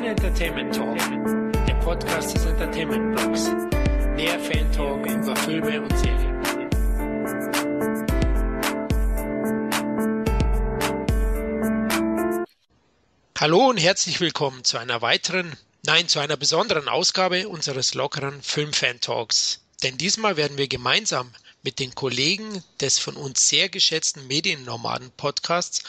Mein Entertainment Talk, der Podcast des Entertainment Blogs. Mehr Fan Talk über Filme und Serien. Hallo und herzlich willkommen zu einer weiteren, nein, zu einer besonderen Ausgabe unseres lockeren Filmfan Talks. Denn diesmal werden wir gemeinsam mit den Kollegen des von uns sehr geschätzten Mediennomaden-Podcasts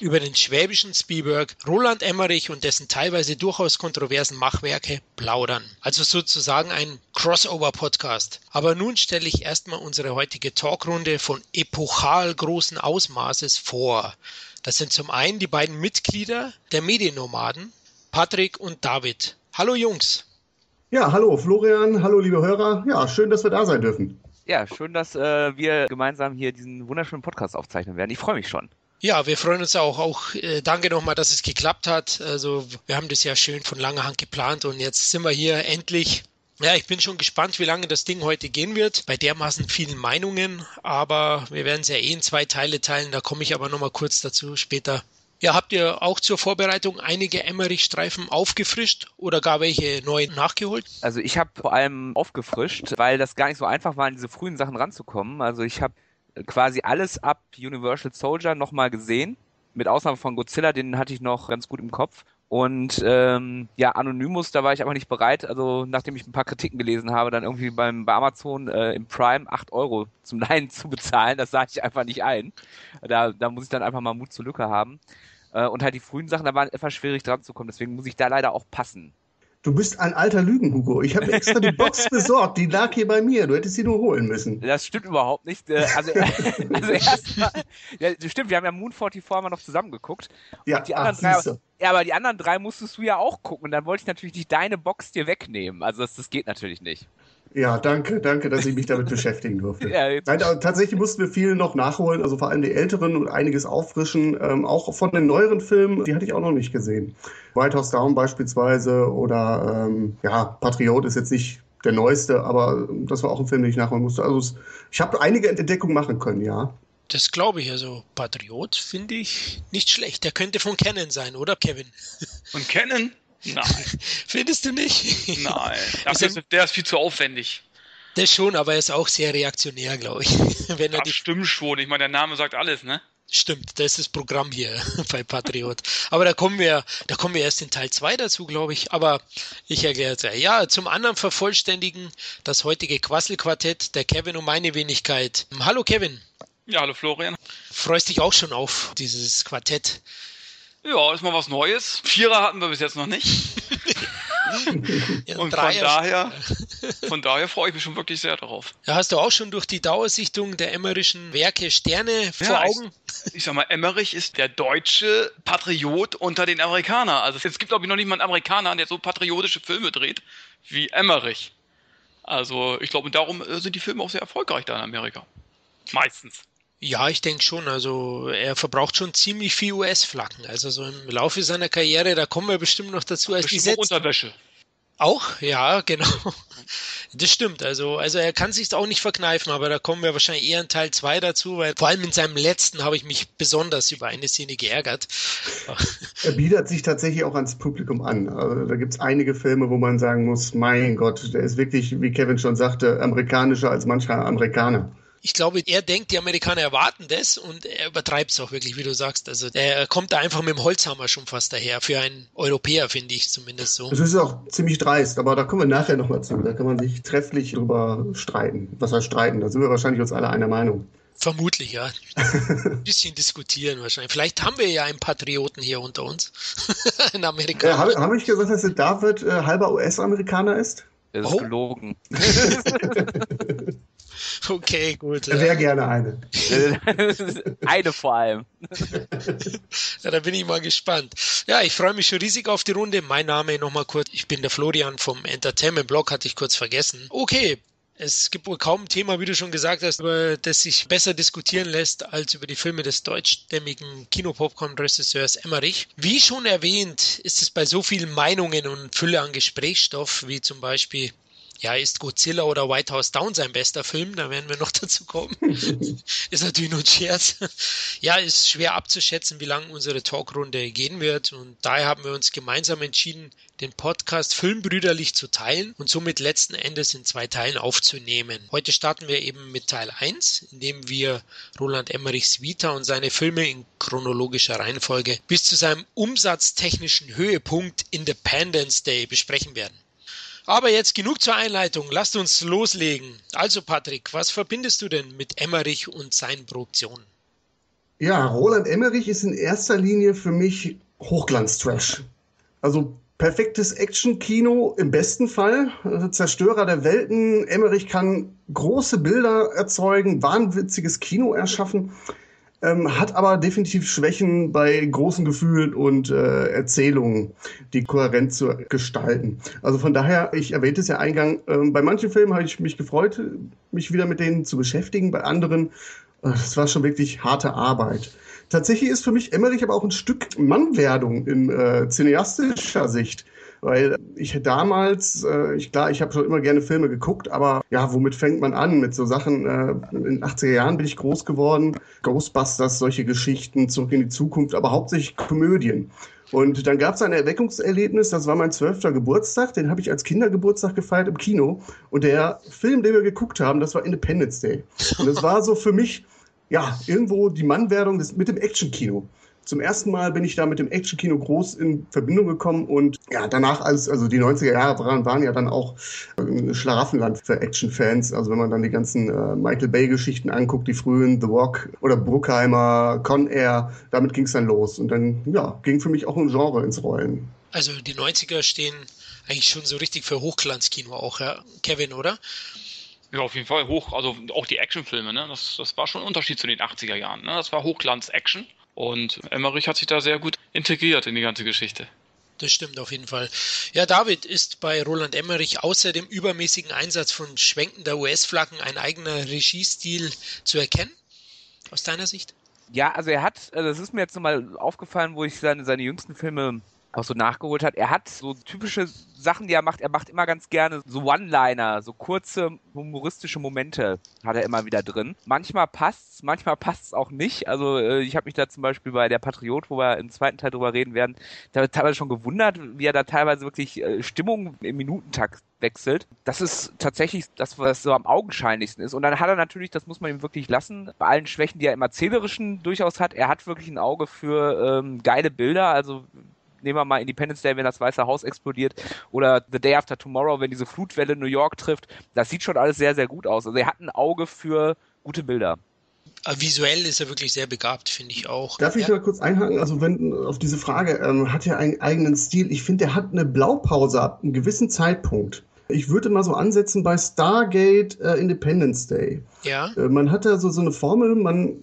über den schwäbischen Spielberg Roland Emmerich und dessen teilweise durchaus kontroversen Machwerke plaudern. Also sozusagen ein Crossover-Podcast. Aber nun stelle ich erstmal unsere heutige Talkrunde von epochal großen Ausmaßes vor. Das sind zum einen die beiden Mitglieder der Mediennomaden, Patrick und David. Hallo Jungs. Ja, hallo Florian, hallo liebe Hörer. Ja, schön, dass wir da sein dürfen. Ja, schön, dass äh, wir gemeinsam hier diesen wunderschönen Podcast aufzeichnen werden. Ich freue mich schon. Ja, wir freuen uns auch. Auch äh, danke nochmal, dass es geklappt hat. Also wir haben das ja schön von langer Hand geplant und jetzt sind wir hier endlich. Ja, ich bin schon gespannt, wie lange das Ding heute gehen wird. Bei dermaßen vielen Meinungen, aber wir werden es ja eh in zwei Teile teilen. Da komme ich aber nochmal kurz dazu später. Ja, habt ihr auch zur Vorbereitung einige Emmerich-Streifen aufgefrischt oder gar welche neu nachgeholt? Also ich habe vor allem aufgefrischt, weil das gar nicht so einfach war, an diese frühen Sachen ranzukommen. Also ich habe quasi alles ab Universal Soldier nochmal gesehen, mit Ausnahme von Godzilla, den hatte ich noch ganz gut im Kopf. Und ähm, ja, Anonymous, da war ich aber nicht bereit. Also nachdem ich ein paar Kritiken gelesen habe, dann irgendwie beim bei Amazon äh, im Prime 8 Euro zum Leihen zu bezahlen, das sah ich einfach nicht ein. Da, da muss ich dann einfach mal Mut zur Lücke haben. Äh, und halt die frühen Sachen, da war es etwas schwierig dran zu kommen. Deswegen muss ich da leider auch passen. Du bist ein alter Lügen, Hugo. Ich habe extra die Box besorgt. Die lag hier bei mir. Du hättest sie nur holen müssen. Das stimmt überhaupt nicht. Äh, also, also erstmal, ja, stimmt, wir haben ja Moon 44 mal noch zusammengeguckt. Ja, die anderen ach, drei, ja, aber die anderen drei musstest du ja auch gucken. Und dann wollte ich natürlich nicht deine Box dir wegnehmen. Also das, das geht natürlich nicht. Ja, danke, danke, dass ich mich damit beschäftigen durfte. Ja, Nein, tatsächlich mussten wir viel noch nachholen, also vor allem die älteren und einiges auffrischen. Ähm, auch von den neueren Filmen, die hatte ich auch noch nicht gesehen. White House Down beispielsweise oder ähm, ja, Patriot ist jetzt nicht der neueste, aber das war auch ein Film, den ich nachholen musste. Also ich habe einige Entdeckungen machen können, ja. Das glaube ich. Also Patriot finde ich nicht schlecht. Der könnte von Canon sein, oder Kevin? Von Canon? Nein. Findest du nicht? Nein. Dafür ist, der ist viel zu aufwendig. Das schon, aber er ist auch sehr reaktionär, glaube ich. Wenn er Das die, stimmt schon. Ich meine, der Name sagt alles, ne? stimmt, das ist das Programm hier bei Patriot. Aber da kommen wir, da kommen wir erst in Teil 2 dazu, glaube ich. Aber ich erkläre es ja. Ja, zum anderen vervollständigen das heutige Quasselquartett der Kevin und meine Wenigkeit. Hallo Kevin. Ja, hallo Florian. Freust dich auch schon auf dieses Quartett? Ja, ist mal was Neues. Vierer hatten wir bis jetzt noch nicht. Ja, Und von daher, von daher freue ich mich schon wirklich sehr darauf. Ja, hast du auch schon durch die Dauersichtung der Emmerischen Werke Sterne vor Ja, ich- Augen? Ich sag mal, Emmerich ist der deutsche Patriot unter den Amerikanern. Also es gibt, glaube ich, noch nicht mal einen Amerikaner, der so patriotische Filme dreht wie Emmerich. Also ich glaube, darum äh, sind die Filme auch sehr erfolgreich da in Amerika. Meistens. Ja, ich denke schon. Also er verbraucht schon ziemlich viel US-Flaggen. Also so im Laufe seiner Karriere, da kommen wir bestimmt noch dazu, als die Bestimmt auch Sätze. Unterwäsche. Auch, ja, genau. Das stimmt. Also, also er kann sich auch nicht verkneifen, aber da kommen wir wahrscheinlich eher in Teil 2 dazu, weil vor allem in seinem letzten habe ich mich besonders über eine Szene geärgert. Er bietet sich tatsächlich auch ans Publikum an. Also, da gibt es einige Filme, wo man sagen muss, mein Gott, der ist wirklich, wie Kevin schon sagte, amerikanischer als mancher Amerikaner. Ich glaube, er denkt, die Amerikaner erwarten das und er übertreibt es auch wirklich, wie du sagst. Also er kommt da einfach mit dem Holzhammer schon fast daher. Für einen Europäer finde ich zumindest so. Das ist auch ziemlich dreist, aber da kommen wir nachher nochmal zu. Da kann man sich trefflich drüber streiten. Was heißt streiten? Da sind wir wahrscheinlich uns alle einer Meinung. Vermutlich, ja. Ein bisschen diskutieren wahrscheinlich. Vielleicht haben wir ja einen Patrioten hier unter uns. Ein Äh, Amerikaner. Habe hab ich gesagt, dass der David äh, halber US-Amerikaner ist? Das ist Oh. gelogen. Okay, gut. Er Ja. wäre gerne eine. Eine vor allem. Ja, da bin ich mal gespannt. Ja, ich freue mich schon riesig auf die Runde. Mein Name nochmal kurz. Ich bin der Florian vom Entertainment Blog, hatte ich kurz vergessen. Okay. Es gibt wohl kaum ein Thema, wie du schon gesagt hast, über das sich besser diskutieren lässt als über die Filme des deutschstämmigen Kinopopcorn-Regisseurs Emmerich. Wie schon erwähnt, ist es bei so vielen Meinungen und Fülle an Gesprächsstoff, wie zum Beispiel Ja, ist Godzilla oder White House Down sein bester Film? Da werden wir noch dazu kommen. ist natürlich nur ein Scherz. Ja, ist schwer abzuschätzen, wie lange unsere Talkrunde gehen wird. Und daher haben wir uns gemeinsam entschieden, den Podcast filmbrüderlich zu teilen und somit letzten Endes in zwei Teilen aufzunehmen. Heute starten wir eben mit Teil 1, in dem wir Roland Emmerichs Vita und seine Filme in chronologischer Reihenfolge bis zu seinem umsatztechnischen Höhepunkt Independence Day besprechen werden. Aber jetzt genug zur Einleitung. Lasst uns loslegen. Also Patrick, was verbindest du denn mit Emmerich und seinen Produktionen? Ja, Roland Emmerich ist in erster Linie für mich Hochglanztrash. Also perfektes Action-Kino im besten Fall. Also Zerstörer der Welten. Emmerich kann große Bilder erzeugen, wahnwitziges Kino erschaffen ähm, hat aber definitiv Schwächen bei großen Gefühlen und äh, Erzählungen, die kohärent zu gestalten. Also von daher, ich erwähnte es ja eingang, äh, bei manchen Filmen habe ich mich gefreut, mich wieder mit denen zu beschäftigen, bei anderen, äh, das war schon wirklich harte Arbeit. Tatsächlich ist für mich Emmerich aber auch ein Stück Mannwerdung in äh, cineastischer Sicht weil ich damals, äh, ich klar, ich habe schon immer gerne Filme geguckt, aber ja, womit fängt man an? Mit so Sachen, äh, in den 80er Jahren bin ich groß geworden, Ghostbusters, solche Geschichten, zurück in die Zukunft, aber hauptsächlich Komödien. Und dann gab es ein Erweckungserlebnis, das war mein zwölfter Geburtstag, den habe ich als Kindergeburtstag gefeiert im Kino. Und der Film, den wir geguckt haben, das war Independence Day. Und das war so für mich, ja, irgendwo die Mannwerdung des, mit dem Actionkino zum ersten Mal bin ich da mit dem Actionkino groß in Verbindung gekommen und ja, danach, als, also die 90er Jahre waren, waren ja dann auch ein Schlaraffenland für Actionfans. Also wenn man dann die ganzen äh, Michael Bay-Geschichten anguckt, die frühen The Rock oder Bruckheimer, Con Air, damit ging es dann los. Und dann, ja, ging für mich auch ein Genre ins Rollen. Also die 90er stehen eigentlich schon so richtig für Hochglanzkino auch, ja, Kevin, oder? Ja, auf jeden Fall hoch, also auch die Actionfilme, ne? Das, das war schon ein Unterschied zu den 80er Jahren. Ne? Das war Hochglanz-Action. Und Emmerich hat sich da sehr gut integriert in die ganze Geschichte. Das stimmt auf jeden Fall. Ja, David, ist bei Roland Emmerich außer dem übermäßigen Einsatz von schwenkender US-Flaggen ein eigener Regiestil zu erkennen? Aus deiner Sicht? Ja, also er hat, also das ist mir jetzt nochmal aufgefallen, wo ich seine, seine jüngsten Filme auch so nachgeholt hat. Er hat so typische Sachen, die er macht. Er macht immer ganz gerne so One-Liner, so kurze humoristische Momente hat er immer wieder drin. Manchmal passt's, manchmal passt's auch nicht. Also äh, ich habe mich da zum Beispiel bei der Patriot, wo wir im zweiten Teil drüber reden werden, da teilweise schon gewundert, wie er da teilweise wirklich äh, Stimmung im Minutentakt wechselt. Das ist tatsächlich das, was so am augenscheinlichsten ist. Und dann hat er natürlich, das muss man ihm wirklich lassen, bei allen Schwächen, die er im Erzählerischen durchaus hat, er hat wirklich ein Auge für ähm, geile Bilder. Also nehmen wir mal Independence Day, wenn das Weiße Haus explodiert, oder The Day After Tomorrow, wenn diese Flutwelle New York trifft. Das sieht schon alles sehr, sehr gut aus. Also er hat ein Auge für gute Bilder. visuell ist er wirklich sehr begabt, finde ich auch. Darf ich ja. mal kurz einhaken? Also wenn auf diese Frage, ähm, hat er einen eigenen Stil? Ich finde, er hat eine Blaupause ab einem gewissen Zeitpunkt. Ich würde mal so ansetzen bei Stargate äh, Independence Day. Ja. Äh, man hat da so, so eine Formel, man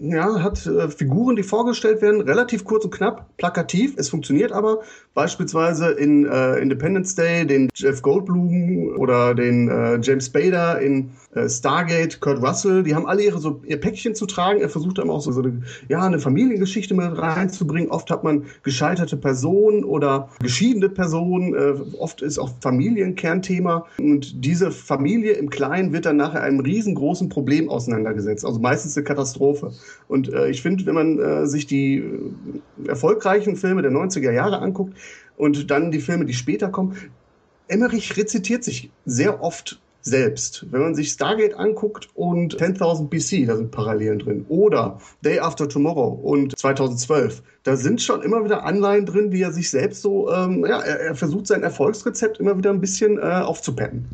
ja, hat äh, Figuren, die vorgestellt werden, relativ kurz und knapp, plakativ. Es funktioniert aber. Beispielsweise in äh, Independence Day den Jeff Goldblum oder den äh, James Spader in äh, Stargate, Kurt Russell, die haben alle ihre so ihr Päckchen zu tragen. Er versucht dann auch so, so eine, ja, eine Familiengeschichte mit reinzubringen. Oft hat man gescheiterte Personen oder geschiedene Personen. Äh, oft ist auch Familienkernthema. Und diese Familie im Kleinen wird dann nachher einem riesengroßen Problem auseinandergesetzt. Also meistens eine Katastrophe. Und äh, ich finde, wenn man äh, sich die erfolgreichen Filme der 90er Jahre anguckt und dann die Filme, die später kommen, Emmerich rezitiert sich sehr oft selbst. Wenn man sich Stargate anguckt und 10.000 BC, da sind Parallelen drin, oder Day After Tomorrow und 2012, da sind schon immer wieder Anleihen drin, wie er sich selbst so, ähm, ja, er, er, versucht sein Erfolgsrezept immer wieder ein bisschen äh, aufzupeppen.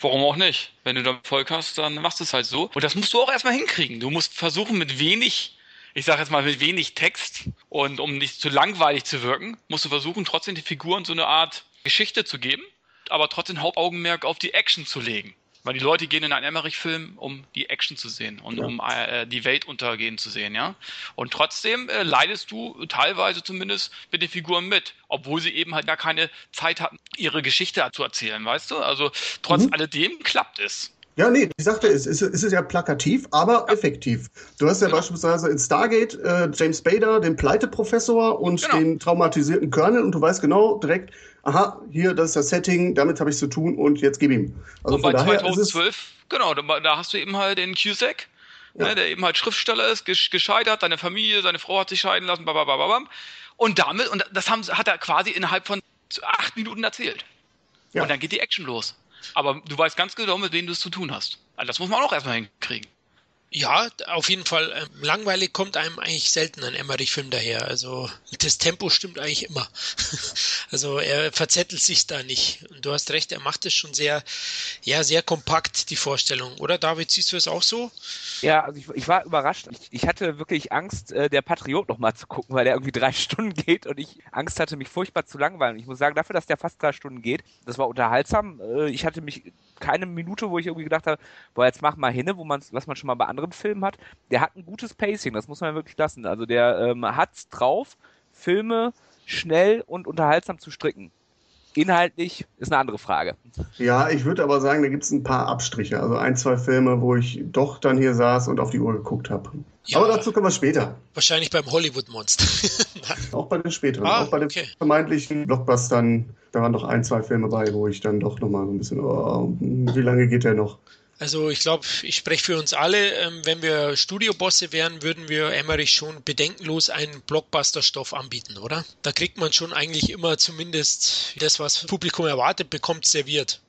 Warum auch nicht? Wenn du da Erfolg hast, dann machst du es halt so. Und das musst du auch erstmal hinkriegen. Du musst versuchen, mit wenig, ich sage jetzt mal, mit wenig Text und um nicht zu langweilig zu wirken, musst du versuchen, trotzdem die Figuren so eine Art Geschichte zu geben, aber trotzdem Hauptaugenmerk auf die Action zu legen. Weil die Leute gehen in einen Emmerich-Film, um die Action zu sehen und ja. um äh, die Welt untergehen zu sehen, ja. Und trotzdem äh, leidest du teilweise zumindest mit den Figuren mit, obwohl sie eben halt gar keine Zeit hatten, ihre Geschichte zu erzählen, weißt du? Also trotz mhm. alledem klappt es. Ja, nee, ich sagte, es ist, es ist ja plakativ, aber effektiv. Du hast ja genau. beispielsweise in Stargate äh, James Bader, den Pleite-Professor und genau. den traumatisierten Colonel und du weißt genau direkt, aha, hier, das ist das Setting, damit habe ich zu tun und jetzt gib ihm. Also und bei 2012, genau, da hast du eben halt den Cusack, ja. ne, der eben halt Schriftsteller ist, gescheitert, seine Familie, seine Frau hat sich scheiden lassen, bababababam. Und damit, und das haben, hat er quasi innerhalb von acht Minuten erzählt. Ja. Und dann geht die Action los. Aber du weißt ganz genau, mit wem du es zu tun hast. Also das muss man auch erstmal hinkriegen. Ja, auf jeden Fall. Ähm, langweilig kommt einem eigentlich selten ein Emmerich-Film daher. Also das Tempo stimmt eigentlich immer. also er verzettelt sich da nicht. Und du hast recht, er macht es schon sehr, ja, sehr kompakt, die Vorstellung. Oder David, siehst du es auch so? Ja, also ich, ich war überrascht. Ich, ich, hatte wirklich Angst, äh, der Patriot nochmal zu gucken, weil der irgendwie drei Stunden geht und ich Angst hatte, mich furchtbar zu langweilen. Ich muss sagen, dafür, dass der fast drei Stunden geht, das war unterhaltsam. Äh, ich hatte mich keine Minute, wo ich irgendwie gedacht habe, boah, jetzt mach mal hinne, wo man was man schon mal bei anderen Filmen hat. Der hat ein gutes Pacing, das muss man wirklich lassen. Also der ähm, hat's drauf, Filme schnell und unterhaltsam zu stricken. Inhaltlich ist eine andere Frage. Ja, ich würde aber sagen, da gibt es ein paar Abstriche. Also ein, zwei Filme, wo ich doch dann hier saß und auf die Uhr geguckt habe. Ja, aber dazu kommen wir später. Wahrscheinlich beim Hollywood-Monster. auch bei den späteren, ah, auch bei den okay. vermeintlichen Blockbustern. Da waren doch ein, zwei Filme bei, wo ich dann doch nochmal so ein bisschen, oh, wie lange geht der noch? Also ich glaube, ich spreche für uns alle. Ähm, wenn wir Studiobosse wären, würden wir Emmerich schon bedenkenlos einen Blockbuster-Stoff anbieten, oder? Da kriegt man schon eigentlich immer zumindest das, was Publikum erwartet, bekommt serviert.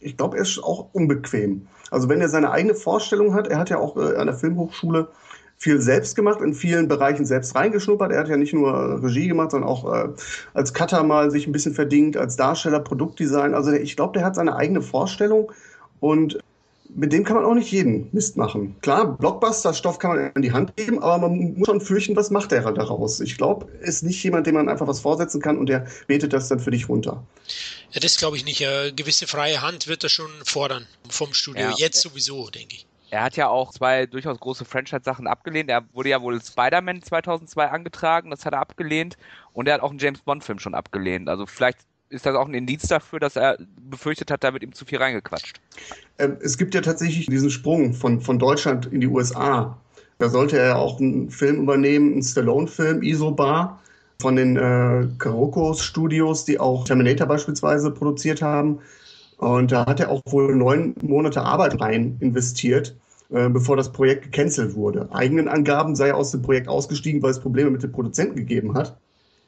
Ich glaube, er ist auch unbequem. Also wenn er seine eigene Vorstellung hat, er hat ja auch äh, an der Filmhochschule viel selbst gemacht, in vielen Bereichen selbst reingeschnuppert. Er hat ja nicht nur Regie gemacht, sondern auch äh, als Cutter mal sich ein bisschen verdient, als Darsteller, Produktdesign. Also ich glaube, der hat seine eigene Vorstellung und mit dem kann man auch nicht jeden Mist machen. Klar, Blockbuster-Stoff kann man in die Hand geben, aber man muss schon fürchten, was macht der daraus. Ich glaube, ist nicht jemand, dem man einfach was vorsetzen kann und der betet das dann für dich runter. Ja, das glaube ich nicht. Eine gewisse freie Hand wird er schon fordern vom Studio. Ja. Jetzt sowieso, denke ich. Er hat ja auch zwei durchaus große Franchise-Sachen abgelehnt. Er wurde ja wohl Spider-Man 2002 angetragen, das hat er abgelehnt. Und er hat auch einen James Bond-Film schon abgelehnt. Also vielleicht ist das auch ein Indiz dafür, dass er befürchtet hat, da wird ihm zu viel reingequatscht. Ähm, es gibt ja tatsächlich diesen Sprung von, von Deutschland in die USA. Da sollte er auch einen Film übernehmen, einen Stallone-Film, Isobar, von den äh, Karokos Studios, die auch Terminator beispielsweise produziert haben. Und da hat er auch wohl neun Monate Arbeit rein investiert, äh, bevor das Projekt gecancelt wurde. Eigenen Angaben sei er aus dem Projekt ausgestiegen, weil es Probleme mit den Produzenten gegeben hat.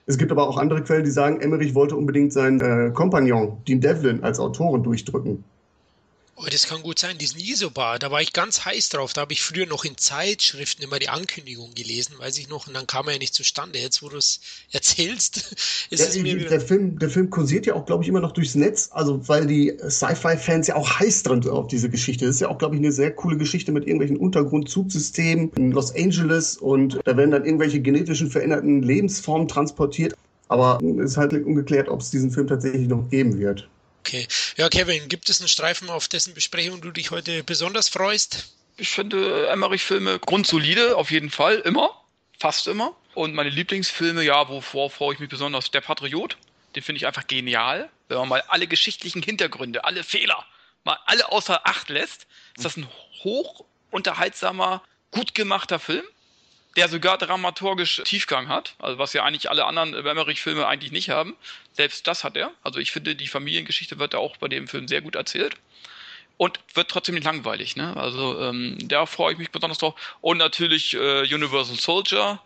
Es gibt aber auch andere Quellen, die sagen, Emmerich wollte unbedingt seinen äh, Kompagnon, Dean Devlin, als Autoren durchdrücken. Oh, das kann gut sein, diesen Isobar, da war ich ganz heiß drauf. Da habe ich früher noch in Zeitschriften immer die Ankündigung gelesen, weiß ich noch, und dann kam er ja nicht zustande. Jetzt, wo du es erzählst, ist ja, es mir der Film, der Film kursiert ja auch, glaube ich, immer noch durchs Netz, also weil die Sci-Fi-Fans ja auch heiß drin sind auf diese Geschichte. Das ist ja auch, glaube ich, eine sehr coole Geschichte mit irgendwelchen Untergrundzugsystemen in Los Angeles und da werden dann irgendwelche genetischen veränderten Lebensformen transportiert. Aber es ist halt ungeklärt, ob es diesen Film tatsächlich noch geben wird. Okay. Ja, Kevin, gibt es einen Streifen, auf dessen Besprechung du dich heute besonders freust? Ich finde Emmerich-Filme grundsolide, auf jeden Fall, immer. Fast immer. Und meine Lieblingsfilme, ja, wovor freue ich mich besonders? Der Patriot. Den finde ich einfach genial. Wenn man mal alle geschichtlichen Hintergründe, alle Fehler, mal alle außer Acht lässt, ist das ein hoch unterhaltsamer, gut gemachter Film der sogar dramaturgisch Tiefgang hat, also was ja eigentlich alle anderen Emmerich-Filme eigentlich nicht haben. Selbst das hat er. Also ich finde, die Familiengeschichte wird da auch bei dem Film sehr gut erzählt. Und wird trotzdem nicht langweilig, ne? Also ähm, da freue ich mich besonders drauf. Und natürlich äh, Universal Soldier.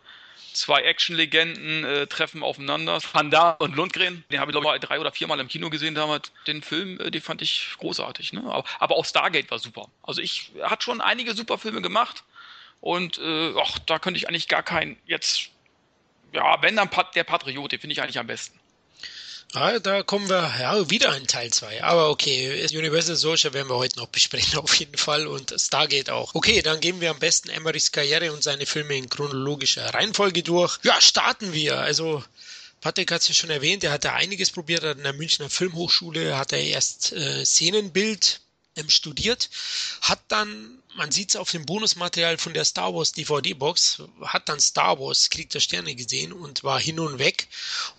Zwei Action-Legenden äh, treffen aufeinander. Van Damme und Lundgren. Den habe ich, glaube ich, drei oder viermal im Kino gesehen damals. Den Film, äh, den fand ich großartig. Ne? Aber, aber auch Stargate war super. Also ich hat schon einige super Filme gemacht. Und äh, ach, da könnte ich eigentlich gar keinen jetzt, ja, wenn dann der Patriot, den finde ich eigentlich am besten. Ah, da kommen wir, ja, wieder in Teil 2. Aber okay, Universal Soldier werden wir heute noch besprechen, auf jeden Fall. Und Stargate auch. Okay, dann gehen wir am besten Emmerichs Karriere und seine Filme in chronologischer Reihenfolge durch. Ja, starten wir. Also, Patrick hat es ja schon erwähnt, er hat da einiges probiert. An der Münchner Filmhochschule hat er erst äh, Szenenbild ähm, studiert, hat dann man sieht es auf dem Bonusmaterial von der Star Wars DVD-Box, hat dann Star Wars Krieg der Sterne gesehen und war hin und weg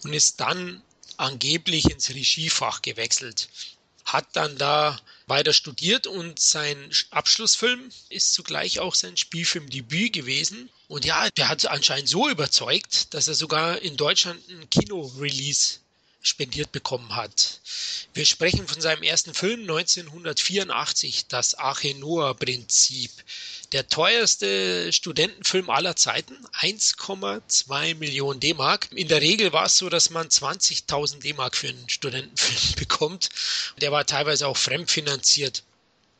und ist dann angeblich ins Regiefach gewechselt. Hat dann da weiter studiert und sein Abschlussfilm ist zugleich auch sein Spielfilmdebüt gewesen. Und ja, der hat anscheinend so überzeugt, dass er sogar in Deutschland ein Kino-Release spendiert bekommen hat. Wir sprechen von seinem ersten Film 1984, das Achenoa-Prinzip. Der teuerste Studentenfilm aller Zeiten, 1,2 Millionen D-Mark. In der Regel war es so, dass man 20.000 D-Mark für einen Studentenfilm bekommt. Der war teilweise auch fremdfinanziert.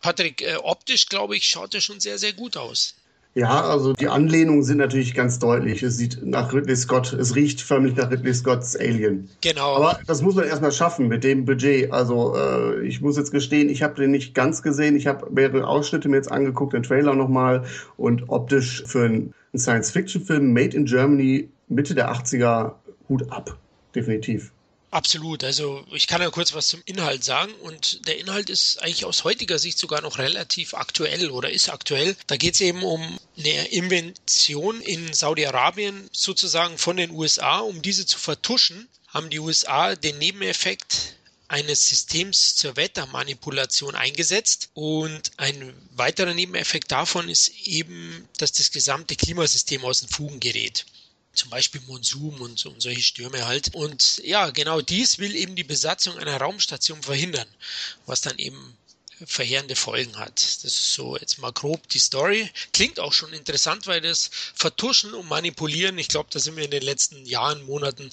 Patrick, äh, optisch, glaube ich, schaut er schon sehr, sehr gut aus. Ja, also die Anlehnungen sind natürlich ganz deutlich. Es sieht nach Ridley Scott, es riecht förmlich nach Ridley Scotts Alien. Genau. Aber das muss man erstmal schaffen mit dem Budget. Also äh, ich muss jetzt gestehen, ich habe den nicht ganz gesehen. Ich habe mehrere Ausschnitte mir jetzt angeguckt, den Trailer nochmal und optisch für einen Science-Fiction-Film Made in Germany Mitte der 80er Hut ab. Definitiv. Absolut. Also ich kann ja kurz was zum Inhalt sagen und der Inhalt ist eigentlich aus heutiger Sicht sogar noch relativ aktuell oder ist aktuell. Da geht es eben um eine Invention in Saudi-Arabien sozusagen von den USA. Um diese zu vertuschen, haben die USA den Nebeneffekt eines Systems zur Wettermanipulation eingesetzt. Und ein weiterer Nebeneffekt davon ist eben, dass das gesamte Klimasystem aus den Fugen gerät zum Beispiel Monsum und, und solche Stürme halt. Und ja, genau dies will eben die Besatzung einer Raumstation verhindern, was dann eben verheerende Folgen hat. Das ist so jetzt mal grob die Story. Klingt auch schon interessant, weil das Vertuschen und Manipulieren, ich glaube, da sind wir in den letzten Jahren, Monaten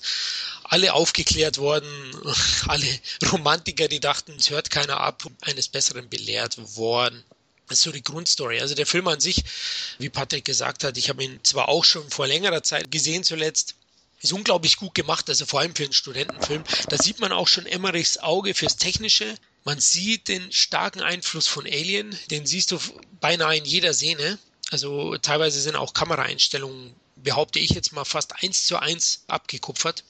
alle aufgeklärt worden. Alle Romantiker, die dachten, es hört keiner ab, eines Besseren belehrt worden. Das ist so die Grundstory. Also der Film an sich, wie Patrick gesagt hat, ich habe ihn zwar auch schon vor längerer Zeit gesehen zuletzt, ist unglaublich gut gemacht, also vor allem für einen Studentenfilm. Da sieht man auch schon Emmerichs Auge fürs Technische. Man sieht den starken Einfluss von Alien, den siehst du beinahe in jeder Szene. Also teilweise sind auch Kameraeinstellungen, behaupte ich jetzt mal, fast eins zu eins abgekupfert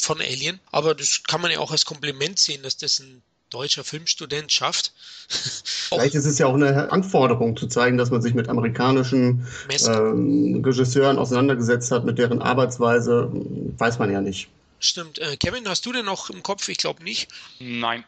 von Alien. Aber das kann man ja auch als Kompliment sehen, dass das ein deutscher Filmstudent schafft. Vielleicht ist es ja auch eine Anforderung zu zeigen, dass man sich mit amerikanischen ähm, Regisseuren auseinandergesetzt hat, mit deren Arbeitsweise, weiß man ja nicht. Stimmt. Äh, Kevin, hast du denn noch im Kopf? Ich glaube nicht. Nein.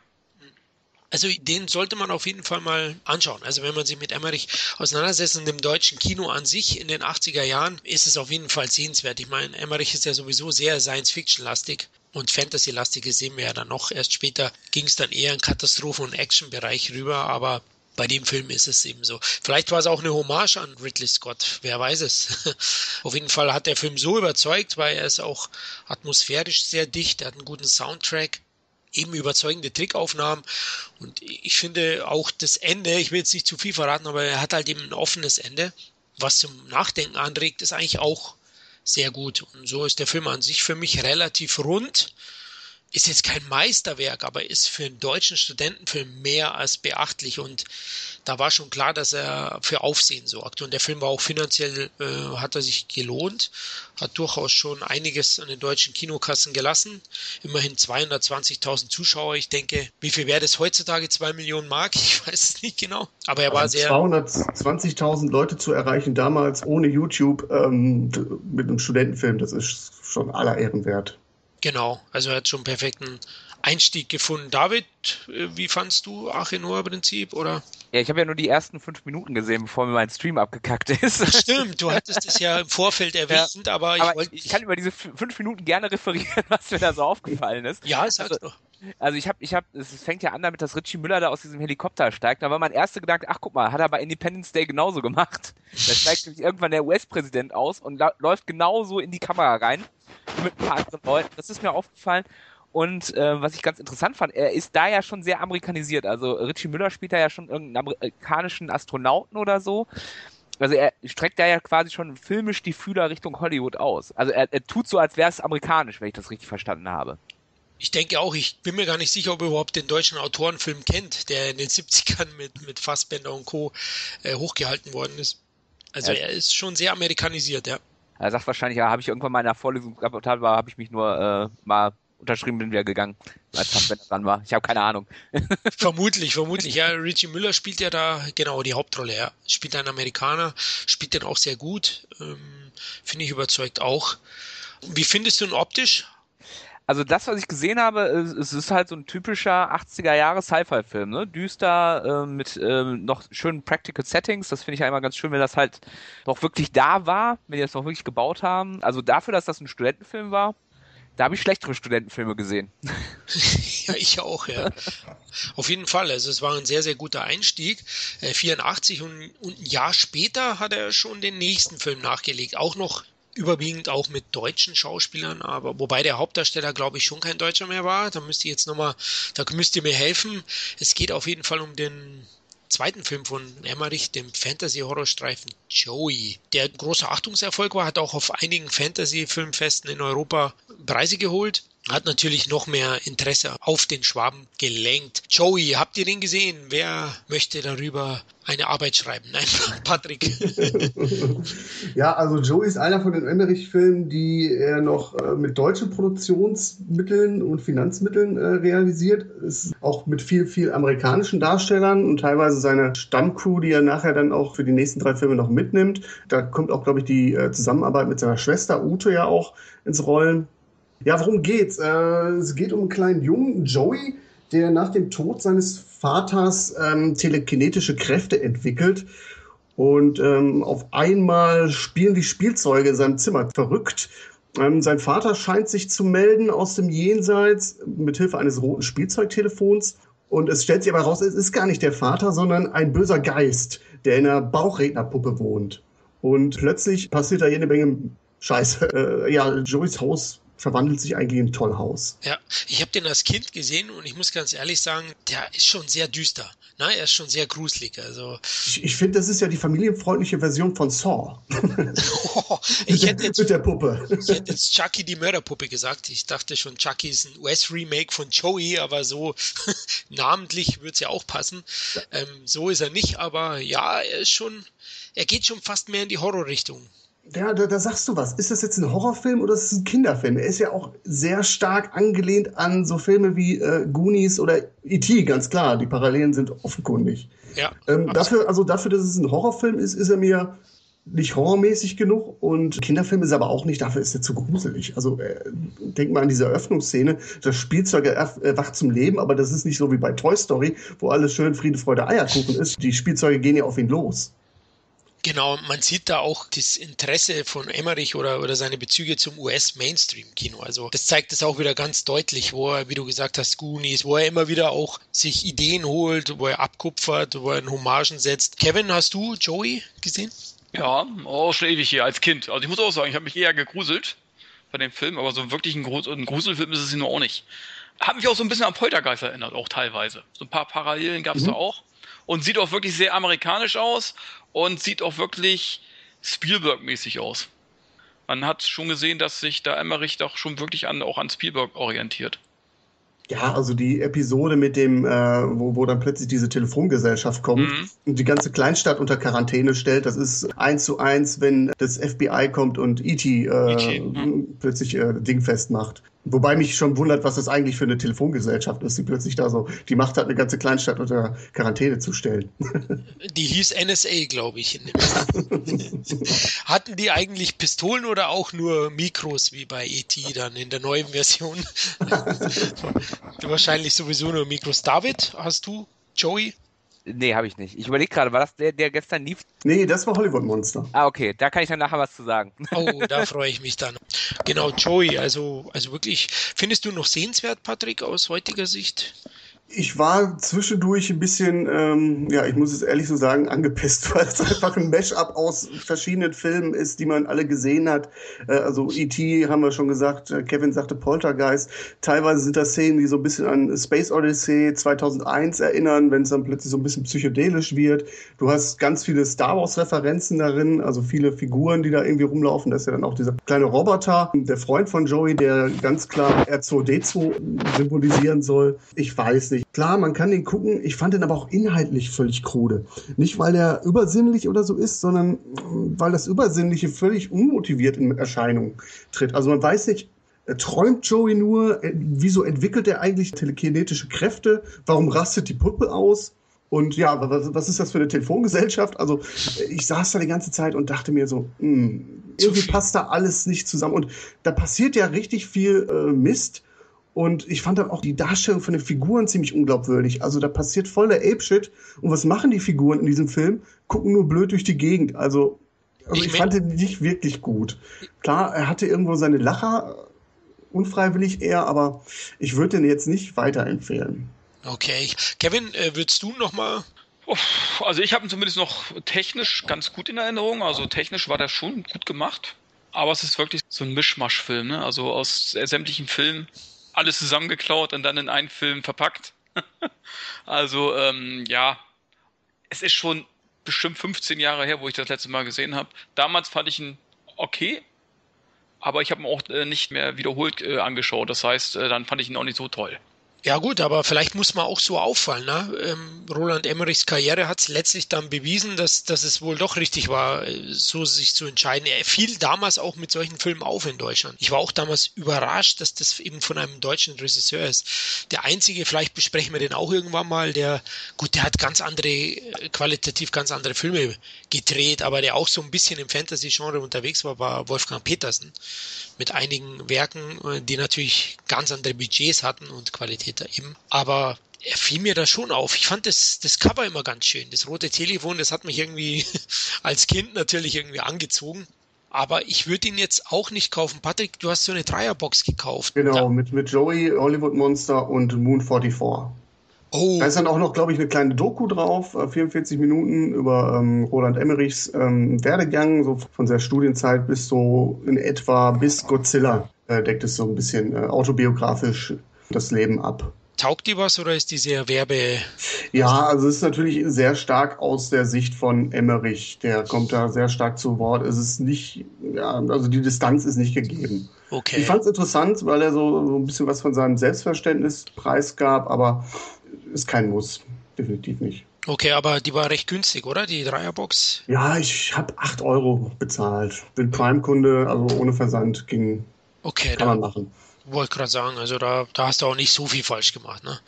Also den sollte man auf jeden Fall mal anschauen. Also wenn man sich mit Emmerich auseinandersetzt und dem deutschen Kino an sich in den 80er Jahren, ist es auf jeden Fall sehenswert. Ich meine, Emmerich ist ja sowieso sehr Science-Fiction-lastig und Fantasy-lastige sehen wir ja dann noch. Erst später ging es dann eher in Katastrophen- und Action-Bereich rüber, aber bei dem Film ist es eben so. Vielleicht war es auch eine Hommage an Ridley Scott, wer weiß es. Auf jeden Fall hat der Film so überzeugt, weil er ist auch atmosphärisch sehr dicht, er hat einen guten Soundtrack eben überzeugende Trickaufnahmen. Und ich finde auch das Ende, ich will jetzt nicht zu viel verraten, aber er hat halt eben ein offenes Ende, was zum Nachdenken anregt, ist eigentlich auch sehr gut. Und so ist der Film an sich für mich relativ rund. Ist jetzt kein Meisterwerk, aber ist für einen deutschen Studentenfilm mehr als beachtlich. Und da war schon klar, dass er für Aufsehen sorgt. Und der Film war auch finanziell, äh, hat er sich gelohnt, hat durchaus schon einiges an den deutschen Kinokassen gelassen. Immerhin 220.000 Zuschauer. Ich denke, wie viel wäre das heutzutage? Zwei Millionen Mark? Ich weiß es nicht genau. Aber er war also sehr. 220.000 Leute zu erreichen damals ohne YouTube ähm, mit einem Studentenfilm, das ist schon aller Ehren wert. Genau, also er hat schon einen perfekten Einstieg gefunden. David, äh, wie fandst du Achenoa-Prinzip oder? Ja, ich habe ja nur die ersten fünf Minuten gesehen, bevor mir mein Stream abgekackt ist. Stimmt, du hattest es ja im Vorfeld erwähnt, ja, aber, ich, aber ich kann über diese fünf Minuten gerne referieren, was mir da so aufgefallen ist. Ja, sag's also, doch. Also ich habe, ich habe, es fängt ja an damit, dass Richie Müller da aus diesem Helikopter steigt. Da war mein erster Gedanke, ach guck mal, hat er bei Independence Day genauso gemacht. Da steigt nämlich irgendwann der US-Präsident aus und läuft genauso in die Kamera rein mit ein paar anderen Leuten. Das ist mir aufgefallen. Und äh, was ich ganz interessant fand, er ist da ja schon sehr amerikanisiert. Also Richie Müller spielt da ja schon irgendeinen amerikanischen Astronauten oder so. Also er streckt da ja quasi schon filmisch die Fühler Richtung Hollywood aus. Also er, er tut so, als wäre es amerikanisch, wenn ich das richtig verstanden habe. Ich denke auch, ich bin mir gar nicht sicher, ob er überhaupt den deutschen Autorenfilm kennt, der in den 70ern mit, mit Fassbender und Co. Äh, hochgehalten worden ist. Also ja. er ist schon sehr amerikanisiert, ja. Er sagt wahrscheinlich, ja, habe ich irgendwann mal in der Vorlesung gehabt, war, habe ich mich nur äh, mal unterschrieben bin wieder gegangen, als Fassbender dran war. Ich habe keine Ahnung. vermutlich, vermutlich. Ja, Richie Müller spielt ja da genau die Hauptrolle. Er spielt einen Amerikaner, spielt den auch sehr gut. Ähm, Finde ich überzeugt auch. Wie findest du ihn optisch? Also das, was ich gesehen habe, es ist halt so ein typischer 80er Jahre Sci-Fi-Film, ne? Düster, äh, mit äh, noch schönen Practical Settings. Das finde ich ja immer ganz schön, wenn das halt doch wirklich da war, wenn die das noch wirklich gebaut haben. Also dafür, dass das ein Studentenfilm war, da habe ich schlechtere Studentenfilme gesehen. ja, ich auch, ja. Auf jeden Fall. Also es war ein sehr, sehr guter Einstieg. Äh, 84 und, und ein Jahr später hat er schon den nächsten Film nachgelegt. Auch noch überwiegend auch mit deutschen Schauspielern, aber wobei der Hauptdarsteller, glaube ich, schon kein Deutscher mehr war. Da müsst ihr jetzt nochmal, da müsst ihr mir helfen. Es geht auf jeden Fall um den zweiten Film von Emmerich, dem Fantasy-Horrorstreifen Joey, der großer Achtungserfolg war, hat auch auf einigen Fantasy-Filmfesten in Europa Preise geholt hat natürlich noch mehr Interesse auf den Schwaben gelenkt. Joey, habt ihr den gesehen? Wer möchte darüber eine Arbeit schreiben? Nein, Patrick. ja, also Joey ist einer von den Emmerich-Filmen, die er noch äh, mit deutschen Produktionsmitteln und Finanzmitteln äh, realisiert. Ist auch mit viel, viel amerikanischen Darstellern und teilweise seine Stammcrew, die er nachher dann auch für die nächsten drei Filme noch mitnimmt. Da kommt auch, glaube ich, die äh, Zusammenarbeit mit seiner Schwester Ute ja auch ins Rollen. Ja, worum geht's? Äh, es geht um einen kleinen Jungen, Joey, der nach dem Tod seines Vaters ähm, telekinetische Kräfte entwickelt. Und ähm, auf einmal spielen die Spielzeuge in seinem Zimmer verrückt. Ähm, sein Vater scheint sich zu melden aus dem Jenseits mit Hilfe eines roten Spielzeugtelefons. Und es stellt sich aber raus, es ist gar nicht der Vater, sondern ein böser Geist, der in einer Bauchrednerpuppe wohnt. Und plötzlich passiert da jede Menge Scheiße. Äh, ja, Joeys Haus verwandelt sich eigentlich in ein Tollhaus. Ja, ich habe den als Kind gesehen und ich muss ganz ehrlich sagen, der ist schon sehr düster. Ne? Er ist schon sehr gruselig. Also ich, ich finde, das ist ja die familienfreundliche Version von Saw. oh, ich hätte jetzt, mit der Puppe. Ich hätte jetzt Chucky die Mörderpuppe gesagt. Ich dachte schon, Chucky ist ein US-Remake von Joey, aber so namentlich würde es ja auch passen. Ähm, so ist er nicht, aber ja, er ist schon, er geht schon fast mehr in die Horrorrichtung. Ja, da, da sagst du was. Ist das jetzt ein Horrorfilm oder ist es ein Kinderfilm? Er ist ja auch sehr stark angelehnt an so Filme wie äh, Goonies oder E.T., ganz klar. Die Parallelen sind offenkundig. Ja. Ähm, dafür, also dafür, dass es ein Horrorfilm ist, ist er mir nicht horrormäßig genug und Kinderfilm ist aber auch nicht, dafür ist er zu gruselig. Also äh, denk mal an diese Eröffnungsszene, das Spielzeug erwacht zum Leben, aber das ist nicht so wie bei Toy Story, wo alles schön Friede, Freude, Eierkuchen ist. Die Spielzeuge gehen ja auf ihn los. Genau, man sieht da auch das Interesse von Emmerich oder, oder seine Bezüge zum US-Mainstream-Kino. Also das zeigt es auch wieder ganz deutlich, wo er, wie du gesagt hast, Goonies, wo er immer wieder auch sich Ideen holt, wo er abkupfert, wo er in Hommagen setzt. Kevin, hast du Joey gesehen? Ja, auch schon ewig hier als Kind. Also ich muss auch sagen, ich habe mich eher gegruselt bei dem Film, aber so wirklich ein, Grus ein Gruselfilm ist es nur auch nicht. Hat mich auch so ein bisschen an Poltergeist erinnert, auch teilweise. So ein paar Parallelen gab es mhm. da auch. Und sieht auch wirklich sehr amerikanisch aus und sieht auch wirklich Spielberg-mäßig aus. Man hat schon gesehen, dass sich da Emmerich doch schon wirklich an, auch an Spielberg orientiert. Ja, also die Episode mit dem, äh, wo, wo dann plötzlich diese Telefongesellschaft kommt mhm. und die ganze Kleinstadt unter Quarantäne stellt, das ist eins zu eins, wenn das FBI kommt und E.T. Äh, e mhm. plötzlich äh, dingfest macht. Wobei mich schon wundert, was das eigentlich für eine Telefongesellschaft ist, die plötzlich da so die Macht hat, eine ganze Kleinstadt unter Quarantäne zu stellen. Die hieß NSA, glaube ich. Hatten die eigentlich Pistolen oder auch nur Mikros wie bei ET dann in der neuen Version? Wahrscheinlich sowieso nur Mikros. David, hast du Joey? Nee, habe ich nicht. Ich überlege gerade, war das der, der gestern lief? Nee, das war Hollywood Monster. Ah, okay, da kann ich dann nachher was zu sagen. Oh, da freue ich mich dann. Genau, Joey, also, also wirklich, findest du noch sehenswert, Patrick, aus heutiger Sicht? Ich war zwischendurch ein bisschen, ähm, ja, ich muss es ehrlich so sagen, angepisst, weil es einfach ein Mash-up aus verschiedenen Filmen ist, die man alle gesehen hat. Äh, also E.T. haben wir schon gesagt, äh, Kevin sagte Poltergeist. Teilweise sind das Szenen, die so ein bisschen an Space Odyssey 2001 erinnern, wenn es dann plötzlich so ein bisschen psychedelisch wird. Du hast ganz viele Star Wars-Referenzen darin, also viele Figuren, die da irgendwie rumlaufen. Das ist ja dann auch dieser kleine Roboter, der Freund von Joey, der ganz klar R2D2 symbolisieren soll. Ich weiß nicht lustig. Klar, man kann den gucken. Ich fand den aber auch inhaltlich völlig krude. Nicht, weil er übersinnlich oder so ist, sondern weil das Übersinnliche völlig unmotiviert in Erscheinung tritt. Also man weiß nicht, träumt Joey nur? Wieso entwickelt er eigentlich telekinetische Kräfte? Warum rastet die Puppe aus? Und ja, was, was ist das für eine Telefongesellschaft? Also ich saß da die ganze Zeit und dachte mir so, mh, hm, irgendwie passt da alles nicht zusammen. Und da passiert ja richtig viel äh, Mist Und ich fand dann auch die Darstellung von den Figuren ziemlich unglaubwürdig. Also da passiert voll der Ape-Shit. Und was machen die Figuren in diesem Film? Gucken nur blöd durch die Gegend. Also, also ich, ich fand den nicht wirklich gut. Klar, er hatte irgendwo seine Lacher, unfreiwillig eher, aber ich würde den jetzt nicht weiterempfehlen. Okay. Kevin, äh, würdest du noch mal also ich habe ihn zumindest noch technisch ganz gut in Erinnerung. Also technisch war der schon gut gemacht. Aber es ist wirklich so ein Mischmasch-Film, ne? Also aus sämtlichen Filmen alles zusammengeklaut und dann in einen Film verpackt. also ähm, ja, es ist schon bestimmt 15 Jahre her, wo ich das letzte Mal gesehen habe. Damals fand ich ihn okay, aber ich habe ihn auch äh, nicht mehr wiederholt äh, angeschaut. Das heißt, äh, dann fand ich ihn auch nicht so toll. Ja gut, aber vielleicht muss man auch so auffallen. Ne? Ähm, Roland Emmerichs Karriere hat es letztlich dann bewiesen, dass, dass es wohl doch richtig war, so sich zu entscheiden. Er fiel damals auch mit solchen Filmen auf in Deutschland. Ich war auch damals überrascht, dass das eben von einem deutschen Regisseur ist. Der einzige, vielleicht besprechen wir den auch irgendwann mal, der, gut, der hat ganz andere, qualitativ ganz andere Filme gedreht, aber der auch so ein bisschen im Fantasy-Genre unterwegs war, war Wolfgang Petersen mit einigen Werken, die natürlich ganz andere Budgets hatten und Qualität Täter eben. Aber er fiel mir da schon auf. Ich fand das, das Cover immer ganz schön. Das rote Telefon, das hat mich irgendwie als Kind natürlich irgendwie angezogen. Aber ich würde ihn jetzt auch nicht kaufen. Patrick, du hast so eine Dreierbox gekauft. Genau, mit, mit Joey, Hollywood Monster und Moon 44. Oh. Da ist dann auch noch, glaube ich, eine kleine Doku drauf, 44 äh, Minuten über ähm, Roland Emmerichs ähm, Werdegang, so von seiner Studienzeit bis so in etwa bis Godzilla äh, deckt es so ein bisschen äh, autobiografisch das Leben ab. Taugt die was oder ist die sehr Werbe? Ja, also es ist natürlich sehr stark aus der Sicht von Emmerich. Der kommt da sehr stark zu Wort. Es ist nicht, ja, also die Distanz ist nicht gegeben. Okay. Ich fand es interessant, weil er so, so ein bisschen was von seinem Selbstverständnis preisgab, aber ist kein Muss. Definitiv nicht. Okay, aber die war recht günstig, oder? Die Dreierbox? Ja, ich habe 8 Euro bezahlt. Bin Prime-Kunde, also ohne Versand ging. Okay, kann man machen. Wollte gerade sagen, also da, da hast du auch nicht so viel falsch gemacht, ne?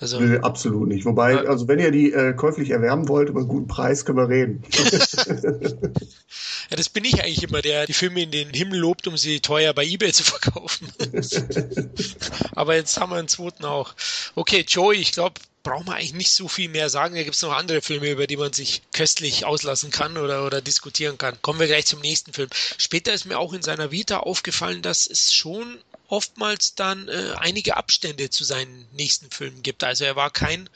Also, Nö, absolut nicht. Wobei, äh, also wenn ihr die äh, käuflich erwerben wollt, über einen guten Preis können wir reden. ja, das bin ich eigentlich immer, der die Filme in den Himmel lobt, um sie teuer bei Ebay zu verkaufen. Aber jetzt haben wir einen zweiten auch. Okay, Joey, ich glaube, braucht man eigentlich nicht so viel mehr sagen. Da gibt es noch andere Filme, über die man sich köstlich auslassen kann oder, oder diskutieren kann. Kommen wir gleich zum nächsten Film. Später ist mir auch in seiner Vita aufgefallen, dass es schon oftmals dann äh, einige Abstände zu seinen nächsten Filmen gibt. Also er war kein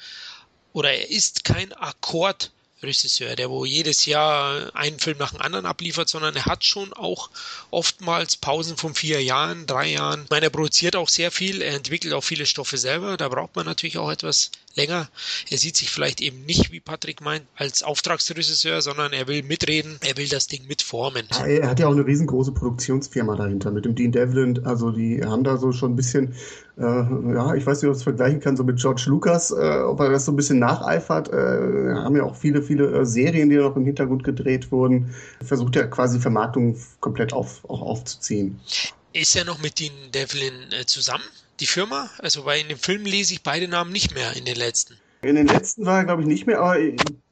oder er ist kein Akkord Regisseur, der wo jedes Jahr einen Film nach dem anderen abliefert, sondern er hat schon auch oftmals Pausen von vier Jahren, drei Jahren. Ich meine, er produziert auch sehr viel, er entwickelt auch viele Stoffe selber, da braucht man natürlich auch etwas länger. Er sieht sich vielleicht eben nicht, wie Patrick meint, als Auftragsregisseur, sondern er will mitreden, er will das Ding mitformen. Ja, er hat ja auch eine riesengroße Produktionsfirma dahinter mit dem Dean Devlin, also die haben da so schon ein bisschen äh, ja, ich weiß nicht, ob ich es vergleichen kann, so mit George Lucas, äh, ob er das so ein bisschen nacheifert. Äh, haben ja auch viele, viele äh, Serien, die noch im Hintergrund gedreht wurden. Versucht ja quasi Vermarktung komplett auf, auch aufzuziehen. Ist er noch mit Dean Devlin äh, zusammen, die Firma? Also, weil in dem Film lese ich beide Namen nicht mehr in den letzten. In den letzten war er, glaube ich, nicht mehr, aber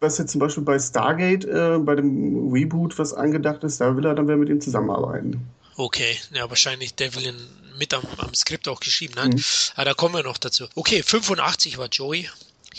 was jetzt zum Beispiel bei Stargate, äh, bei dem Reboot, was angedacht ist, da will er dann wieder mit ihm zusammenarbeiten. Okay, ja, wahrscheinlich Devlin mit am, am Skript auch geschrieben hat. Mhm. Aber ah, da kommen wir noch dazu. Okay, 85 war Joey.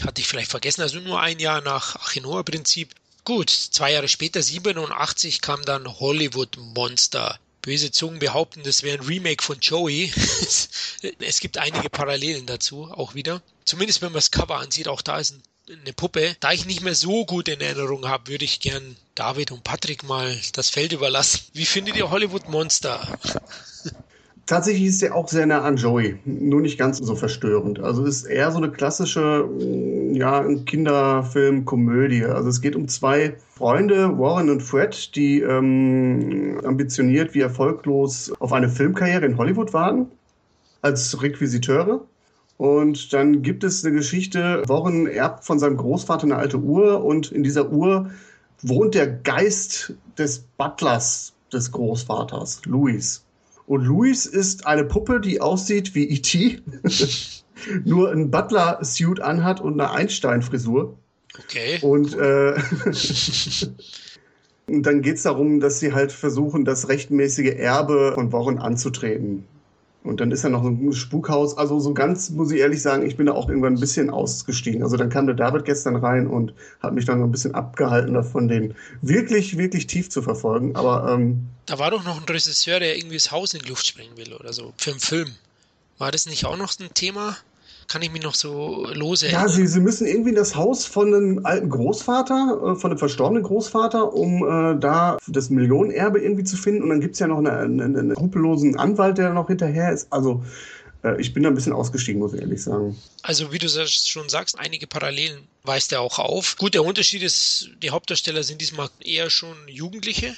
Hatte ich vielleicht vergessen, also nur ein Jahr nach Achinoa-Prinzip. Gut, zwei Jahre später, 87, kam dann Hollywood Monster. Böse Zungen behaupten, das wäre ein Remake von Joey. es gibt einige Parallelen dazu, auch wieder. Zumindest wenn man das Cover ansieht, auch da ist ein eine Puppe. Da ich nicht mehr so gut in Erinnerung habe, würde ich gern David und Patrick mal das Feld überlassen. Wie findet ihr Hollywood Monster? Tatsächlich ist er auch sehr nah an Joey, nur nicht ganz so verstörend. Also ist eher so eine klassische, mm, ja, Kinderfilm-Komödie. Also es geht um zwei Freunde, Warren und Fred, die ähm, ambitioniert wie erfolglos auf eine Filmkarriere in Hollywood waren, als Requisiteure. Und dann gibt es eine Geschichte, Warren erbt von seinem Großvater eine alte Uhr und in dieser Uhr wohnt der Geist des Butlers des Großvaters, Louis. Und Louis ist eine Puppe, die aussieht wie E.T., nur ein Butler-Suit anhat und eine Einstein-Frisur. Okay. Und äh, dann geht es darum, dass sie halt versuchen, das rechtmäßige Erbe von Warren anzutreten. Und dann ist ja noch so ein Spukhaus. Also so ganz, muss ich ehrlich sagen, ich bin da auch irgendwann ein bisschen ausgestiegen. Also dann kam der David gestern rein und hat mich dann noch ein bisschen abgehalten davon, den wirklich, wirklich tief zu verfolgen. Aber ähm, da war doch noch ein Regisseur, der irgendwie das Haus in die Luft sprengen will oder so, für einen Film. War das nicht auch noch ein Thema? Kann ich mich noch so lose Ja, sie, sie müssen irgendwie in das Haus von einem alten Großvater, äh, von einem verstorbenen Großvater, um äh, da das Millionenerbe irgendwie zu finden. Und dann gibt es ja noch einen, einen, einen skrupellosen Anwalt, der noch hinterher ist. Also äh, ich bin da ein bisschen ausgestiegen, muss ich ehrlich sagen. Also wie du schon sagst, einige Parallelen weist er auch auf. Gut, der Unterschied ist, die Hauptdarsteller sind diesmal eher schon Jugendliche.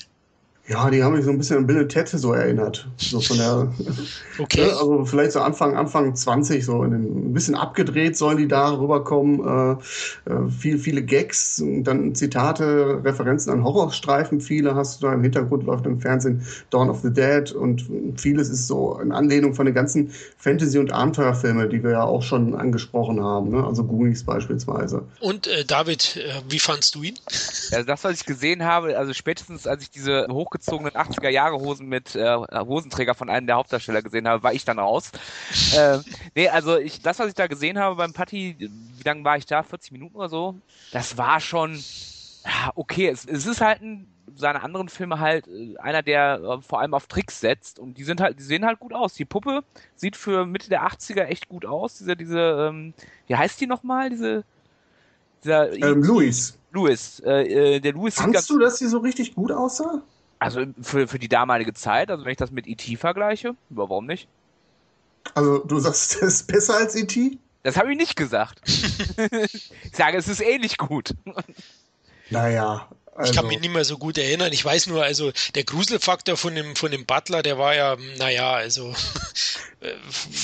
Ja, die haben mich so ein bisschen an Bill Tette so erinnert. So von der, okay. Ne, also vielleicht so Anfang, Anfang 20, so in den, ein bisschen abgedreht sollen die da rüberkommen. Äh, äh, viel, viele Gags, dann Zitate, Referenzen an Horrorstreifen, viele hast du da im Hintergrund, läuft im Fernsehen Dawn of the Dead und vieles ist so in Anlehnung von den ganzen Fantasy- und Abenteuerfilme, die wir ja auch schon angesprochen haben, ne? also Goonies beispielsweise. Und äh, David, äh, wie fandst du ihn? Ja, das, was ich gesehen habe, also spätestens als ich diese hoch hochgezogenen 80er Jahre Hosen mit äh, Hosenträger von einem der Hauptdarsteller gesehen habe, war ich dann raus. äh, nee, also ich, das, was ich da gesehen habe beim Patti, wie lange war ich da? 40 Minuten oder so? Das war schon, ja, okay, es, es ist halt ein seine anderen Filme halt äh, einer, der äh, vor allem auf Tricks setzt und die sind halt, die sehen halt gut aus. Die Puppe sieht für Mitte der 80er echt gut aus. Diese, diese, ähm, wie heißt die nochmal? Diese, dieser ähm, Louis. Louis, äh, äh der Louis. Fandst du, dass sie so richtig gut aussah? Also für, für die damalige Zeit, also wenn ich das mit E.T. vergleiche, warum nicht? Also du sagst, das ist besser als E.T.? Das habe ich nicht gesagt. ich sage, es ist ähnlich gut. Naja. Also. Ich kann mich nicht mehr so gut erinnern. Ich weiß nur, also der Gruselfaktor von dem, von dem Butler, der war ja, naja, also. Äh,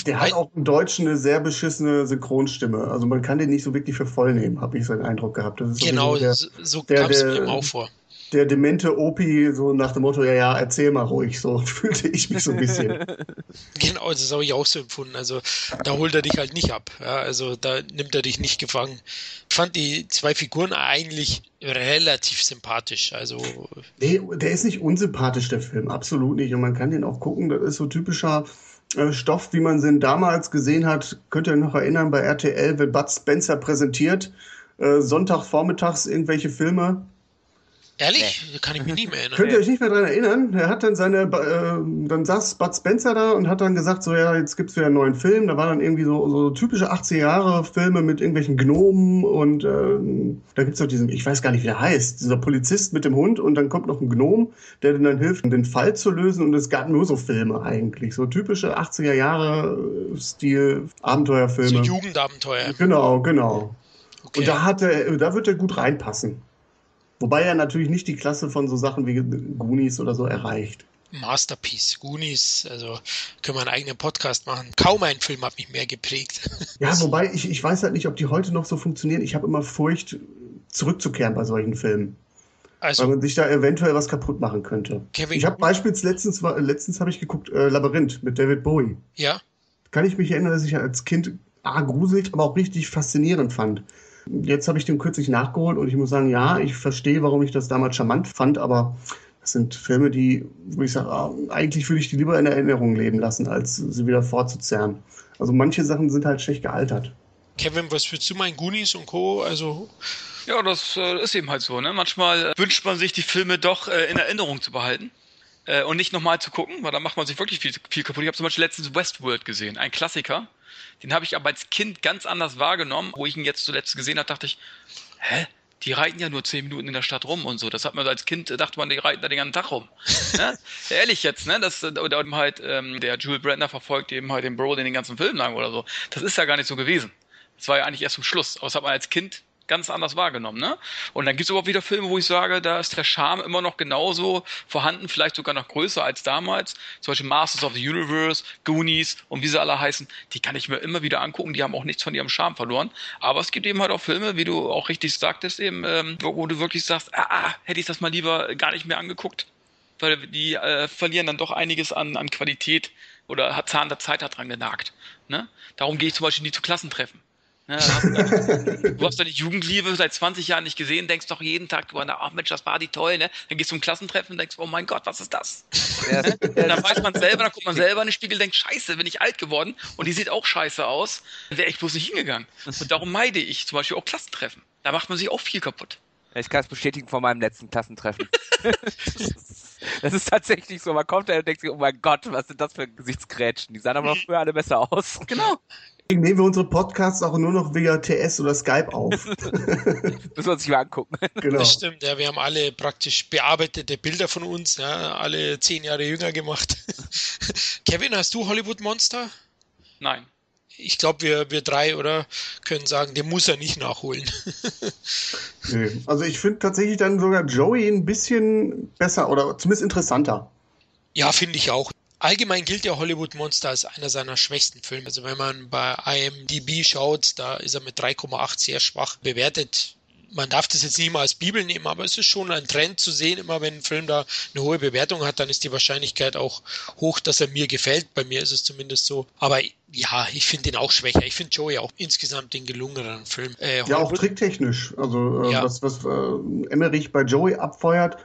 der hat auch im Deutschen eine sehr beschissene Synchronstimme. Also man kann den nicht so wirklich für voll nehmen, habe ich so den Eindruck gehabt. genau, der, so kam es mir auch vor der demente Opi so nach dem Motto, ja, ja, erzähl mal ruhig, so fühlte ich mich so ein bisschen. genau, das habe ich auch so empfunden. Also da holt er dich halt nicht ab. Ja, also da nimmt er dich nicht gefangen. Ich fand die zwei Figuren eigentlich relativ sympathisch. Also nee, der ist nicht unsympathisch, der Film, absolut nicht. Und man kann den auch gucken, das ist so typischer äh, Stoff, wie man den damals gesehen hat. Könnt ihr noch erinnern bei RTL, wenn Bud Spencer präsentiert, äh, Sonntagvormittags irgendwelche Filme Ehrlich? Nee. Kann ich mich nicht mehr erinnern. Könnt ihr euch nicht mehr daran erinnern? Er hat dann seine, äh, dann saß Bud Spencer da und hat dann gesagt, so ja, jetzt gibt's wieder einen neuen Film. Da war dann irgendwie so, so typische 80er Jahre Filme mit irgendwelchen Gnomen und äh, da gibt's doch diesen, ich weiß gar nicht, wie der heißt, dieser Polizist mit dem Hund und dann kommt noch ein Gnom, der dann hilft, den Fall zu lösen und es gab nur so Filme eigentlich, so typische 80er Jahre Stil Abenteuerfilme. So Jugendabenteuer. Genau, genau. Okay. Und da hat er, da wird er gut reinpassen. Wobei er natürlich nicht die Klasse von so Sachen wie Goonies oder so erreicht. Masterpiece. Goonies, also können wir einen eigenen Podcast machen. Kaum ein Film hat mich mehr geprägt. Ja, wobei ich, ich weiß halt nicht, ob die heute noch so funktionieren. Ich habe immer Furcht, zurückzukehren bei solchen Filmen. Also, weil man sich da eventuell was kaputt machen könnte. Kevin ich habe beispielsweise letztens, letztens habe ich geguckt, äh, Labyrinth mit David Bowie. Ja. Kann ich mich erinnern, dass ich als Kind A, gruselig, aber auch richtig faszinierend fand. Jetzt habe ich den kürzlich nachgeholt und ich muss sagen, ja, ich verstehe, warum ich das damals charmant fand, aber das sind Filme, die, wo ich sage, ah, eigentlich würde ich die lieber in Erinnerung leben lassen, als sie wieder fortzuzerren. Also manche Sachen sind halt schlecht gealtert. Kevin, was würdest du meinen Goonies und Co.? Also ja, das äh, ist eben halt so. Ne? Manchmal äh, wünscht man sich, die Filme doch äh, in Erinnerung zu behalten äh, und nicht nochmal zu gucken, weil dann macht man sich wirklich viel, viel kaputt. Ich habe zum Beispiel letztens Westworld gesehen, ein Klassiker. Den habe ich aber als Kind ganz anders wahrgenommen. Wo ich ihn jetzt zuletzt gesehen habe, dachte ich, hä? Die reiten ja nur zehn Minuten in der Stadt rum und so. Das hat man als Kind, dachte man, die reiten da den ganzen Tag rum. ne? Ehrlich jetzt, ne? Das, oder eben halt, ähm, der Jules Brandner verfolgt eben halt den Bro in den ganzen Film lang oder so. Das ist ja gar nicht so gewesen. Das war ja eigentlich erst zum Schluss. Aber das hat man als Kind ganz anders wahrgenommen. Ne? Und dann gibt es aber wieder Filme, wo ich sage, da ist der Charme immer noch genauso vorhanden, vielleicht sogar noch größer als damals. Zum Beispiel Masters of the Universe, Goonies und wie sie alle heißen, die kann ich mir immer wieder angucken, die haben auch nichts von ihrem Charme verloren. Aber es gibt eben halt auch Filme, wie du auch richtig sagtest, eben, ähm, wo, wo, du wirklich sagst, ah, ah, hätte ich das mal lieber gar nicht mehr angeguckt. Weil die äh, verlieren dann doch einiges an, an Qualität oder hat Zahn der Zeit hat dran genagt. Ne? Darum gehe ich zum Beispiel nie zu Klassentreffen Ja, du hast deine Jugendliebe seit 20 Jahren nicht gesehen, denkst doch jeden Tag drüber ach Mensch, das war die toll, ne? Dann gehst du zum Klassentreffen und denkst, oh mein Gott, was ist das? Ja, dann weiß man selber, dann guckt man selber in den Spiegel und denkt, scheiße, bin ich alt geworden und die sieht auch scheiße aus. Dann wäre ich bloß nicht hingegangen. Und darum meide ich zum Beispiel auch Klassentreffen. Da macht man sich auch viel kaputt. Ich kann es bestätigen von meinem letzten Klassentreffen. das ist tatsächlich so. Man kommt da und denkt sich, oh mein Gott, was sind das für Gesichtsgrätschen? Die sahen aber früher alle besser aus. Genau. Deswegen nehmen wir unsere Podcasts auch nur noch via TS oder Skype auf. Müssen wir uns nicht mal angucken. Genau. Das stimmt, ja. Wir haben alle praktisch bearbeitete Bilder von uns, ja, alle zehn Jahre jünger gemacht. Kevin, hast du Hollywood Monster? Nein. Ich glaube, wir, wir drei, oder, können sagen, den muss er nicht nachholen. Also ich finde tatsächlich dann sogar Joey ein bisschen besser oder zumindest interessanter. Ja, finde ich auch. Allgemein gilt ja Hollywood Monster als einer seiner schwächsten Filme. Also wenn man bei IMDb schaut, da ist er mit 3,8 sehr schwach bewertet. Man darf das jetzt nicht mal als Bibel nehmen, aber es ist schon ein Trend zu sehen, immer wenn ein Film da eine hohe Bewertung hat, dann ist die Wahrscheinlichkeit auch hoch, dass er mir gefällt. Bei mir ist es zumindest so. Aber ja, ich finde ihn auch schwächer. Ich finde Joey auch insgesamt den gelungeneren Film. Äh, ja, auch tricktechnisch. Also äh, ja. was, was äh, Emmerich bei Joey abfeuert,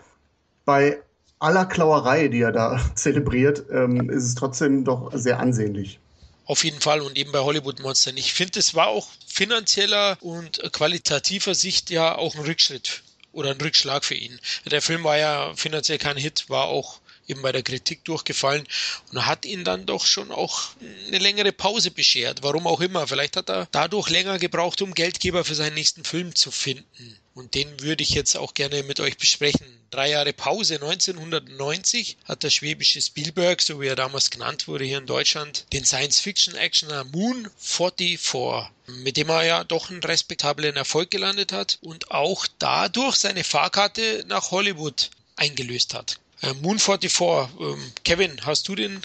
bei aller Klauerei, die er da zelebriert, ähm, ist es trotzdem doch sehr ansehnlich. Auf jeden Fall und eben bei Hollywood Monstern. Ich finde, es war auch finanzieller und qualitativer Sicht ja auch ein Rückschritt oder ein Rückschlag für ihn. Der Film war ja finanziell kein Hit, war auch eben bei der Kritik durchgefallen und hat ihn dann doch schon auch eine längere Pause beschert. Warum auch immer. Vielleicht hat er dadurch länger gebraucht, um Geldgeber für seinen nächsten Film zu finden. Und den würde ich jetzt auch gerne mit euch besprechen. Drei Jahre Pause 1990 hat der schwäbische Spielberg, so wie er damals genannt wurde hier in Deutschland, den Science-Fiction-Actioner Moon 44, mit dem er ja doch einen respektablen Erfolg gelandet hat und auch dadurch seine Fahrkarte nach Hollywood eingelöst hat. Äh, Moon 44, ähm, Kevin, hast du den?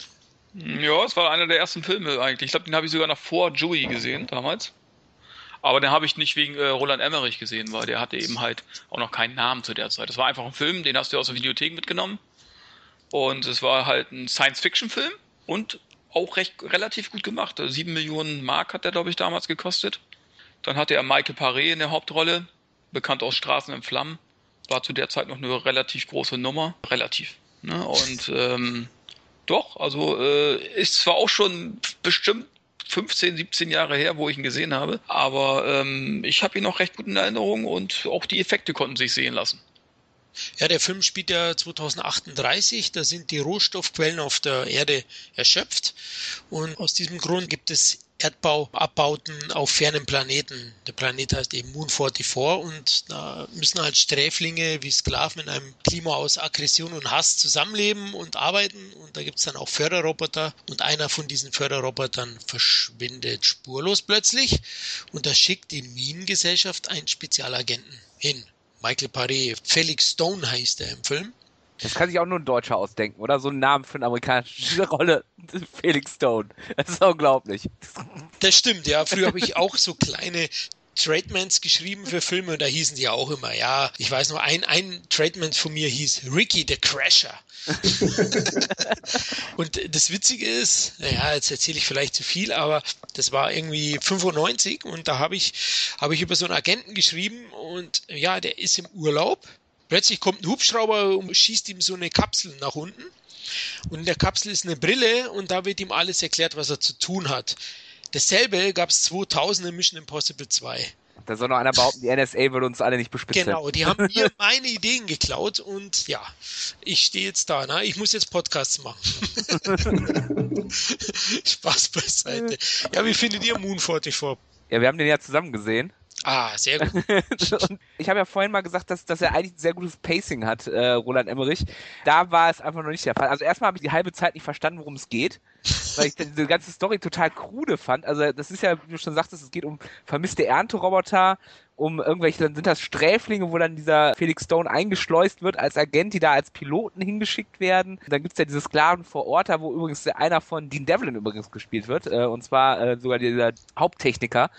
Ja, es war einer der ersten Filme eigentlich. Ich glaube, den habe ich sogar noch vor Joey gesehen damals. Aber den habe ich nicht wegen äh, Roland Emmerich gesehen, weil der hatte eben halt auch noch keinen Namen zu der Zeit. Das war einfach ein Film, den hast du aus der Videothek mitgenommen. Und es war halt ein Science-Fiction-Film und auch recht relativ gut gemacht. Also sieben Millionen Mark hat der, glaube ich, damals gekostet. Dann hatte er Michael Paré in der Hauptrolle, bekannt aus Straßen in Flammen. War zu der Zeit noch eine relativ große Nummer. Relativ. Ne? Und ähm, doch, also äh, ist zwar auch schon bestimmt 15, 17 Jahre her, wo ich ihn gesehen habe. Aber ähm, ich habe ihn noch recht gut in Erinnerung und auch die Effekte konnten sich sehen lassen. Ja, der Film spielt ja 2038, da sind die Rohstoffquellen auf der Erde erschöpft und aus diesem Grund gibt es Erdbauabbauten auf fernen Planeten. Der Planet heißt eben Moon 44 und da müssen halt Sträflinge wie Sklaven in einem Klima aus Aggression und Hass zusammenleben und arbeiten und da gibt es dann auch Förderroboter und einer von diesen Förderrobotern verschwindet spurlos plötzlich und da schickt die Minengesellschaft einen Spezialagenten hin. Michael Paré, Felix Stone heißt er im Film. Das kann sich auch nur ein Deutscher ausdenken, oder? So ein Namen für eine amerikanische Rolle. Felix Stone. Das ist unglaublich. Das stimmt, ja. Früher habe ich auch so kleine Trademans geschrieben für Filme und da hießen die auch immer, ja, ich weiß noch, ein, ein Trademan von mir hieß Ricky the Crasher. und das Witzige ist, naja, jetzt erzähle ich vielleicht zu viel, aber das war irgendwie 95 und da habe ich, habe ich über so einen Agenten geschrieben und ja, der ist im Urlaub Plötzlich kommt ein Hubschrauber und schießt ihm so eine Kapsel nach unten. Und in der Kapsel ist eine Brille und da wird ihm alles erklärt, was er zu tun hat. Dasselbe gab es 2000 in Mission Impossible 2. Da soll noch einer behaupten, die NSA würde uns alle nicht bespitzen. Genau, die haben mir meine Ideen geklaut und ja, ich stehe jetzt da, ne? ich muss jetzt Podcasts machen. Spaß beiseite. Ja, wie findet ihr Moon 44? Ja, wir haben den ja zusammen gesehen. Ah, sehr gut. ich habe ja vorhin mal gesagt, dass, dass er eigentlich ein sehr gutes Pacing hat, äh, Roland Emmerich. Da war es einfach noch nicht der Fall. Also erstmal habe ich die halbe Zeit nicht verstanden, worum es geht, weil ich diese ganze Story total krude fand. Also das ist ja, wie du schon sagtest, es geht um vermisste Ernteroboter, um irgendwelche, dann sind das Sträflinge, wo dann dieser Felix Stone eingeschleust wird als Agent, die da als Piloten hingeschickt werden. Dann gibt's ja diese Sklaven vor Ort, da wo übrigens einer von Dean Devlin übrigens gespielt wird, äh, und zwar äh, sogar dieser Haupttechniker.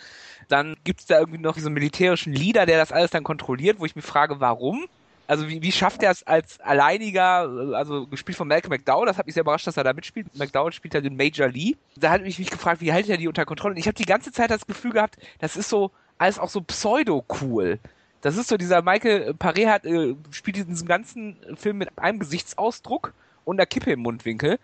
Dann gibt's da irgendwie noch diesen militärischen Leader, der das alles dann kontrolliert, wo ich mich frage, warum? Also wie, wie schafft er es als alleiniger, also gespielt von Malcolm McDowell, das hat mich sehr überrascht, dass er da mitspielt. McDowell spielt ja den Major Lee. Da hat mich, gefragt, wie hält er die unter Kontrolle? Und ich habe die ganze Zeit das Gefühl gehabt, das ist so alles auch so pseudo-cool. Das ist so, dieser Michael Paré hat, äh, spielt in diesem ganzen Film mit einem Gesichtsausdruck und einer Kippe im Mundwinkel.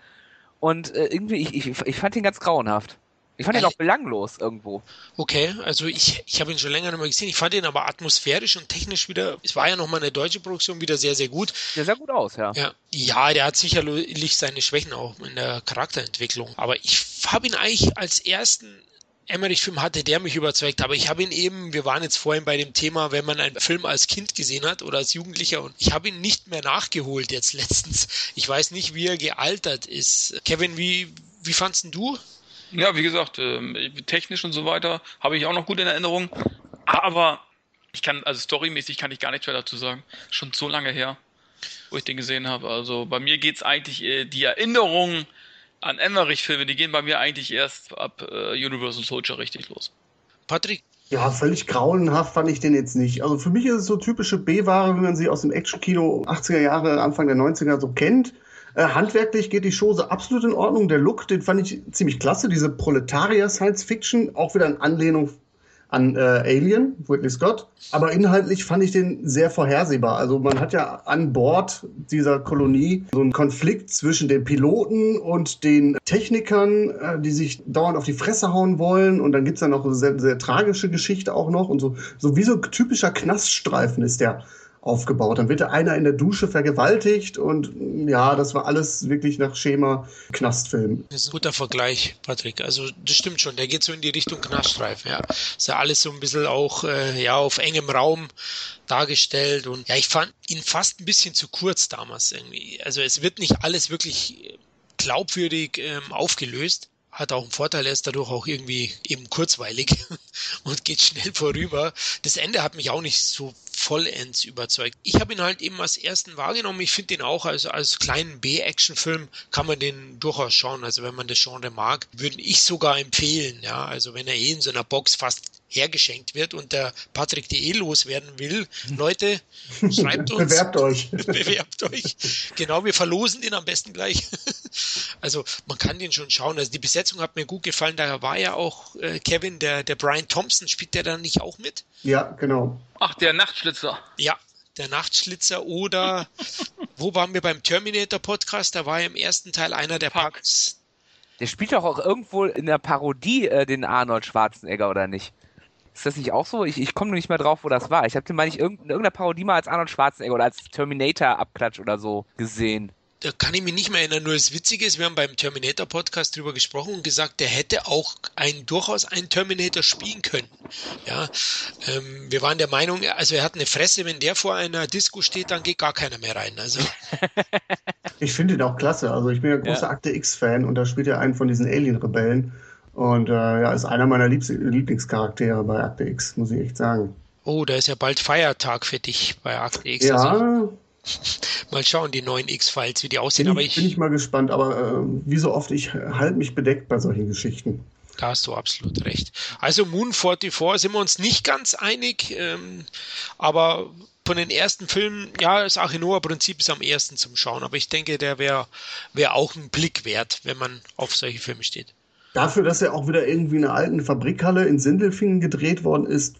Und äh, irgendwie, ich, ich, ich fand ihn ganz grauenhaft. Ich fand ihn auch belanglos irgendwo. Okay, also ich, ich habe ihn schon länger nicht mehr gesehen. Ich fand ihn aber atmosphärisch und technisch wieder, es war ja nochmal eine deutsche Produktion, wieder sehr, sehr gut. Der sah gut aus, ja. Ja, ja der hat sicherlich seine Schwächen auch in der Charakterentwicklung. Aber ich habe ihn eigentlich als ersten Emmerich-Film hatte der mich überzeugt, aber ich habe ihn eben, wir waren jetzt vorhin bei dem Thema, wenn man einen Film als Kind gesehen hat oder als Jugendlicher und ich habe ihn nicht mehr nachgeholt jetzt letztens. Ich weiß nicht, wie er gealtert ist. Kevin, wie, wie fandst du? Ja, wie gesagt, äh, technisch und so weiter habe ich auch noch gut in Erinnerung, aber ich kann, also storymäßig kann ich gar nichts mehr dazu sagen. Schon so lange her, wo ich den gesehen habe. Also bei mir geht es eigentlich, äh, die Erinnerung an Emmerich-Filme, die gehen bei mir eigentlich erst ab äh, Universal Soldier richtig los. Patrick? Ja, völlig grauenhaft fand ich den jetzt nicht. Also für mich ist es so typische B-Ware, wie man sie aus dem Action-Kino 80er Jahre, Anfang der 90er so kennt. Äh, handwerklich geht die Chose absolut in Ordnung. Der Look, den fand ich ziemlich klasse. Diese Proletarier-Science-Fiction, auch wieder in Anlehnung an äh, Alien, Whitley Scott. Aber inhaltlich fand ich den sehr vorhersehbar. Also man hat ja an Bord dieser Kolonie so einen Konflikt zwischen den Piloten und den Technikern, äh, die sich dauernd auf die Fresse hauen wollen. Und dann gibt's dann noch eine sehr, sehr tragische Geschichte auch noch. Und so, so wie so typischer Knaststreifen ist der aufgebaut. Dann wird da einer in der Dusche vergewaltigt und ja, das war alles wirklich nach Schema Knastfilm. Das ist ein guter Vergleich, Patrick. Also das stimmt schon. Der geht so in die Richtung Knaststreifen. Ja, ist ja alles so ein bisschen auch äh, ja auf engem Raum dargestellt und ja, ich fand ihn fast ein bisschen zu kurz damals irgendwie. Also es wird nicht alles wirklich glaubwürdig ähm, aufgelöst hat auch einen Vorteil, er ist dadurch auch irgendwie eben kurzweilig und geht schnell vorüber. Das Ende hat mich auch nicht so vollends überzeugt. Ich habe ihn halt eben als ersten wahrgenommen. Ich finde ihn auch als, als kleinen B-Action-Film kann man den durchaus schauen. Also wenn man das Genre mag, würde ich sogar empfehlen. Ja, also wenn er eh in so einer Box fast hergeschenkt wird und der Patrick die eh loswerden will, Leute, schreibt uns. Bewerbt euch. bewerbt euch. Genau, wir verlosen den am besten gleich. also man kann den schon schauen. Also die Besetzung hat mir gut gefallen. Da war ja auch äh, Kevin, der, der Brian Thompson, spielt der dann nicht auch mit? Ja, genau. Ach, der Nachtschlitzer. Ja, der Nachtschlitzer oder wo waren wir beim Terminator Podcast? Da war ja im ersten Teil einer der Parks. Der spielt doch auch irgendwo in der Parodie äh, den Arnold Schwarzenegger, oder nicht? Ist das nicht auch so? Ich, ich komme nur nicht mehr drauf, wo das war. Ich habe den mal nicht in irgendeiner Parodie mal als Arnold Schwarzenegger oder als Terminator-Abklatsch oder so gesehen da kann ich mich nicht mehr erinnern. Nur das Witzige ist, wir haben beim Terminator Podcast drüber gesprochen und gesagt, der hätte auch ein, durchaus einen Terminator spielen können. Ja, ähm, wir waren der Meinung, also er hat eine Fresse, wenn der vor einer Disco steht, dann geht gar keiner mehr rein. Also. Ich finde ihn auch klasse. Also ich bin ja großer ja. Akte X-Fan und da spielt er einen von diesen Alien-Rebellen. Und äh, ja, ist einer meiner Liebs Lieblingscharaktere bei Akte X, muss ich echt sagen. Oh, da ist ja bald Feiertag für dich bei Akte X. Ja, also, Mal schauen, die neuen X-Files, wie die aussehen. Bin, aber ich, bin ich mal gespannt, aber äh, wie so oft, ich halte mich bedeckt bei solchen Geschichten. Da hast du absolut recht. Also Moon 44 sind wir uns nicht ganz einig, ähm, aber von den ersten Filmen, ja, das Achinoa-Prinzip ist am ersten zum Schauen, aber ich denke, der wäre wär auch ein Blick wert, wenn man auf solche Filme steht. Dafür, dass er auch wieder irgendwie in einer alten Fabrikhalle in Sindelfingen gedreht worden ist,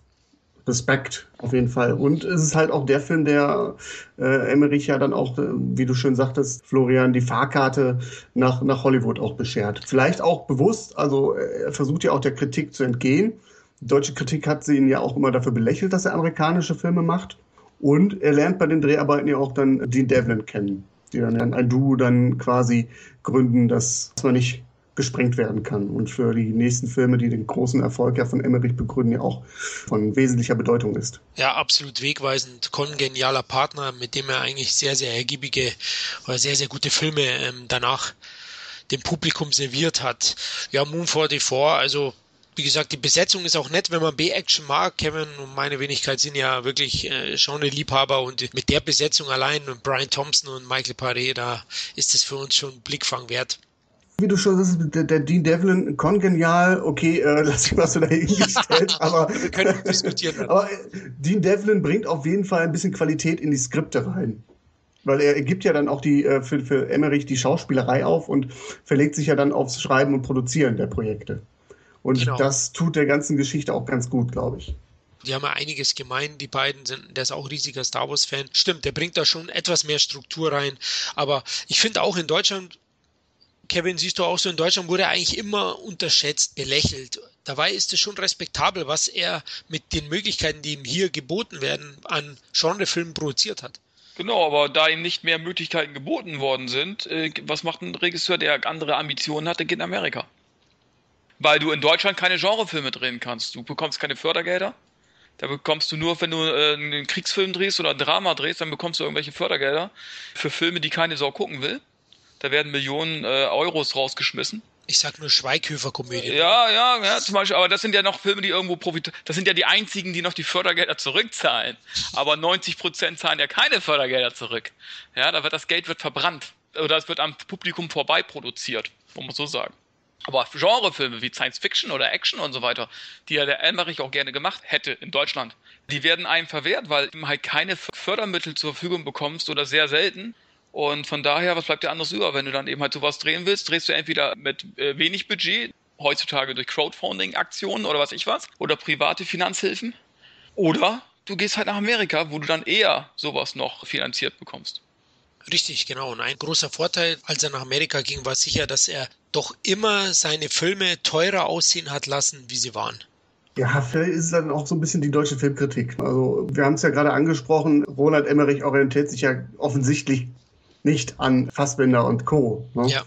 Respekt, auf jeden Fall. Und es ist halt auch der Film, der äh, Emmerich ja dann auch, äh, wie du schön sagtest, Florian, die Fahrkarte nach, nach Hollywood auch beschert. Vielleicht auch bewusst, also äh, er versucht ja auch der Kritik zu entgehen. Deutsche Kritik hat sie ihn ja auch immer dafür belächelt, dass er amerikanische Filme macht. Und er lernt bei den Dreharbeiten ja auch dann Dean Devlin kennen, die dann ein Duo dann quasi gründen, das man nicht gesprengt werden kann. Und für die nächsten Filme, die den großen Erfolg ja von Emmerich begründen, ja auch von wesentlicher Bedeutung ist. Ja, absolut wegweisend. Kongenialer Partner, mit dem er eigentlich sehr, sehr ergiebige oder sehr, sehr gute Filme ähm, danach dem Publikum serviert hat. Ja, Moon 44, also wie gesagt, die Besetzung ist auch nett, wenn man B-Action mag. Kevin und meine Wenigkeit sind ja wirklich äh, schon eine Liebhaber und mit der Besetzung allein und Brian Thompson und Michael Paré, da ist es für uns schon Blickfang wert. Wie du schon sagst, der, der Dean Devlin, kongenial, okay, äh, lass ich mal so dahingestellt, aber, Wir können diskutieren. aber äh, Dean Devlin bringt auf jeden Fall ein bisschen Qualität in die Skripte rein. Weil er gibt ja dann auch die, äh, für, für Emmerich die Schauspielerei auf und verlegt sich ja dann aufs Schreiben und Produzieren der Projekte. Und Genau. das tut der ganzen Geschichte auch ganz gut, glaube ich. Die haben ja einiges gemein, die beiden sind, der ist auch riesiger Star Wars-Fan. Stimmt, der bringt da schon etwas mehr Struktur rein. Aber ich finde auch in Deutschland, Kevin, siehst du auch so, in Deutschland wurde er eigentlich immer unterschätzt, belächelt. Dabei ist es schon respektabel, was er mit den Möglichkeiten, die ihm hier geboten werden, an Genrefilmen produziert hat. Genau, aber da ihm nicht mehr Möglichkeiten geboten worden sind, äh, was macht ein Regisseur, der andere Ambitionen hat, der geht in Amerika. Weil du in Deutschland keine Genrefilme drehen kannst. Du bekommst keine Fördergelder. Da bekommst du nur, wenn du äh, einen Kriegsfilm drehst oder ein Drama drehst, dann bekommst du irgendwelche Fördergelder für Filme, die keine Sau gucken will. Da werden Millionen äh, Euros rausgeschmissen. Ich sag nur Schweighöfer-Komödien. Ja, ja, ja, zum Beispiel, aber das sind ja noch Filme, die irgendwo profitieren. Das sind ja die einzigen, die noch die Fördergelder zurückzahlen. Aber 90 Prozent zahlen ja keine Fördergelder zurück. Ja, da wird das Geld wird verbrannt. Oder es wird am Publikum vorbei produziert, muss man so sagen. Aber Genrefilme wie Science Fiction oder Action und so weiter, die ja der Elmerich auch gerne gemacht hätte in Deutschland, die werden einem verwehrt, weil du halt keine Fördermittel zur Verfügung bekommst oder sehr selten. Und von daher, was bleibt dir anderes über? Wenn du dann eben halt sowas drehen willst, drehst du entweder mit äh, wenig Budget, heutzutage durch Crowdfunding-Aktionen oder was ich was, oder private Finanzhilfen, oder du gehst halt nach Amerika, wo du dann eher sowas noch finanziert bekommst. Richtig, genau. Und ein großer Vorteil, als er nach Amerika ging, war sicher, dass er doch immer seine Filme teurer aussehen hat lassen, wie sie waren. Ja, vielleicht ist es dann auch so ein bisschen die deutsche Filmkritik. Also, wir haben es ja gerade angesprochen, Roland Emmerich orientiert sich ja offensichtlich nicht an Fassbender und Co. Ne? Ja.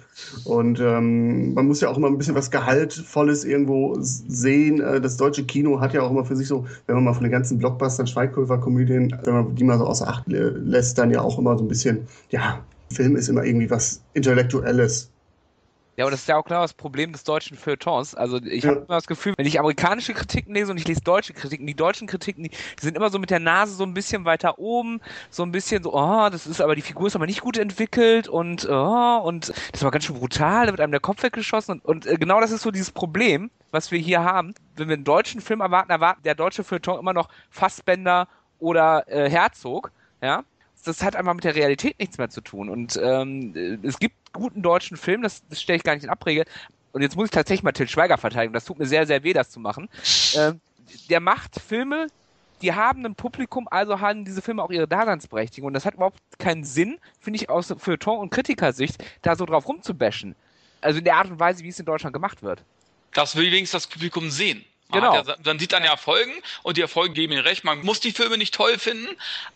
Und ähm, man muss ja auch immer ein bisschen was Gehaltvolles irgendwo sehen. Äh, Das deutsche Kino hat ja auch immer für sich so, wenn man mal von den ganzen Blockbustern, Schweighöfer-Komödien, wenn man die mal so außer Acht lä- lässt, dann ja auch immer so ein bisschen, ja, Film ist immer irgendwie was Intellektuelles. Ja, und das ist ja auch klar das Problem des deutschen Feuilletons. Also ich Ja. habe immer das Gefühl, wenn ich amerikanische Kritiken lese und ich lese deutsche Kritiken, die deutschen Kritiken, die, sind immer so mit der Nase so ein bisschen weiter oben, so ein bisschen so, oh, das ist aber, die Figur ist aber nicht gut entwickelt und, oh, und das ist aber ganz schön brutal, da wird einem der Kopf weggeschossen und, und äh, genau das ist so dieses Problem, was wir hier haben. Wenn wir einen deutschen Film erwarten, erwarten der deutsche Feuilleton immer noch Fassbender oder äh, Herzog, ja. Das hat einfach mit der Realität nichts mehr zu tun. Und ähm, äh, es gibt guten deutschen Film, das, das stelle ich gar nicht in Abrede. Und jetzt muss ich tatsächlich mal Til Schweiger verteidigen. Das tut mir sehr, sehr weh, das zu machen. Ähm, der macht Filme, die haben ein Publikum, also haben diese Filme auch ihre Daseinsberechtigung. Und das hat überhaupt keinen Sinn, finde ich, aus Feuilleton- und Kritikersicht, da so drauf rumzubashen. Also in der Art und Weise, wie es in Deutschland gemacht wird. Das will wenigstens das Publikum sehen. Genau. Ja, dann sieht dann Erfolgen und die Erfolge geben ihm recht. Man muss die Filme nicht toll finden,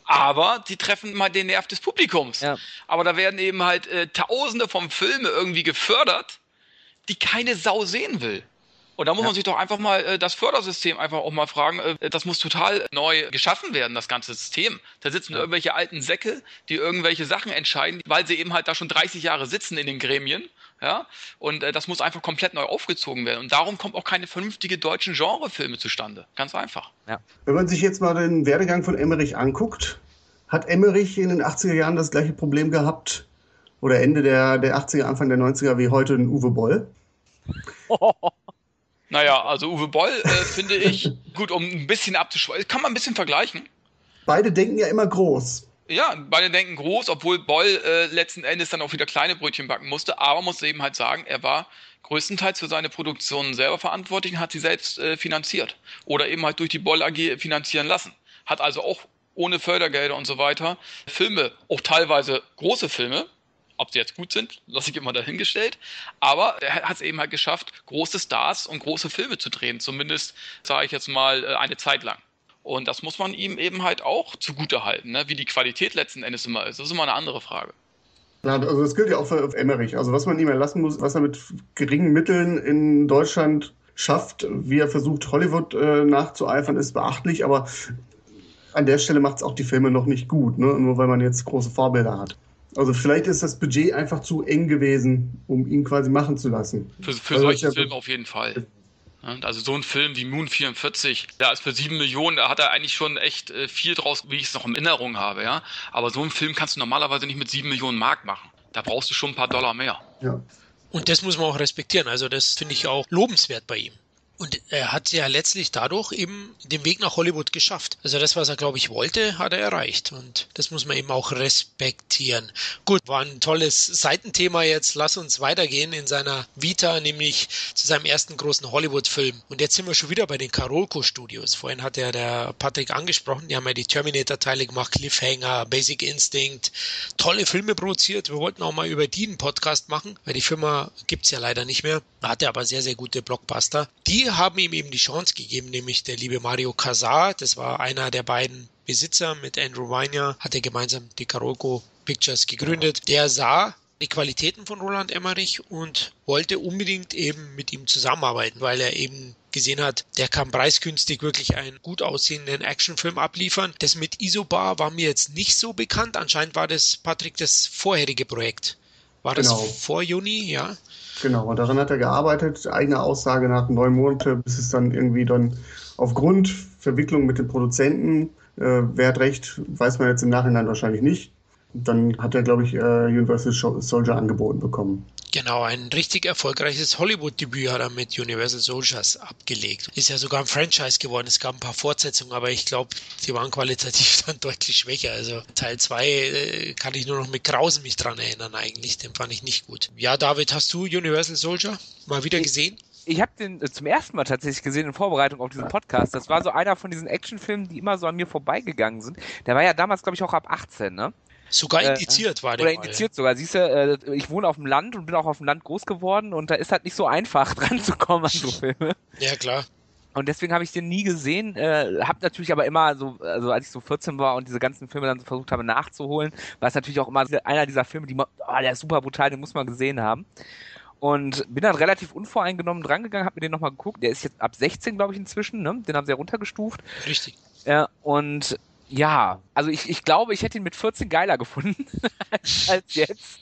aber die treffen mal den Nerv des Publikums. Ja. Aber da werden eben halt äh, Tausende von Filme irgendwie gefördert, die keine Sau sehen will. Und da muss Ja. man sich doch einfach mal äh, das Fördersystem einfach auch mal fragen. Äh, das muss total neu geschaffen werden, das ganze System. Da sitzen irgendwelche alten Säcke, die irgendwelche Sachen entscheiden, weil sie eben halt da schon 30 Jahre sitzen in den Gremien. Ja, und äh, das muss einfach komplett neu aufgezogen werden. Und darum kommen auch keine vernünftige deutschen Genrefilme zustande. Ganz einfach. Wenn man sich jetzt mal den Werdegang von Emmerich anguckt, hat Emmerich in den 80er Jahren das gleiche Problem gehabt oder Ende der, der 80er, Anfang der 90er wie heute ein Uwe Boll? Naja, also Uwe Boll äh, finde ich, gut, um ein bisschen abzuschweifen, kann man ein bisschen vergleichen. Beide denken ja immer groß. Ja, beide denken groß, obwohl Boll äh, letzten Endes dann auch wieder kleine Brötchen backen musste. Aber muss eben halt sagen, er war größtenteils für seine Produktionen selber verantwortlich und hat sie selbst äh, finanziert. Oder eben halt durch die Boll AG finanzieren lassen. Hat also auch ohne Fördergelder und so weiter Filme, auch teilweise große Filme, ob sie jetzt gut sind, lasse ich immer dahingestellt. Aber er hat es eben halt geschafft, große Stars und große Filme zu drehen. Zumindest, sage ich jetzt mal, äh, eine Zeit lang. Und das muss man ihm eben halt auch zugute halten. Ne? Wie die Qualität letzten Endes immer ist, das ist immer eine andere Frage. Also das gilt ja auch für Emmerich. Also was man ihm erlassen muss, was er mit geringen Mitteln in Deutschland schafft, wie er versucht, Hollywood äh, nachzueifern, ist beachtlich, aber an der Stelle macht es auch die Filme noch nicht gut, ne? nur weil man jetzt große Vorbilder hat. Also vielleicht ist das Budget einfach zu eng gewesen, um ihn quasi machen zu lassen. Für, für Also solche Filme auf jeden Fall. Also so ein Film wie Moon 44, da ist für sieben Millionen, da hat er eigentlich schon echt äh, viel draus, wie ich es noch in Erinnerung habe, ja. Aber so einen Film kannst du normalerweise nicht mit sieben Millionen Mark machen. Da brauchst du schon ein paar Dollar mehr. Ja. Und das muss man auch respektieren. Also das finde ich auch lobenswert bei ihm. Und er hat ja letztlich dadurch eben den Weg nach Hollywood geschafft. Also das, was er, glaube ich, wollte, hat er erreicht. Und das muss man eben auch respektieren. Gut, war ein tolles Seitenthema jetzt. Lass uns weitergehen in seiner Vita, nämlich zu seinem ersten großen Hollywood-Film. Und jetzt sind wir schon wieder bei den Karolko Studios. Vorhin hat ja der Patrick angesprochen. Die haben ja die Terminator-Teile gemacht, Cliffhanger, Basic Instinct. Tolle Filme produziert. Wir wollten auch mal über die einen Podcast machen, weil die Firma gibt's ja leider nicht mehr. Hatte aber sehr, sehr gute Blockbuster. Die haben ihm eben die Chance gegeben, nämlich der liebe Mario Casar, das war einer der beiden Besitzer mit Andrew Weiner, hat er gemeinsam die Karolko Pictures gegründet. Der sah die Qualitäten von Roland Emmerich und wollte unbedingt eben mit ihm zusammenarbeiten, weil er eben gesehen hat, der kann preisgünstig wirklich einen gut aussehenden Actionfilm abliefern. Das mit Isobar war mir jetzt nicht so bekannt. Anscheinend war das, Patrick, das vorherige Projekt. War das genau. vor Juni, ja? Genau, und daran hat er gearbeitet, eigene Aussage nach neun Monaten, bis es dann irgendwie dann aufgrund Verwicklung mit den Produzenten, äh, wer hat recht, weiß man jetzt im Nachhinein wahrscheinlich nicht. Dann hat er, glaube ich, äh, Universal Soldier angeboten bekommen. Genau, ein richtig erfolgreiches Hollywood-Debüt hat er mit Universal Soldiers abgelegt. Ist ja sogar ein Franchise geworden. Es gab ein paar Fortsetzungen, aber ich glaube, die waren qualitativ dann deutlich schwächer. Also Teil 2 äh, kann ich nur noch mit Grausen mich dran erinnern eigentlich. Den fand ich nicht gut. Ja, David, hast du Universal Soldier mal wieder gesehen? ich habe den äh, zum ersten Mal tatsächlich gesehen in Vorbereitung auf diesen Podcast. Das war so einer von diesen Actionfilmen, die immer so an mir vorbeigegangen sind. Der war ja damals, glaube ich, auch ab 18, ne? Sogar äh, indiziert äh, war der. Oder indiziert sogar. Siehst du, äh, ich wohne auf dem Land und bin auch auf dem Land groß geworden und da ist halt nicht so einfach dran zu kommen an so Filme. Ja, klar. Und deswegen habe ich den nie gesehen, äh, habe natürlich aber immer so, also als ich so 14 war und diese ganzen Filme dann so versucht habe nachzuholen, war es natürlich auch immer einer dieser Filme, die man, oh, der ist super brutal, den muss man gesehen haben. Und bin dann relativ unvoreingenommen drangegangen, habe mir den nochmal geguckt. Der ist jetzt ab 16, glaube ich, inzwischen, ne? Den haben sie ja runtergestuft. Richtig. Ja, und ja, also ich, ich glaube, ich hätte ihn mit 14 geiler gefunden als jetzt.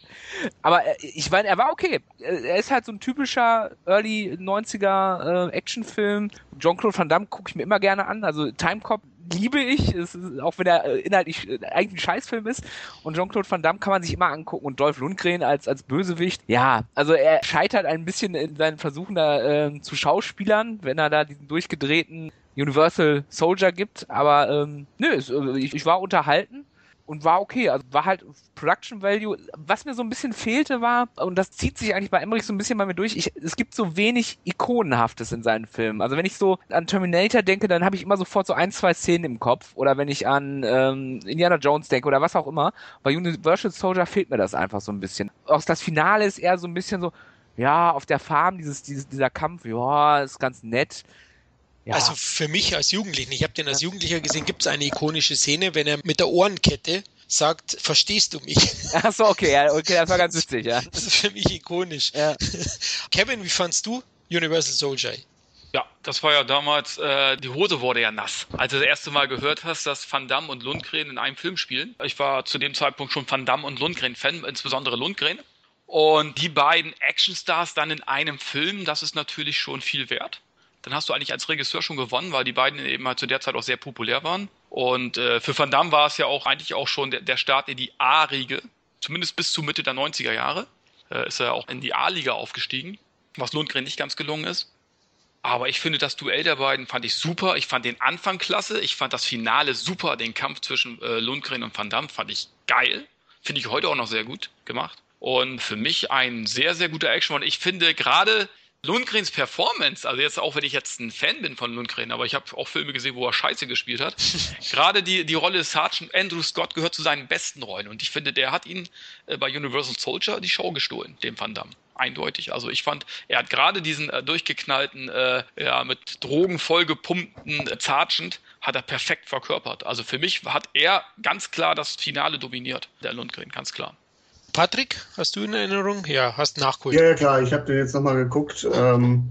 Aber ich meine, er war okay. Er ist halt so ein typischer Early 90er äh, Actionfilm. Jean-Claude Van Damme gucke ich mir immer gerne an. Also Timecop liebe ich, ist, auch wenn er äh, inhaltlich äh, eigentlich ein Scheißfilm ist. Und Jean-Claude Van Damme kann man sich immer angucken. Und Dolph Lundgren als, als Bösewicht. Ja, also er scheitert ein bisschen in seinen Versuchen da äh, zu Schauspielern, wenn er da diesen durchgedrehten Universal Soldier gibt. Aber ähm, nö, äh, ich, ich war unterhalten und war okay. Also war halt Production Value. Was mir so ein bisschen fehlte war, und das zieht sich eigentlich bei Emmerich so ein bisschen bei mir durch, ich, es gibt so wenig Ikonenhaftes in seinen Filmen. Also wenn ich so an Terminator denke, dann habe ich immer sofort so ein, zwei Szenen im Kopf. Oder wenn ich an ähm, Indiana Jones denke oder was auch immer. Bei Universal Soldier fehlt mir das einfach so ein bisschen. Auch das Finale ist eher so ein bisschen so, ja, auf der Farm, dieses, dieses, dieser Kampf, ja, ist ganz nett. Ja. Also für mich als Jugendlichen, ich habe den als Jugendlicher gesehen, gibt es eine ikonische Szene, wenn er mit der Ohrenkette sagt, verstehst du mich? Ach so, okay, ja, okay, das war ganz lustig, ja. Das ist für mich ikonisch. Ja. Kevin, wie fandst du Universal Soldier? Ja, das war ja damals, äh, die Hose wurde ja nass. Als du das erste Mal gehört hast, dass Van Damme und Lundgren in einem Film spielen. Ich war zu dem Zeitpunkt schon Van Damme und Lundgren-Fan, insbesondere Lundgren. Und die beiden Actionstars dann in einem Film, das ist natürlich schon viel wert dann hast du eigentlich als Regisseur schon gewonnen, weil die beiden eben halt zu der Zeit auch sehr populär waren. Und äh, für Van Damme war es ja auch eigentlich auch schon der, der Start in die A-Riege, zumindest bis zu Mitte der 90er Jahre. Äh, ist er auch in die A-Liga aufgestiegen, was Lundgren nicht ganz gelungen ist. Aber ich finde das Duell der beiden fand ich super. Ich fand den Anfang klasse. Ich fand das Finale super. Den Kampf zwischen äh, Lundgren und Van Damme fand ich geil. Finde ich heute auch noch sehr gut gemacht. Und für mich ein sehr, sehr guter Action. Und ich finde gerade Lundgrens Performance, also jetzt auch wenn ich jetzt ein Fan bin von Lundgren, aber ich habe auch Filme gesehen, wo er Scheiße gespielt hat. Gerade die, die Rolle Sergeant Andrew Scott gehört zu seinen besten Rollen und ich finde, der hat ihn äh, bei Universal Soldier die Show gestohlen, dem Van Damme. Eindeutig. Also ich fand, er hat gerade diesen äh, durchgeknallten, äh, ja, mit Drogen vollgepumpten äh, Sergeant hat er perfekt verkörpert. Also für mich hat er ganz klar das Finale dominiert, der Lundgren, ganz klar. Patrick, hast du in Erinnerung? Ja, hast nachgeholt. Ja, klar, ich habe den jetzt nochmal geguckt. Ähm,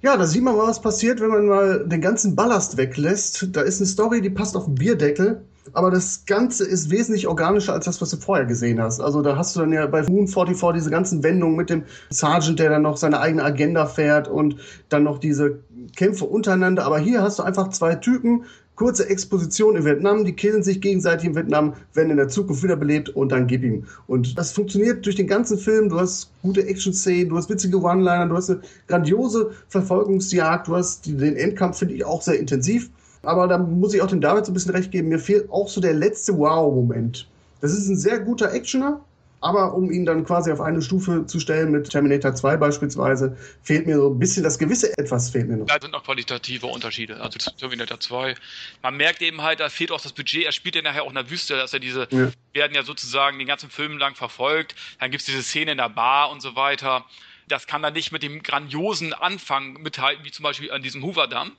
ja, da sieht man mal, was passiert, wenn man mal den ganzen Ballast weglässt. Da ist eine Story, die passt auf den Bierdeckel. Aber das Ganze ist wesentlich organischer als das, was du vorher gesehen hast. Also da hast du dann ja bei Moon 44 diese ganzen Wendungen mit dem Sergeant, der dann noch seine eigene Agenda fährt und dann noch diese Kämpfe untereinander. Aber hier hast du einfach zwei Typen, kurze Exposition in Vietnam, die killen sich gegenseitig in Vietnam, werden in der Zukunft wiederbelebt und dann gib ihm. Und das funktioniert durch den ganzen Film. Du hast gute Action-Szenen, du hast witzige One-Liner, du hast eine grandiose Verfolgungsjagd, du hast den Endkampf, finde ich, auch sehr intensiv. Aber da muss ich auch dem David so ein bisschen recht geben. Mir fehlt auch so der letzte Wow-Moment. Das ist ein sehr guter Actioner, aber um ihn dann quasi auf eine Stufe zu stellen mit Terminator 2 beispielsweise, fehlt mir so ein bisschen das gewisse Etwas fehlt mir noch. Da sind noch qualitative Unterschiede. Also Terminator 2. Man merkt eben halt, da fehlt auch das Budget. Er spielt ja nachher auch in der Wüste, dass er diese, ja. werden ja sozusagen den ganzen Film lang verfolgt. Dann gibt es diese Szene in der Bar und so weiter. Das kann dann nicht mit dem grandiosen Anfang mithalten, wie zum Beispiel an diesem Hoover-Damm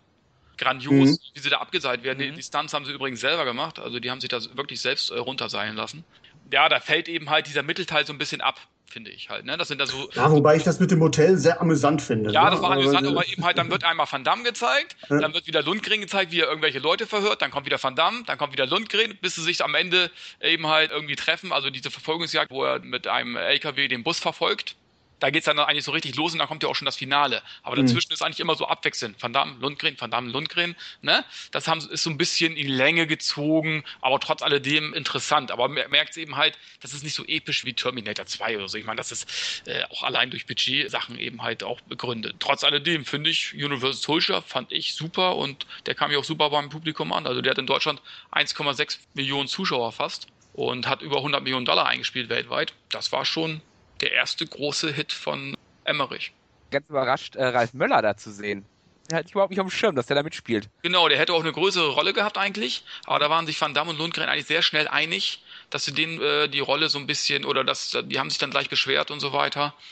grandios, mhm. wie sie da abgeseilt werden. Mhm. Die, die Stunts haben sie übrigens selber gemacht, also die haben sich das wirklich selbst äh, runterseilen lassen. Ja, da fällt eben halt dieser Mittelteil so ein bisschen ab, finde ich halt. Ne? Das sind da so. Ja, wobei ich das mit dem Hotel sehr amüsant finde. Ja, ne? das war amüsant, aber eben halt, dann wird einmal Van Damme gezeigt, ja. dann wird wieder Lundgren gezeigt, wie er irgendwelche Leute verhört, dann kommt wieder Van Damme, dann kommt wieder Lundgren, bis sie sich am Ende eben halt irgendwie treffen. Also diese Verfolgungsjagd, wo er mit einem LKW den Bus verfolgt da geht es dann eigentlich so richtig los und dann kommt ja auch schon das Finale. Aber mhm. dazwischen mhm. ist eigentlich immer so abwechselnd. Van Damme, Lundgren, Van Damme, Lundgren. Ne? Das haben, ist so ein bisschen in die Länge gezogen, aber trotz alledem interessant. Aber man merkt eben halt, das ist nicht so episch wie Terminator 2 oder so. Ich meine, das ist äh, auch allein durch Budget-Sachen eben halt auch begründet. Trotz alledem finde ich Universal Soldier fand ich super und der kam ja auch super beim Publikum an. Also der hat in Deutschland 1,6 Millionen Zuschauer fast und hat über 100 Millionen Dollar eingespielt weltweit. Das war schon der erste große Hit von Emmerich. Ganz überrascht, äh, Ralf Möller da zu sehen. Der hatte ich überhaupt nicht auf dem Schirm, dass der da mitspielt. Genau, der hätte auch eine größere Rolle gehabt eigentlich, aber da waren sich Van Damme und Lundgren eigentlich sehr schnell einig, dass sie denen äh, die Rolle so ein bisschen oder dass die haben sich dann gleich beschwert und so weiter.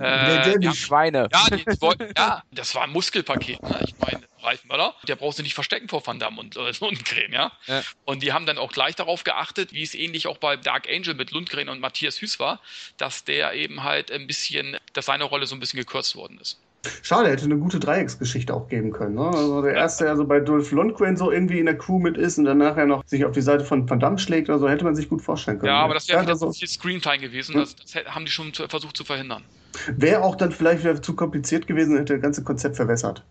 Äh, die Schweine. Ja, die, ja, das war ein Muskelpaket. Ne? Ich meine, Ralf Möller, der braucht sich nicht verstecken vor Van Damme und äh, Lundgren, ja? ja? Und die haben dann auch gleich darauf geachtet, wie es ähnlich auch bei Dark Angel mit Lundgren und Matthias Hüß war, dass der eben halt ein bisschen, dass seine Rolle so ein bisschen gekürzt worden ist. Schade, hätte eine gute Dreiecksgeschichte auch geben können. Ne? Also der erste, der so bei Dolph Lundgren so irgendwie in der Crew mit ist und dann nachher noch sich auf die Seite von Van Damme schlägt oder so, hätte man sich gut vorstellen können. Ja, aber das wäre ja, so viel Screentime gewesen. Hm? Das, das, haben die schon versucht zu verhindern. Wäre auch dann vielleicht wieder zu kompliziert gewesen, hätte das ganze Konzept verwässert.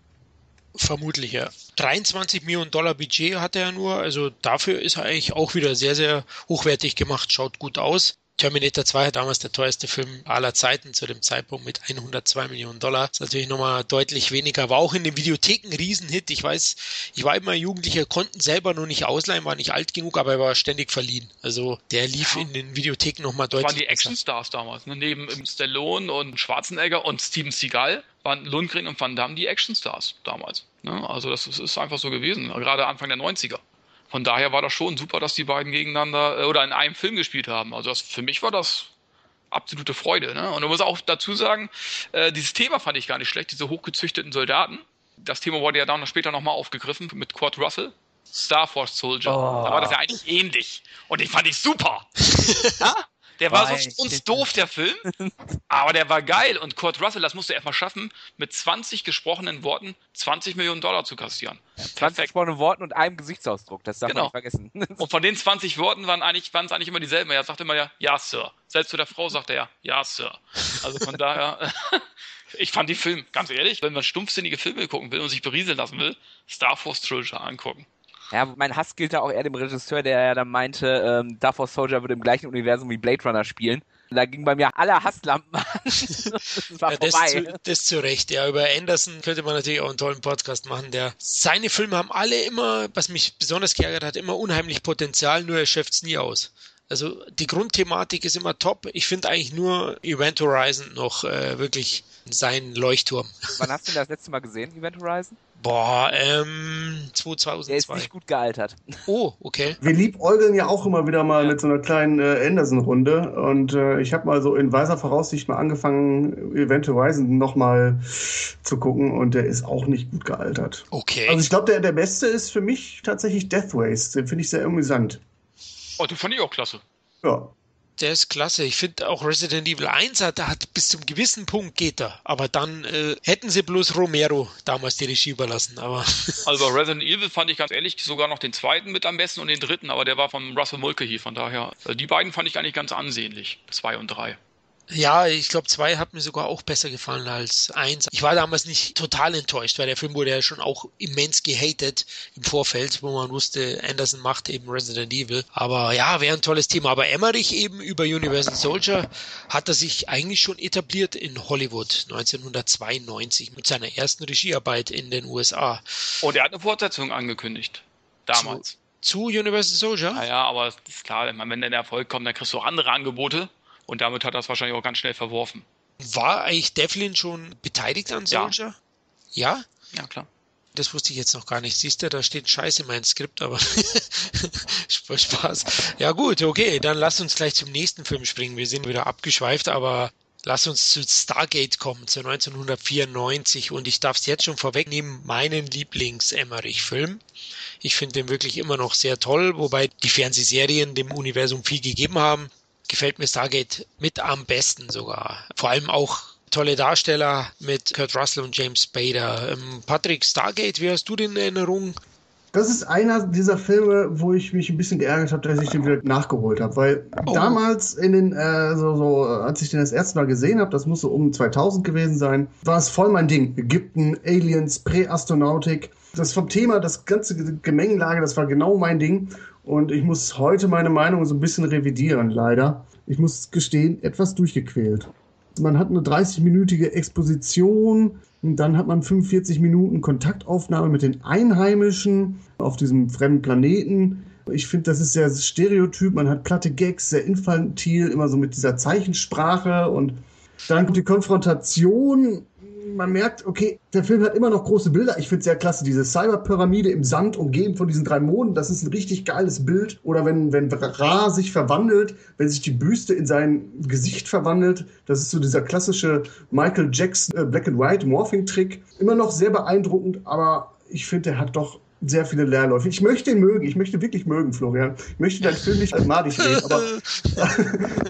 Vermutlich, ja. 23 Millionen Dollar Budget hat er nur, also dafür ist er eigentlich auch wieder sehr, sehr hochwertig gemacht, schaut gut aus. Terminator 2 hat damals der teuerste Film aller Zeiten zu dem Zeitpunkt mit 102 Millionen Dollar. Das ist natürlich nochmal deutlich weniger, war auch in den Videotheken ein Riesenhit. Ich weiß, ich war immer Jugendlicher, konnten selber nur nicht ausleihen, war nicht alt genug, aber er war ständig verliehen. Also der lief ja. in den Videotheken nochmal deutlich. Das waren die Actionstars damals, ne? neben Stallone und Schwarzenegger und Steven Seagal waren Lundgren und Van Damme die Actionstars damals. Ne? Also das ist einfach so gewesen, gerade Anfang der 90er. Von daher war das schon super, dass die beiden gegeneinander äh, oder in einem Film gespielt haben. Also das, für mich war das absolute Freude. Ne? Und man muss auch dazu sagen, äh, dieses Thema fand ich gar nicht schlecht, diese hochgezüchteten Soldaten. Das Thema wurde ja dann später nochmal aufgegriffen mit Kurt Russell. Star Force Soldier. Oh. Da war das ja eigentlich ähnlich. Und den fand ich super. ja? Der war so uns doof, der Film, aber der war geil. Und Kurt Russell, das musst du erstmal schaffen, mit 20 gesprochenen Worten 20 Millionen Dollar zu kassieren. 20 gesprochenen Worten und einem Gesichtsausdruck, das darf genau. man nicht vergessen. und von den 20 Worten waren eigentlich, waren es eigentlich immer dieselben. Er sagte immer ja, ja, Sir. Selbst zu der Frau sagte er ja, ja, Sir. Also von daher, ich fand die Film, ganz ehrlich, wenn man stumpfsinnige Filme gucken will und sich berieseln lassen will, Star Force Trilogy angucken. Ja, mein Hass gilt da auch eher dem Regisseur, der ja dann meinte, ähm, Darth Soldier würde im gleichen Universum wie Blade Runner spielen. Da ging bei mir alle Hasslampen an. das war ja, vorbei. Zu, das zu Recht. Ja, über Anderson könnte man natürlich auch einen tollen Podcast machen. Der, seine Filme haben alle immer, was mich besonders geärgert hat, immer unheimlich Potenzial, nur er schöpft es nie aus. Also die Grundthematik ist immer top. Ich finde eigentlich nur Event Horizon noch äh, wirklich sein Leuchtturm. Wann hast du das letzte Mal gesehen, Event Horizon? Boah, ähm, 2002. Der ist nicht gut gealtert. Oh, okay. Wir liebäugeln ja auch immer wieder mal mit so einer kleinen äh, Anderson-Runde und äh, ich habe mal so in weiser Voraussicht mal angefangen, Event Horizon nochmal zu gucken und der ist auch nicht gut gealtert. Okay. Also ich glaube, der, der beste ist für mich tatsächlich Death Race. Den finde ich sehr amüsant. Oh, den fand ich auch klasse. Ja. Der ist klasse. Ich finde auch Resident Evil 1 hat, hat bis zum gewissen Punkt geht er. Aber dann äh, hätten sie bloß Romero damals die Regie überlassen. Aber also Resident Evil fand ich ganz ehrlich sogar noch den zweiten mit am besten und den dritten, aber der war von Russell Mulcahy. Von daher, also die beiden fand ich eigentlich ganz ansehnlich. Zwei und drei. Ja, ich glaube, zwei hat mir sogar auch besser gefallen als eins. Ich war damals nicht total enttäuscht, weil der Film wurde ja schon auch immens gehatet im Vorfeld, wo man wusste, Anderson macht eben Resident Evil. Aber ja, wäre ein tolles Thema. Aber Emmerich eben über Universal Soldier hat er sich eigentlich schon etabliert in Hollywood 1992 mit seiner ersten Regiearbeit in den USA. Und er hat eine Fortsetzung angekündigt. Damals. Zu, zu Universal Soldier? Naja, aber ist klar, wenn der Erfolg kommt, dann kriegst du auch andere Angebote. Und damit hat er es wahrscheinlich auch ganz schnell verworfen. War eigentlich Devlin schon beteiligt an Soldier? Ja? Ja, ja klar. Das wusste ich jetzt noch gar nicht. Siehst du, da steht Scheiße in meinem Skript, aber Spaß. Ja gut, okay, dann lass uns gleich zum nächsten Film springen. Wir sind wieder abgeschweift, aber lass uns zu Stargate kommen, zu 1994. Und ich darf es jetzt schon vorwegnehmen, meinen Lieblings-Emmerich-Film. Ich finde den wirklich immer noch sehr toll, wobei die Fernsehserien dem Universum viel gegeben haben gefällt mir Stargate mit am besten sogar. Vor allem auch tolle Darsteller mit Kurt Russell und James Spader. Ähm, Patrick, Stargate, wie hast du den in Erinnerung? Das ist einer dieser Filme, wo ich mich ein bisschen geärgert habe, dass ich den wieder nachgeholt habe, weil oh. damals in den, äh, so, so, als ich den das erste Mal gesehen habe, das muss so um 2000 gewesen sein, war es voll mein Ding. Ägypten, Aliens, Präastronautik. Das vom Thema, das ganze Gemengelage, das war genau mein Ding. Und ich muss heute meine Meinung so ein bisschen revidieren, leider. Ich muss gestehen, etwas durchgequält. Man hat eine 30-minütige Exposition und dann hat man 45 Minuten Kontaktaufnahme mit den Einheimischen auf diesem fremden Planeten. Ich finde, das ist sehr stereotyp. Man hat platte Gags, sehr infantil, immer so mit dieser Zeichensprache und dann kommt die Konfrontation man merkt, okay, der Film hat immer noch große Bilder. Ich finde es sehr klasse, diese Cyberpyramide im Sand, umgeben von diesen drei Monden. Das ist ein richtig geiles Bild. Oder wenn, wenn Ra sich verwandelt, wenn sich die Büste in sein Gesicht verwandelt. Das ist so dieser klassische Michael Jackson äh, Black and White Morphing-Trick. Immer noch sehr beeindruckend, aber ich finde, er hat doch sehr viele Leerläufe. Ich möchte ihn mögen, ich möchte wirklich mögen, Florian. Ich möchte deinen Film nicht als madig reden, aber,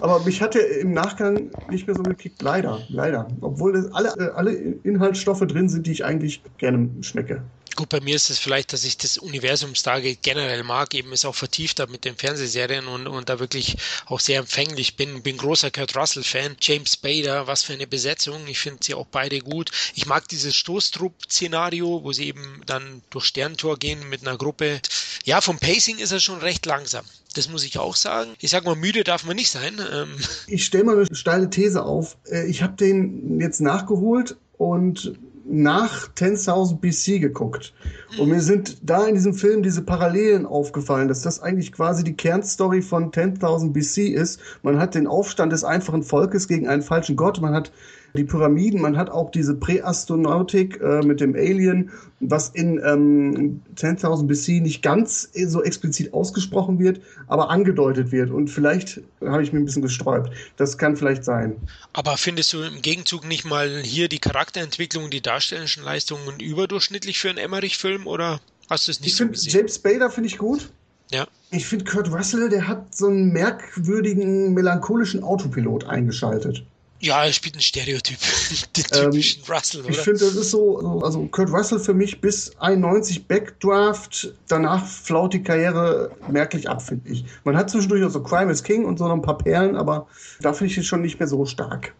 aber mich hat er im Nachgang nicht mehr so gekickt. Leider, leider. Obwohl alle, alle Inhaltsstoffe drin sind, die ich eigentlich gerne schmecke. Gut, bei mir ist es vielleicht, dass ich das Universum Stargate generell mag, eben ist auch vertieft mit den Fernsehserien und, und da wirklich auch sehr empfänglich bin. Bin großer Kurt Russell-Fan. James Spader, was für eine Besetzung. Ich finde sie auch beide gut. Ich mag dieses Stoßtrupp-Szenario, wo sie eben dann durch Sterntor gehen mit einer Gruppe. Ja, vom Pacing ist er schon recht langsam. Das muss ich auch sagen. Ich sag mal, müde darf man nicht sein. Ähm ich stelle mal eine steile These auf. Äh, ich habe den jetzt nachgeholt und nach 10.000 BC geguckt. Und mir sind da in diesem Film diese Parallelen aufgefallen, dass das eigentlich quasi die Kernstory von 10.000 BC ist. Man hat den Aufstand des einfachen Volkes gegen einen falschen Gott. Man hat die Pyramiden, man hat auch diese Präastronautik äh, mit dem Alien, was in ähm, 10.000 BC nicht ganz so explizit ausgesprochen wird, aber angedeutet wird. Und vielleicht habe ich mir ein bisschen gesträubt. Das kann vielleicht sein. Aber findest du im Gegenzug nicht mal hier die Charakterentwicklung, die darstellenden Leistungen überdurchschnittlich für einen Emmerich-Film oder hast du es nicht ich so gesehen? James Spader finde ich gut. Ja. Ich finde Kurt Russell, der hat so einen merkwürdigen, melancholischen Autopilot eingeschaltet. Ja, er spielt ein Stereotyp. Den typischen ähm, Russell, oder? Ich finde, das ist so, also Kurt Russell für mich bis 91 Backdraft, danach flaut die Karriere merklich ab, finde ich. Man hat zwischendurch auch so Crime is King und so noch ein paar Perlen, aber da finde ich es schon nicht mehr so stark.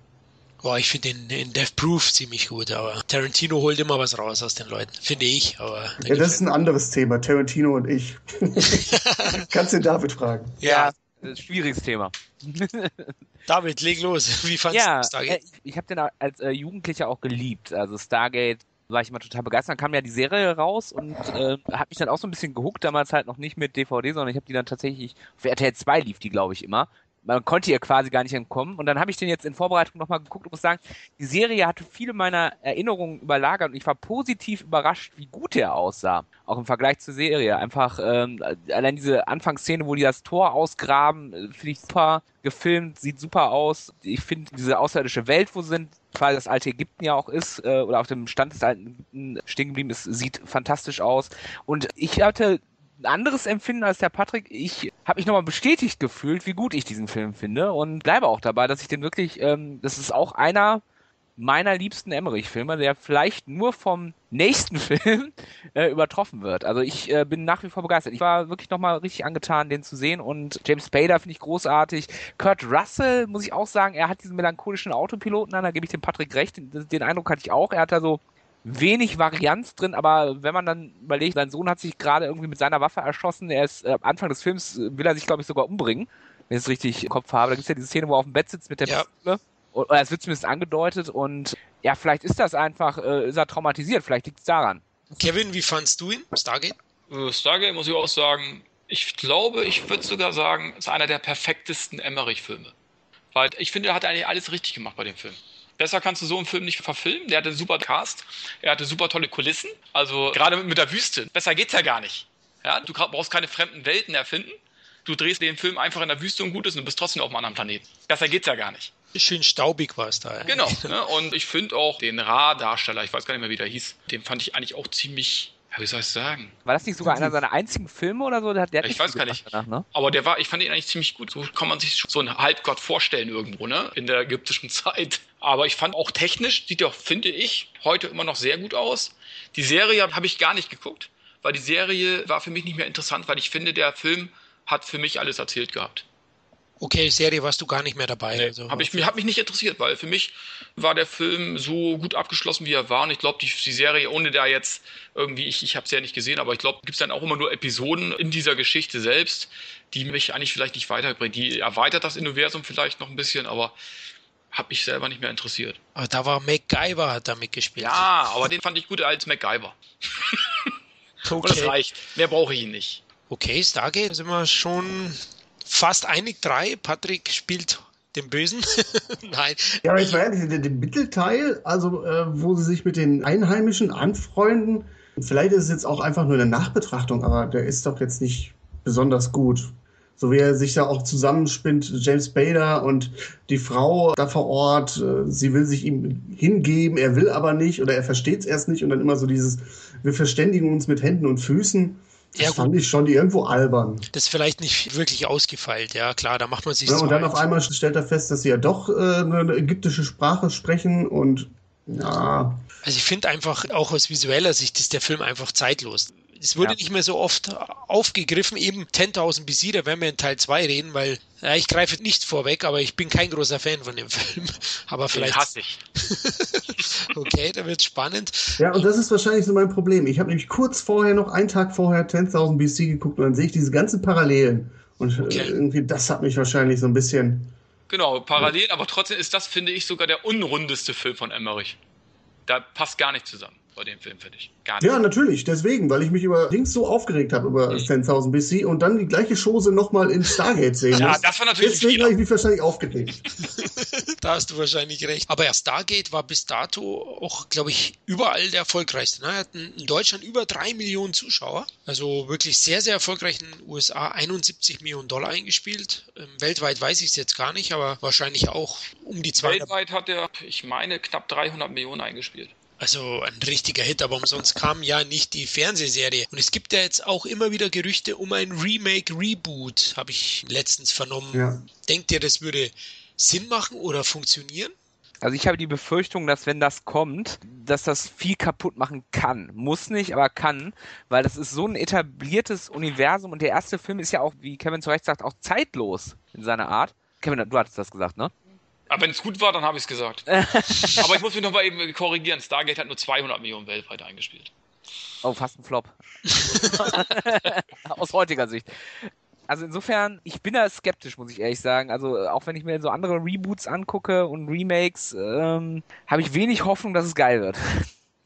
Boah, ich finde den in Death Proof ziemlich gut, aber Tarantino holt immer was raus aus den Leuten, finde ich. Aber ja, das ist ein anderes Thema, Tarantino und ich. Kannst du David fragen. Ja, schwieriges Thema. David, leg los. Wie fandest ja, du Stargate? Ich, ich habe den als äh, Jugendlicher auch geliebt. Also Stargate war ich immer total begeistert. Dann kam ja die Serie raus und äh, hat mich dann auch so ein bisschen gehuckt. Damals halt noch nicht mit DVD, sondern ich habe die dann tatsächlich, auf RTL 2 lief die, glaube ich, immer man konnte ihr quasi gar nicht entkommen. Und dann habe ich den jetzt in Vorbereitung nochmal geguckt und muss sagen, die Serie hatte viele meiner Erinnerungen überlagert und ich war positiv überrascht, wie gut er aussah. Auch im Vergleich zur Serie. Einfach ähm, allein diese Anfangsszene, wo die das Tor ausgraben, äh, finde ich super gefilmt, sieht super aus. Ich finde diese außerirdische Welt, wo sie sind, weil das alte Ägypten ja auch ist, äh, oder auf dem Stand des alten Ägypten stehen geblieben ist, sieht fantastisch aus. Und ich hatte ein anderes Empfinden als der Patrick. Ich habe mich nochmal bestätigt gefühlt, wie gut ich diesen Film finde und bleibe auch dabei, dass ich den wirklich, ähm, das ist auch einer meiner liebsten Emmerich-Filme, der vielleicht nur vom nächsten Film äh, übertroffen wird. Also ich äh, bin nach wie vor begeistert. Ich war wirklich nochmal richtig angetan, den zu sehen und James Spader finde ich großartig. Kurt Russell, muss ich auch sagen, er hat diesen melancholischen Autopiloten an, da gebe ich dem Patrick recht. Den, den Eindruck hatte ich auch. Er hat da so wenig Varianz drin, aber wenn man dann überlegt, sein Sohn hat sich gerade irgendwie mit seiner Waffe erschossen, er ist äh, Anfang des Films äh, will er sich, glaube ich, sogar umbringen, wenn ich es richtig im Kopf habe. Da gibt es ja diese Szene, wo er auf dem Bett sitzt mit der ja. Pistole oder es wird zumindest angedeutet und ja, vielleicht ist das einfach, äh, ist er traumatisiert, vielleicht liegt es daran. Kevin, wie fandst du ihn, Stargate? Äh, Stargate muss ich auch sagen, ich glaube, ich würde sogar sagen, ist einer der perfektesten Emmerich-Filme. Weil ich finde, er hat eigentlich alles richtig gemacht bei dem Film. Besser kannst du so einen Film nicht verfilmen. Der hatte einen super Cast, er hatte super tolle Kulissen. Also gerade mit der Wüste. Besser geht's ja gar nicht. Ja, du brauchst keine fremden Welten erfinden. Du drehst den Film einfach in der Wüste und gut ist und du bist trotzdem auf einem anderen Planeten. Besser geht's ja gar nicht. Schön staubig war es da. Ja. Genau. Ne? Und ich finde auch den Ra-Darsteller, ich weiß gar nicht mehr, wie der hieß, den fand ich eigentlich auch ziemlich wie soll ich sagen? War das nicht sogar einer seiner einzigen Filme oder so? Der hat, der ich weiß gar nicht. Danach, ne? Aber der war, ich fand ihn eigentlich ziemlich gut. So kann man sich so einen Halbgott vorstellen irgendwo, ne? In der ägyptischen Zeit. Aber ich fand auch technisch, sieht er, finde ich, heute immer noch sehr gut aus. Die Serie habe ich gar nicht geguckt, weil die Serie war für mich nicht mehr interessant, weil ich finde, der Film hat für mich alles erzählt gehabt. Okay, Serie warst du gar nicht mehr dabei. Nee, also. Hab ich, hat mich nicht interessiert, weil für mich war der Film so gut abgeschlossen, wie er war. Und ich glaube, die, die, Serie, ohne da jetzt irgendwie, ich, ich habe es ja nicht gesehen, aber ich glaube, gibt es dann auch immer nur Episoden in dieser Geschichte selbst, die mich eigentlich vielleicht nicht weiterbringen. Die erweitert das Universum vielleicht noch ein bisschen, aber hat mich selber nicht mehr interessiert. Aber da war MacGyver hat da mitgespielt. Ja, aber den fand ich gut als MacGyver. okay. Und das reicht. Mehr brauche ich ihn nicht. Okay, Stargate sind wir schon fast einig drei. Patrick spielt den Bösen. Nein. Ja, aber ich war ehrlich, der, der Mittelteil, also äh, wo sie sich mit den Einheimischen anfreunden, vielleicht ist es jetzt auch einfach nur eine Nachbetrachtung, aber der ist doch jetzt nicht besonders gut. So wie er sich da auch zusammenspinnt, James Bader und die Frau da vor Ort, äh, sie will sich ihm hingeben, er will aber nicht oder er versteht es erst nicht und dann immer so dieses, wir verständigen uns mit Händen und Füßen. Das ja, fand ich schon irgendwo albern. Das ist vielleicht nicht wirklich ausgefeilt, ja klar, da macht man sich ja, Und dann auf einmal stellt er fest, dass sie ja doch äh, eine ägyptische Sprache sprechen und ja. Also ich finde einfach, auch aus visueller Sicht ist der Film einfach zeitlos. Es wurde ja. nicht mehr so oft aufgegriffen, eben 10.000 BC, da werden wir in Teil 2 reden, weil ja, ich greife nicht vorweg, aber ich bin kein großer Fan von dem Film. Aber vielleicht. Den hasse ich. okay, da wird spannend. Ja, und das ist wahrscheinlich so mein Problem. Ich habe nämlich kurz vorher, noch einen Tag vorher, 10.000 BC geguckt und dann sehe ich diese ganzen Parallelen. Und äh, okay. irgendwie, das hat mich wahrscheinlich so ein bisschen. Genau, parallel, aber trotzdem ist das, finde ich, sogar der unrundeste Film von Emmerich. Da passt gar nicht zusammen bei dem Film, finde ich. Gar nicht. Ja, natürlich, deswegen, weil ich mich über Dings so aufgeregt habe, über mhm. 10.000 BC und dann die gleiche Chose nochmal in Stargate sehen Ja, das war natürlich Deswegen habe ich mich wahrscheinlich aufgeregt. da hast du wahrscheinlich recht. Aber ja, Stargate war bis dato auch, glaube ich, überall der erfolgreichste. Ne? Er hat in Deutschland über drei Millionen Zuschauer. Also wirklich sehr, sehr erfolgreich in den USA. 71 Millionen Dollar eingespielt. Ähm, weltweit weiß ich es jetzt gar nicht, aber wahrscheinlich auch um die zwei. Weltweit hat er, ich meine, knapp 300 Millionen eingespielt. Also ein richtiger Hit, aber umsonst kam ja nicht die Fernsehserie. Und es gibt ja jetzt auch immer wieder Gerüchte um ein Remake, Reboot, habe ich letztens vernommen. Ja. Denkt ihr, das würde Sinn machen oder funktionieren? Also ich habe die Befürchtung, dass wenn das kommt, dass das viel kaputt machen kann. Muss nicht, aber kann, weil das ist so ein etabliertes Universum und der erste Film ist ja auch, wie Kevin zu Recht sagt, auch zeitlos in seiner Art. Kevin, du hattest das gesagt, ne? Aber wenn es gut war, dann habe ich es gesagt. Aber ich muss mich noch mal eben korrigieren. Stargate hat nur 200 Millionen weltweit eingespielt. Oh, fast ein Flop. Aus heutiger Sicht. Also insofern, ich bin da skeptisch, muss ich ehrlich sagen. Also auch wenn ich mir so andere Reboots angucke und Remakes, ähm, habe ich wenig Hoffnung, dass es geil wird.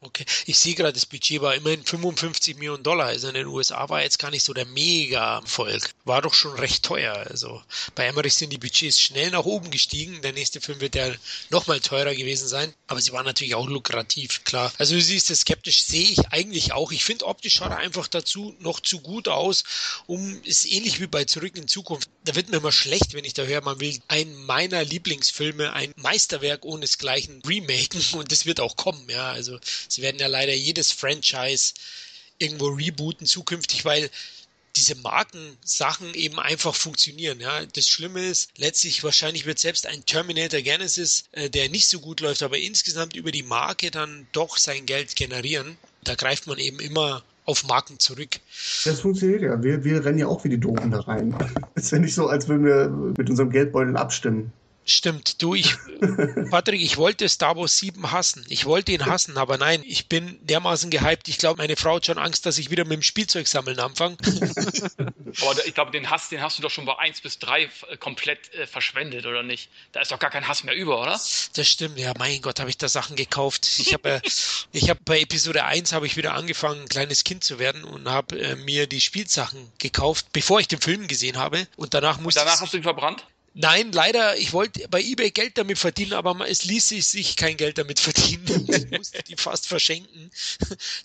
Okay, ich sehe gerade, das Budget war immerhin 55 Millionen Dollar. Also in den USA war jetzt gar nicht so der Mega-Erfolg. War doch schon recht teuer. Also bei Emmerich sind die Budgets schnell nach oben gestiegen. Der nächste Film wird ja nochmal teurer gewesen sein. Aber sie waren natürlich auch lukrativ, klar. Also du siehst es skeptisch, sehe ich eigentlich auch. Ich finde optisch schaut er einfach dazu noch zu gut aus, um, ist ähnlich wie bei Zurück in Zukunft. Da wird mir immer schlecht, wenn ich da höre, man will einen meiner Lieblingsfilme, ein Meisterwerk ohnesgleichen remaken und das wird auch kommen, ja. Also Sie werden ja leider jedes Franchise irgendwo rebooten zukünftig, weil diese Markensachen eben einfach funktionieren. Ja, das Schlimme ist, letztlich wahrscheinlich wird selbst ein Terminator Genesis, äh, der nicht so gut läuft, aber insgesamt über die Marke dann doch sein Geld generieren. Da greift man eben immer auf Marken zurück. Das funktioniert ja. Wir, wir rennen ja auch wie die Doofen da rein. Es ist ja nicht so, als würden wir mit unserem Geldbeutel abstimmen. Stimmt, du, ich, Patrick, ich wollte Star Wars 7 hassen. Ich wollte ihn hassen, aber nein, ich bin dermaßen gehypt. Ich glaube, meine Frau hat schon Angst, dass ich wieder mit dem Spielzeug sammeln anfange. aber ich glaube, den Hass, den hast du doch schon bei 1 bis 3 äh, komplett äh, verschwendet, oder nicht? Da ist doch gar kein Hass mehr über, oder? Das stimmt, ja, mein Gott, habe ich da Sachen gekauft. Ich habe äh, ich hab bei Episode 1 habe ich wieder angefangen, ein kleines Kind zu werden und habe äh, mir die Spielsachen gekauft, bevor ich den Film gesehen habe. Und danach musste und danach hast du ihn verbrannt? Nein, leider, ich wollte bei eBay Geld damit verdienen, aber es ließ sich kein Geld damit verdienen. Ich musste die fast verschenken.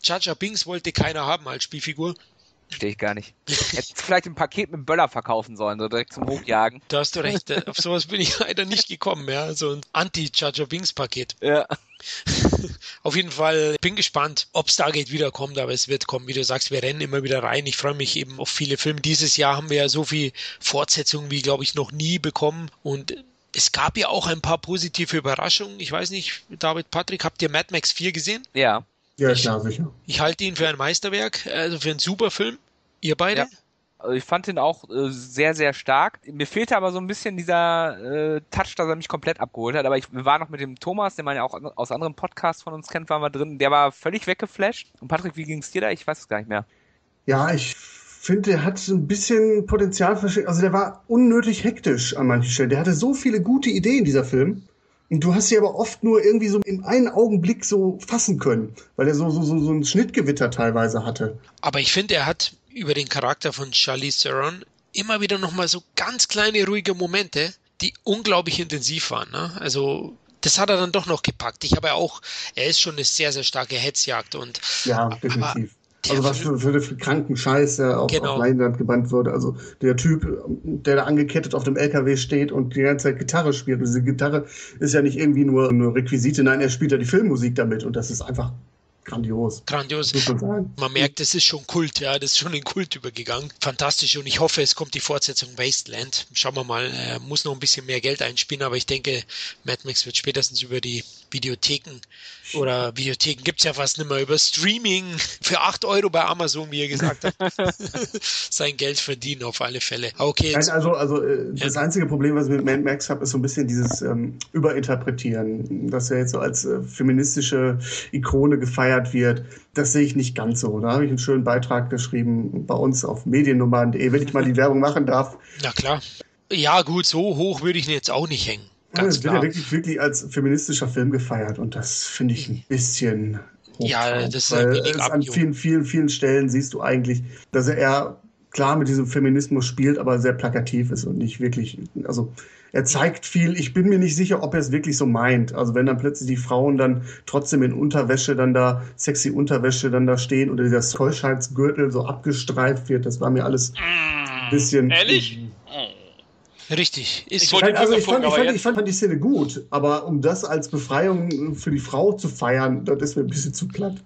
Chacha Binks wollte keiner haben als Spielfigur. Verstehe ich gar nicht. Hättest vielleicht ein Paket mit Böller verkaufen sollen, so direkt zum Hochjagen. Da hast du recht. Auf sowas bin ich leider nicht gekommen, ja. So ein Anti-Charger Wings Paket. Ja. Auf jeden Fall bin gespannt, ob Stargate wiederkommt, aber es wird kommen. Wie du sagst, wir rennen immer wieder rein. Ich freue mich eben auf viele Filme. Dieses Jahr haben wir ja so viel Fortsetzungen wie, glaube ich, noch nie bekommen und es gab ja auch ein paar positive Überraschungen. Ich weiß nicht, David, Patrick, habt ihr Mad Max 4 gesehen? Ja. Ja, klar, sicher. Ich halte ihn für ein Meisterwerk, also für einen super Film. Ihr beide? Ja. Ich fand ihn auch äh, sehr, sehr stark. Mir fehlte aber so ein bisschen dieser äh, Touch, dass er mich komplett abgeholt hat. Aber ich wir waren noch mit dem Thomas, den man ja auch aus anderen Podcasts von uns kennt, waren wir drin. Der war völlig weggeflasht. Und Patrick, wie ging es dir da? Ich weiß es gar nicht mehr. Ja, ich finde, der hat ein bisschen Potenzial verschenkt. Also der war unnötig hektisch an manchen Stellen. Der hatte so viele gute Ideen, dieser Film. Und du hast sie aber oft nur irgendwie so in einen Augenblick so fassen können, weil er so, so, so, so ein Schnittgewitter teilweise hatte. Aber ich finde, er hat über den Charakter von Charlie Theron immer wieder nochmal so ganz kleine ruhige Momente, die unglaublich intensiv waren. Ne? Also das hat er dann doch noch gepackt. Ich habe ja auch, er ist schon eine sehr, sehr starke Hetzjagd und ja, definitiv. Also was für, für, für kranken Scheiß der auf, genau. auf Leinwand gebannt wurde. Also der Typ, der da angekettet auf dem LKW steht und die ganze Zeit Gitarre spielt. Und diese Gitarre ist ja nicht irgendwie nur, nur Requisite, nein, er spielt ja die Filmmusik damit und das ist einfach grandios. Grandios. Man, merkt, das ist schon Kult, ja, das ist schon in Kult übergegangen. Fantastisch und ich hoffe, es kommt die Fortsetzung Wasteland. Schauen wir mal, er muss noch ein bisschen mehr Geld einspielen, aber ich denke, Mad Max wird spätestens über die Videotheken oder Videotheken gibt es ja fast nicht mehr, über Streaming für 8 Euro bei Amazon, wie ihr gesagt habt, sein Geld verdienen auf alle Fälle. Okay. Nein, also, also äh, das ja. einzige Problem, was ich mit Mad Max habe, ist so ein bisschen dieses ähm, Überinterpretieren, dass er jetzt so als äh, feministische Ikone gefeiert wird. Das sehe ich nicht ganz so. Da habe ich einen schönen Beitrag geschrieben bei uns auf mediennummern.de, wenn ich mal die Werbung machen darf. Na klar. Ja, gut, so hoch würde ich ihn jetzt auch nicht hängen. Ganz ja, wird ja wirklich, wirklich als feministischer Film gefeiert und das finde ich ein bisschen ja, das ist weil ein an vielen, vielen, vielen Stellen siehst du eigentlich, dass er eher klar mit diesem Feminismus spielt, aber sehr plakativ ist und nicht wirklich, also er zeigt viel. Ich bin mir nicht sicher, ob er es wirklich so meint. Also wenn dann plötzlich die Frauen dann trotzdem in Unterwäsche dann da, sexy Unterwäsche dann da stehen oder dieser Keuschheitsgürtel so abgestreift wird, das war mir alles ein bisschen. Ehrlich? Richtig. Ist ich, so. also ich, fand, ich, fand, ich fand die Szene gut, aber um das als Befreiung für die Frau zu feiern, das ist mir ein bisschen zu platt.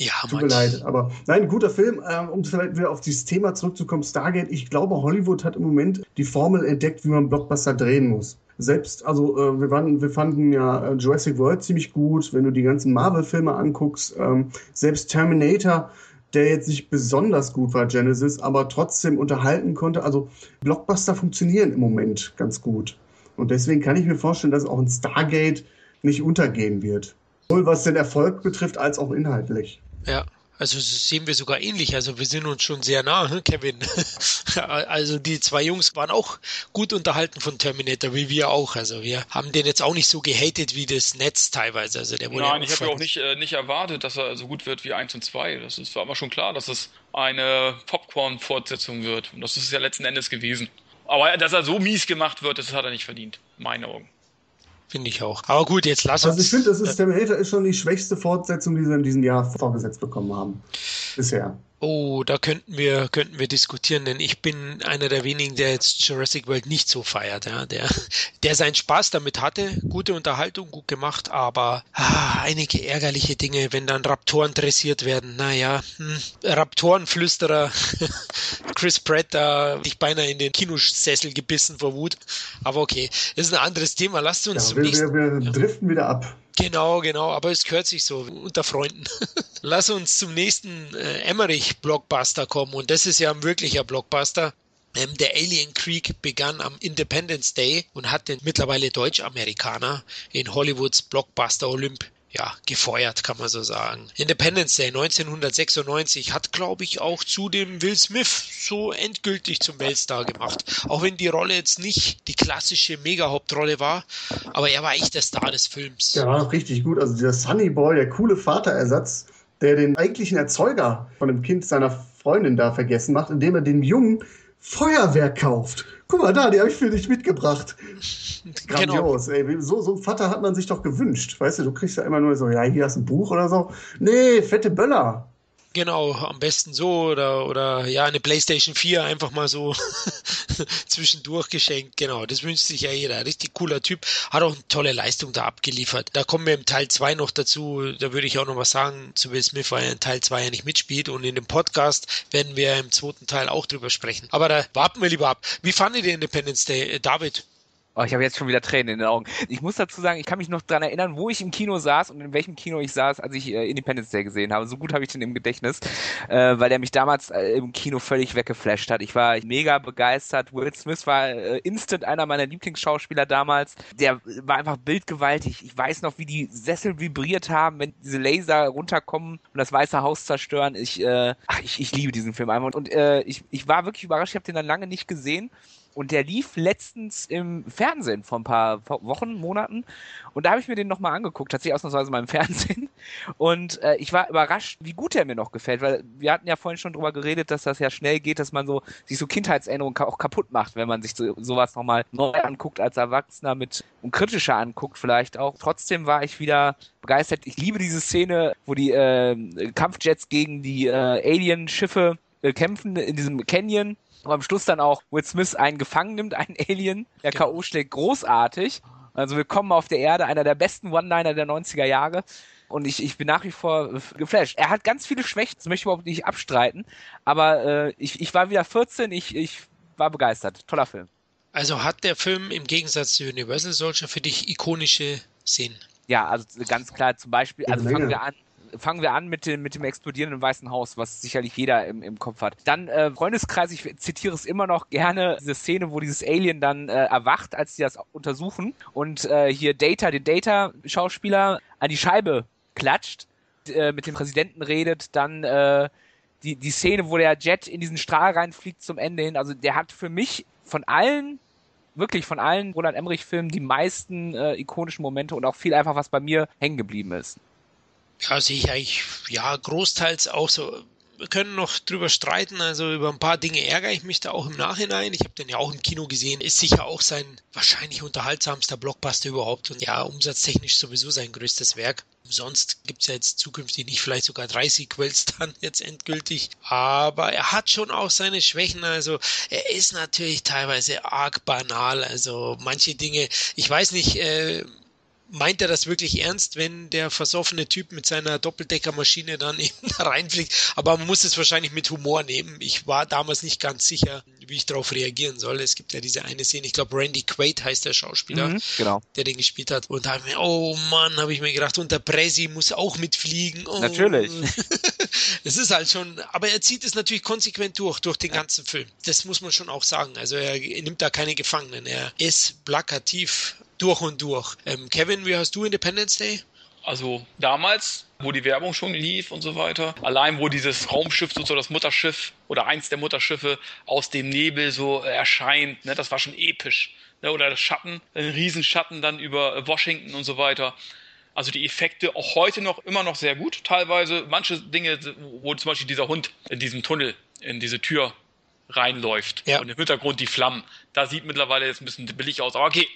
Ja, Tut mir leid, aber nein, guter Film. Ähm, um vielleicht wieder auf dieses Thema zurückzukommen, Stargate. Ich glaube, Hollywood hat im Moment die Formel entdeckt, wie man Blockbuster drehen muss. Selbst, also äh, wir, waren, wir fanden ja äh, Jurassic World ziemlich gut, wenn du die ganzen Marvel-Filme anguckst. Ähm, selbst Terminator der jetzt nicht besonders gut war, Genesis, aber trotzdem unterhalten konnte. Also Blockbuster funktionieren im Moment ganz gut. Und deswegen kann ich mir vorstellen, dass auch ein Stargate nicht untergehen wird. Sowohl was den Erfolg betrifft, als auch inhaltlich. Ja. Also sehen wir sogar ähnlich. Also wir sind uns schon sehr nah, hm, Kevin. also die zwei Jungs waren auch gut unterhalten von Terminator, wie wir auch. Also wir haben den jetzt auch nicht so gehatet wie das Netz teilweise. Also der wurde Nein, ja ich habe ja auch nicht, äh, nicht erwartet, dass er so gut wird wie 1 und 2. Das ist, war aber schon klar, dass es eine Popcorn-Fortsetzung wird. Und das ist ja letzten Endes gewesen. Aber dass er so mies gemacht wird, das hat er nicht verdient. Meine Augen. Finde ich auch. Aber gut, jetzt lass uns. Also ich finde, das ist, Terminator ist schon die schwächste Fortsetzung, die sie in diesem Jahr vorgesetzt bekommen haben. Bisher. Oh, da könnten wir, könnten wir diskutieren, denn ich bin einer der wenigen, der jetzt Jurassic World nicht so feiert, ja, der, der seinen Spaß damit hatte, gute Unterhaltung, gut gemacht, aber ah, einige ärgerliche Dinge, wenn dann Raptoren dressiert werden, naja, hm, Raptorenflüsterer, Chris Pratt da dich beinahe in den Kinosessel gebissen vor Wut, aber okay, das ist ein anderes Thema, lasst uns Ja, wir, nächsten. wir, wir driften wieder ab. Genau, genau, aber es gehört sich so unter Freunden. Lass uns zum nächsten äh, Emmerich-Blockbuster kommen und das ist ja ein wirklicher Blockbuster. Ähm, der Alien Creek begann am Independence Day und hat den mittlerweile Deutsch-Amerikaner in Hollywoods Blockbuster Olymp ja, gefeuert, kann man so sagen. Independence Day 1996 hat, glaube ich, auch zu dem Will Smith so endgültig zum Weltstar gemacht. Auch wenn die Rolle jetzt nicht die klassische Mega-Hauptrolle war, aber er war echt der Star des Films. Der war noch richtig gut. Also der Sunny Boy, der coole Vaterersatz, der den eigentlichen Erzeuger von dem Kind seiner Freundin da vergessen macht, indem er dem Jungen Feuerwerk kauft. Guck mal da, die habe ich für dich mitgebracht. Genau. Grandios, ey. So, so einen Vater hat man sich doch gewünscht. Weißt du, du kriegst ja immer nur so, ja, hier hast du ein Buch oder so. Nee, fette Böller. Genau, am besten so oder, oder ja, eine Playstation 4 einfach mal so zwischendurch geschenkt. Genau, das wünscht sich ja jeder. Richtig cooler Typ. Hat auch eine tolle Leistung da abgeliefert. Da kommen wir im Teil 2 noch dazu. Da würde ich auch noch was sagen zu Will Smith, weil er in Teil 2 ja nicht mitspielt. Und in dem Podcast werden wir im zweiten Teil auch drüber sprechen. Aber da warten wir lieber ab. Wie fandet ihr Independence Day, äh, David? Oh, ich habe jetzt schon wieder Tränen in den Augen. Ich muss dazu sagen, ich kann mich noch dran erinnern, wo ich im Kino saß und in welchem Kino ich saß, als ich äh, Independence Day gesehen habe. So gut habe ich den im Gedächtnis, äh, weil der mich damals äh, im Kino völlig weggeflasht hat. Ich war mega begeistert. Will Smith war äh, instant einer meiner Lieblingsschauspieler damals. Der war einfach bildgewaltig. Ich weiß noch, wie die Sessel vibriert haben, wenn diese Laser runterkommen und das Weiße Haus zerstören. Ich, äh, ach, ich, ich liebe diesen Film einfach. Und äh, ich, ich war wirklich überrascht. Ich habe den dann lange nicht gesehen. Und der lief letztens im Fernsehen vor ein paar Wochen, Monaten. Und da habe ich mir den nochmal angeguckt, tatsächlich ausnahmsweise mal im Fernsehen. Und äh, ich war überrascht, wie gut er mir noch gefällt, weil wir hatten ja vorhin schon drüber geredet, dass das ja schnell geht, dass man so sich so Kindheitserinnerungen auch kaputt macht, wenn man sich so, sowas nochmal neu anguckt als Erwachsener mit und kritischer anguckt vielleicht auch. Trotzdem war ich wieder begeistert. Ich liebe diese Szene, wo die äh, Kampfjets gegen die äh, Alien-Schiffe äh, kämpfen in diesem Canyon und am Schluss dann auch Will Smith einen gefangen nimmt, einen Alien. Der Genau. K.O. schlägt großartig. Also willkommen auf der Erde, einer der besten One-Liner der 90er Jahre. Und ich, ich bin nach wie vor geflasht. Er hat ganz viele Schwächen, das möchte ich überhaupt nicht abstreiten. Aber äh, ich, ich war wieder 14, ich, ich war begeistert. Toller Film. Also hat der Film im Gegensatz zu Universal Soldier für dich ikonische Szenen? Ja, also ganz klar, zum Beispiel, also fangen wir an. Fangen wir an mit dem, mit dem explodierenden Weißen Haus, was sicherlich jeder im, im Kopf hat. Dann äh, Freundeskreis, ich zitiere es immer noch gerne, diese Szene, wo dieses Alien dann äh, erwacht, als sie das untersuchen und äh, hier Data, den Data-Schauspieler, an die Scheibe klatscht, äh, mit dem Präsidenten redet, dann äh, die, die Szene, wo der Jet in diesen Strahl reinfliegt zum Ende hin. Also der hat für mich von allen wirklich von allen Roland Emmerich-Filmen die meisten äh, ikonischen Momente und auch viel einfach, was bei mir hängen geblieben ist. Ja, sehe ich eigentlich, ja, großteils auch so. Wir können noch drüber streiten, also über ein paar Dinge ärgere ich mich da auch im Nachhinein. Ich habe den ja auch im Kino gesehen. Ist sicher auch sein wahrscheinlich unterhaltsamster Blockbuster überhaupt und ja, umsatztechnisch sowieso sein größtes Werk. Sonst gibt's ja jetzt zukünftig nicht vielleicht sogar drei Sequels dann jetzt endgültig. Aber er hat schon auch seine Schwächen. Also er ist natürlich teilweise arg banal. Also manche Dinge, ich weiß nicht, äh, meint er das wirklich ernst, wenn der versoffene Typ mit seiner Doppeldeckermaschine dann eben da reinfliegt? Aber man muss es wahrscheinlich mit Humor nehmen. Ich war damals nicht ganz sicher, wie ich darauf reagieren soll. Es gibt ja diese eine Szene, ich glaube Randy Quaid heißt der Schauspieler, Mhm, genau. der den gespielt hat. Und da habe ich mir, oh Mann, habe ich mir gedacht, und der Presi muss auch mitfliegen. Oh. Natürlich. Es ist halt schon, aber er zieht es natürlich konsequent durch, durch den ganzen Film. Das muss man schon auch sagen. Also er nimmt da keine Gefangenen. Er ist plakativ durch und durch. Ähm, Kevin, wie hast du Independence Day? Also damals, wo die Werbung schon lief und so weiter, allein wo dieses Raumschiff, so das Mutterschiff oder eins der Mutterschiffe aus dem Nebel so erscheint, ne, das war schon episch. Ne, oder das Schatten, ein Riesenschatten dann über Washington und so weiter. Also die Effekte auch heute noch immer noch sehr gut, teilweise. Manche Dinge, wo zum Beispiel dieser Hund in diesem Tunnel, in diese Tür reinläuft Ja. und im Hintergrund die Flammen. Da sieht mittlerweile jetzt ein bisschen billig aus, aber okay,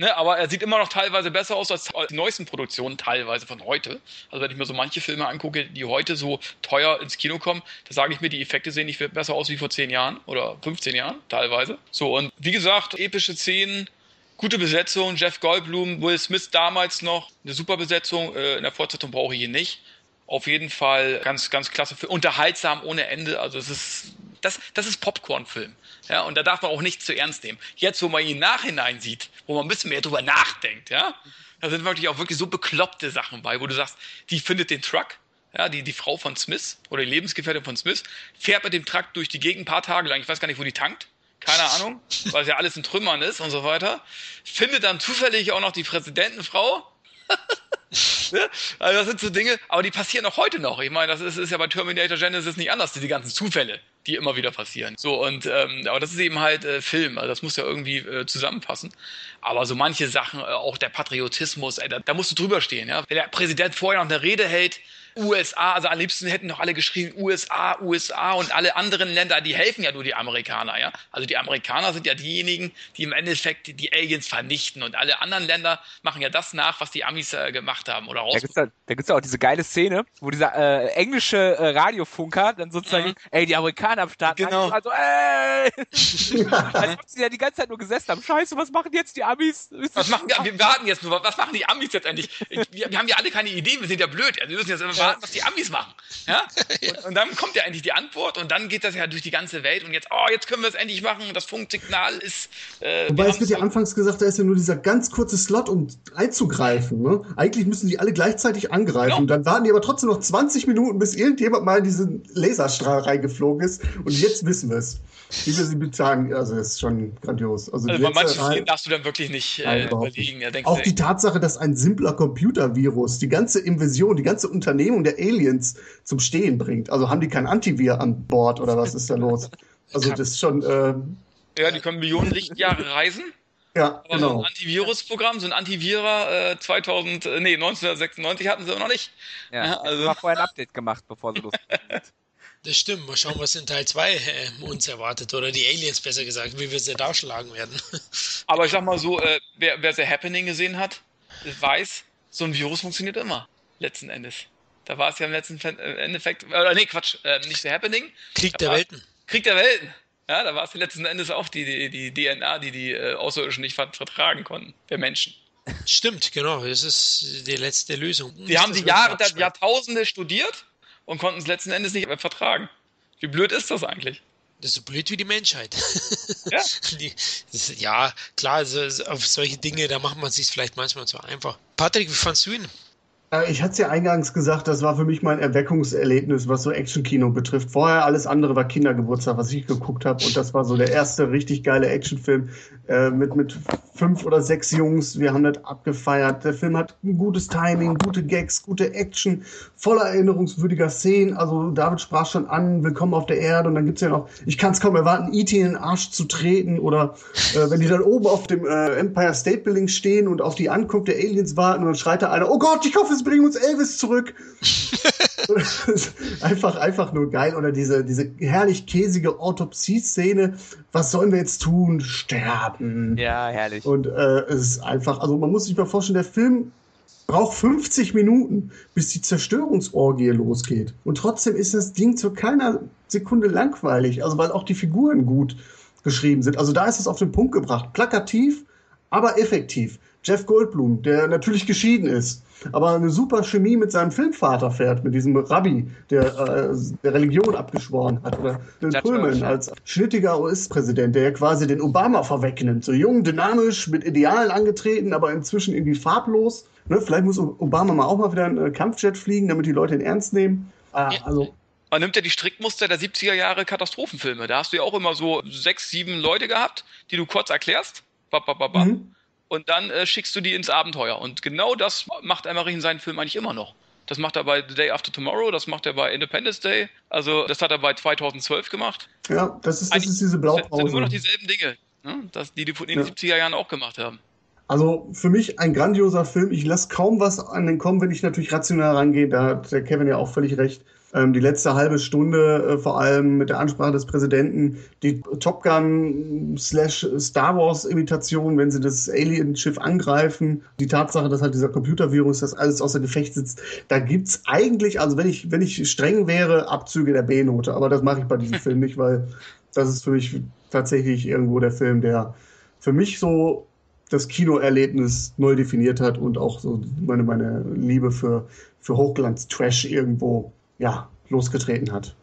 Ne, aber er sieht immer noch teilweise besser aus als die neuesten Produktionen, teilweise von heute. Also wenn ich mir so manche Filme angucke, die heute so teuer ins Kino kommen, da sage ich mir, die Effekte sehen nicht besser aus wie vor 10 Jahren oder 15 Jahren, teilweise. So, und wie gesagt, epische Szenen, gute Besetzung, Jeff Goldblum, Will Smith damals noch, eine super Besetzung, äh, in der Fortsetzung brauche ich ihn nicht. Auf jeden Fall ganz, ganz klasse Film. Unterhaltsam ohne Ende. Also es ist, das, das ist Popcorn-Film. Ja, und da darf man auch nicht zu ernst nehmen. Jetzt, wo man ihn nachhinein sieht, wo man ein bisschen mehr drüber nachdenkt, ja, da sind wirklich auch wirklich so bekloppte Sachen bei, wo du sagst, die findet den Truck, ja, die, die Frau von Smith oder die Lebensgefährtin von Smith, fährt mit dem Truck durch die Gegend ein paar Tage lang, ich weiß gar nicht, wo die tankt, keine Ahnung, weil es ja alles in Trümmern ist und so weiter, findet dann zufällig auch noch die Präsidentenfrau, ne? Also das sind so Dinge, aber die passieren auch heute noch. Ich meine, das ist, ist ja bei Terminator Genesis nicht anders, die ganzen Zufälle, die immer wieder passieren. So, und ähm, aber das ist eben halt äh, Film, also das muss ja irgendwie äh, zusammenpassen. Aber so manche Sachen, äh, auch der Patriotismus, ey, da, da musst du drüber stehen, ja. Wenn der Präsident vorher noch eine Rede hält, USA, also am liebsten hätten doch alle geschrieben USA, USA und alle anderen Länder, die helfen ja nur die Amerikaner, ja. Also die Amerikaner sind ja diejenigen, die im Endeffekt die Aliens vernichten und alle anderen Länder machen ja das nach, was die Amis äh, gemacht haben oder raus. Da gibt's da, da gibt's ja auch diese geile Szene, wo dieser äh, englische äh, Radiofunker dann sozusagen, mhm. ey, die Amerikaner am Start, genau. also ey, als ob sie ja die ganze Zeit nur gesessen haben. Scheiße, was machen jetzt die Amis? Was machen die, wir warten jetzt nur, was machen die Amis jetzt endlich? Wir, wir haben ja alle keine Idee, wir sind ja blöd, wir müssen jetzt immer warten, was die Amis machen. Ja? Und, und, dann kommt ja endlich die Antwort und dann geht das ja durch die ganze Welt und jetzt, oh, jetzt können wir es endlich machen. Das Funksignal ist. Äh, Wobei es wird ja anfangs gesagt, da ist ja nur dieser ganz kurze Slot, um einzugreifen. Ne? Eigentlich müssen die alle gleichzeitig angreifen. Genau. Und dann warten die aber trotzdem noch 20 Minuten, bis irgendjemand mal in diesen Laserstrahl reingeflogen ist. Und jetzt wissen wir es. Wie wir sie bezahlen, also das ist schon grandios. Also, also bei manchen Szenen darfst du dann wirklich nicht äh, überlegen. Ja, auch die Tatsache, dass ein simpler Computervirus die ganze Invasion, die ganze Unternehmung der Aliens zum Stehen bringt. Also haben die kein Antivir an Bord oder was ist da los? Also das ist schon. Äh, ja, die können Millionen Lichtjahre reisen. Ja, aber genau. so ein Antivirusprogramm, so ein Antivira äh, 2000, äh, nee, 1996 hatten sie noch nicht. Ja, ja also war vorher ein Update gemacht, bevor sie losgehen. Das stimmt. Mal schauen, was in Teil 2 äh, uns erwartet. Oder die Aliens, besser gesagt, wie wir sie da schlagen werden. Aber ich sag mal so, äh, wer, wer The Happening gesehen hat, weiß, so ein Virus funktioniert immer. Letzten Endes. Da war es ja im letzten äh, Endeffekt, oder nee, Quatsch, äh, nicht The Happening. Krieg der Welten. Krieg der Welten. Ja, da war es letzten Endes auch die, die, die DNA, die die äh, Außerirdischen nicht vertragen konnten, der Menschen. Stimmt, genau. Das ist die letzte Lösung. Die haben die Jahre, Jahrtausende studiert und konnten es letzten Endes nicht mehr vertragen. Wie blöd ist das eigentlich? Das ist so blöd wie die Menschheit. Ja, die, das, ja klar, also auf solche Dinge, da macht man es sich vielleicht manchmal zu einfach. Patrick, wie fandst du ihn? Äh, ich hatte es ja eingangs gesagt, das war für mich mein Erweckungserlebnis, was so Actionkino betrifft. Vorher alles andere war Kindergeburtstag, was ich geguckt habe. Und das war so der erste richtig geile Actionfilm äh, mit, mit fünf oder sechs Jungs. Wir haben das abgefeiert. Der Film hat ein gutes Timing, gute Gags, gute Action, voller erinnerungswürdiger Szenen. Also David sprach schon an, Willkommen auf der Erde. Und dann gibt's ja noch, ich kann es kaum erwarten, E.T. in den Arsch zu treten. Oder äh, wenn die dann oben auf dem äh, Empire State Building stehen und auf die Ankunft der Aliens warten und dann schreit da einer, oh Gott, ich hoffe, es bringen uns Elvis zurück. einfach, einfach nur geil. Oder diese, diese herrlich käsige Autopsie-Szene. Was sollen wir jetzt tun? Sterben. Ja, herrlich. Und äh, es ist einfach, also man muss sich mal vorstellen, der Film braucht 50 Minuten, bis die Zerstörungsorgie losgeht. Und trotzdem ist das Ding zu keiner Sekunde langweilig. Also weil auch die Figuren gut geschrieben sind. Also da ist es auf den Punkt gebracht. Plakativ, aber effektiv. Jeff Goldblum, der natürlich geschieden ist, aber eine super Chemie mit seinem Filmvater fährt, mit diesem Rabbi, der äh, der Religion abgeschworen hat, oder Bill Pullman als schnittiger US-Präsident, der ja quasi den Obama vorwegnimmt, so jung, dynamisch, mit Idealen angetreten, aber inzwischen irgendwie farblos. Ne? Vielleicht muss Obama mal auch mal wieder einen äh, Kampfjet fliegen, damit die Leute ihn ernst nehmen. Ah, also man nimmt ja die Strickmuster der 70er Jahre Katastrophenfilme. Da hast du ja auch immer so sechs, sieben Leute gehabt, die du kurz erklärst. Bap, bap, bap, mhm und dann äh, schickst du die ins Abenteuer. Und genau das macht Emmerich in seinen Filmen eigentlich immer noch. Das macht er bei The Day After Tomorrow, das macht er bei Independence Day. Also das hat er bei 2012 gemacht. Ja, das ist, das ist diese Blaupause. Das sind immer noch dieselben Dinge, ne? das, die die in den ja. 70er Jahren auch gemacht haben. Also für mich ein grandioser Film. Ich lasse kaum was an den kommen, wenn ich natürlich rational rangehe. Da hat der Kevin ja auch völlig recht. Ähm, die letzte halbe Stunde, äh, vor allem mit der Ansprache des Präsidenten, die Top Gun slash Star Wars Imitation, wenn sie das Alien-Schiff angreifen, die Tatsache, dass halt dieser Computervirus das alles außer Gefecht sitzt, da gibt's eigentlich, also wenn ich, wenn ich streng wäre, Abzüge der B-Note, aber das mache ich bei diesem Film nicht, weil das ist für mich tatsächlich irgendwo der Film, der für mich so das Kinoerlebnis neu definiert hat und auch so meine, meine Liebe für, für Hochglanz-Trash irgendwo ja, losgetreten hat.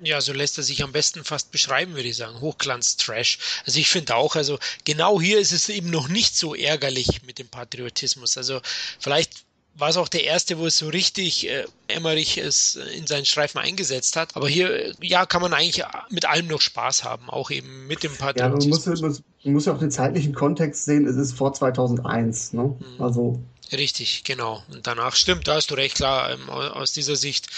Ja, so lässt er sich am besten fast beschreiben, würde ich sagen. Hochglanz-Trash. Also ich finde auch, also genau hier ist es eben noch nicht so ärgerlich mit dem Patriotismus. Also vielleicht war es auch der erste, wo es so richtig äh, Emmerich es in seinen Streifen eingesetzt hat. Aber hier, ja, kann man eigentlich mit allem noch Spaß haben, auch eben mit dem Patriotismus. Ja, man muss, man muss ja auch den zeitlichen Kontext sehen, es ist vor 2001, ne? Mhm. Also Richtig, genau. Und danach stimmt, da hast du recht klar. Ähm, aus dieser Sicht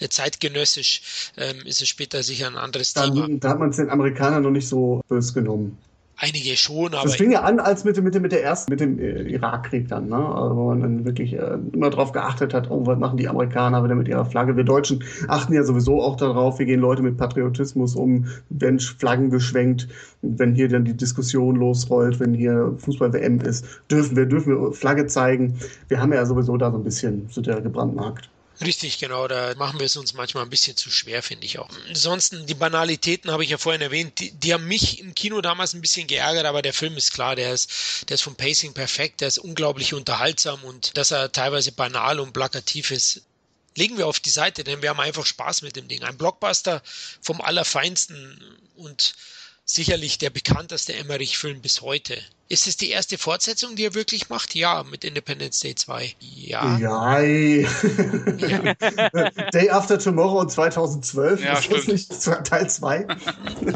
äh, zeitgenössisch ähm, ist es später sicher ein anderes Dann, Thema. Da hat man es den Amerikanern noch nicht so böse genommen. Einige schon, aber. Das fing ja an als mit, mit, mit der ersten, mit dem äh, Irakkrieg dann, ne? Also, wo man dann wirklich äh, immer darauf geachtet hat, oh, was machen die Amerikaner wieder mit ihrer Flagge? Wir Deutschen achten ja sowieso auch darauf, wir gehen Leute mit Patriotismus um, werden Flaggen geschwenkt, wenn hier dann die Diskussion losrollt, wenn hier Fußball-WM ist, dürfen wir, dürfen wir Flagge zeigen. Wir haben ja sowieso da so ein bisschen, so der gebrandmarkt. Richtig, genau. Da machen wir es uns manchmal ein bisschen zu schwer, finde ich auch. Ansonsten, die Banalitäten habe ich ja vorhin erwähnt, die, die, haben mich im Kino damals ein bisschen geärgert, aber der Film ist klar, der ist, der ist vom Pacing perfekt, der ist unglaublich unterhaltsam und dass er teilweise banal und plakativ ist, legen wir auf die Seite, denn wir haben einfach Spaß mit dem Ding. Ein Blockbuster vom Allerfeinsten und sicherlich der bekannteste Emmerich-Film bis heute. Ist es die erste Fortsetzung, die er wirklich macht? Ja, mit Independence Day 2. Ja. Ja. Day After Tomorrow 2012. Ja, ist das nicht Teil 2?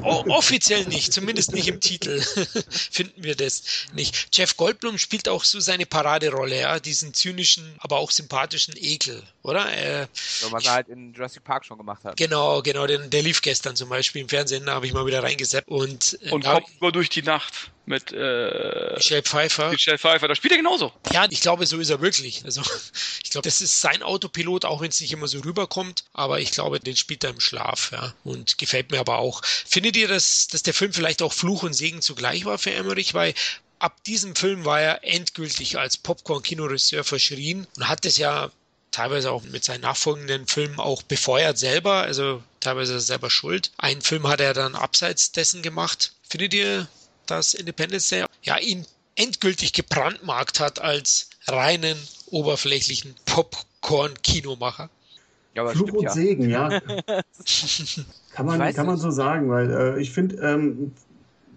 offiziell nicht, zumindest nicht im Titel finden wir das nicht. Jeff Goldblum spielt auch so seine Paraderolle, ja, diesen zynischen, aber auch sympathischen Ekel, oder? Äh, so, was er halt in Jurassic Park schon gemacht hat. Genau, genau, den, der lief gestern zum Beispiel im Fernsehen, da habe ich mal wieder reingesetzt. Und, äh, und kommt nur durch die Nacht mit äh, Michelle Pfeiffer. Michelle Pfeiffer, da spielt er genauso. Ja, ich glaube, so ist er wirklich. Also ich glaube, das ist sein Autopilot, auch wenn es nicht immer so rüberkommt. Aber ich glaube, den spielt er im Schlaf, ja. Und gefällt mir aber auch. Findet ihr, dass, dass der Film vielleicht auch Fluch und Segen zugleich war für Emmerich? Weil ab diesem Film war er endgültig als Popcorn-Kinoregisseur verschrien und hat es ja teilweise auch mit seinen nachfolgenden Filmen auch befeuert selber, also teilweise selber schuld. Einen Film hat er dann abseits dessen gemacht. Findet ihr, dass Independence Day ja ihn endgültig gebrandmarkt hat als reinen oberflächlichen Popcorn-Kinomacher. Ja, Fluch und ja. Segen, ja. kann man, kann man so sagen, weil äh, ich finde, ähm,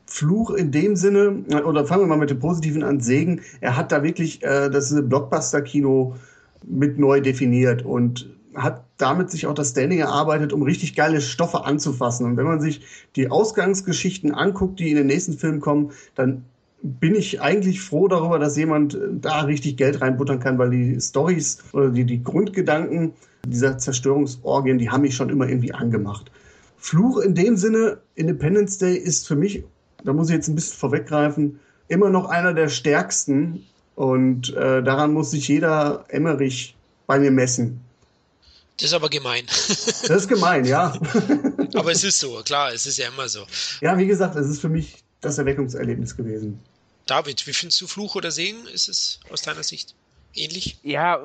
Fluch in dem Sinne, oder fangen wir mal mit dem Positiven an, Segen, er hat da wirklich äh, das Blockbuster-Kino mit neu definiert und hat damit sich auch das Standing erarbeitet, um richtig geile Stoffe anzufassen. Und wenn man sich die Ausgangsgeschichten anguckt, die in den nächsten Filmen kommen, dann bin ich eigentlich froh darüber, dass jemand da richtig Geld reinbuttern kann, weil die Stories oder die, die Grundgedanken dieser Zerstörungsorgien, die haben mich schon immer irgendwie angemacht. Fluch in dem Sinne, Independence Day ist für mich, da muss ich jetzt ein bisschen vorweggreifen, immer noch einer der stärksten. Und äh, daran muss sich jeder Emmerich bei mir messen. Das ist aber gemein. Das ist gemein, ja. aber es ist so, klar, es ist ja immer so. Ja, wie gesagt, es ist für mich das Erweckungserlebnis gewesen. David, wie findest du Fluch oder Segen? Ist es aus deiner Sicht ähnlich? Ja,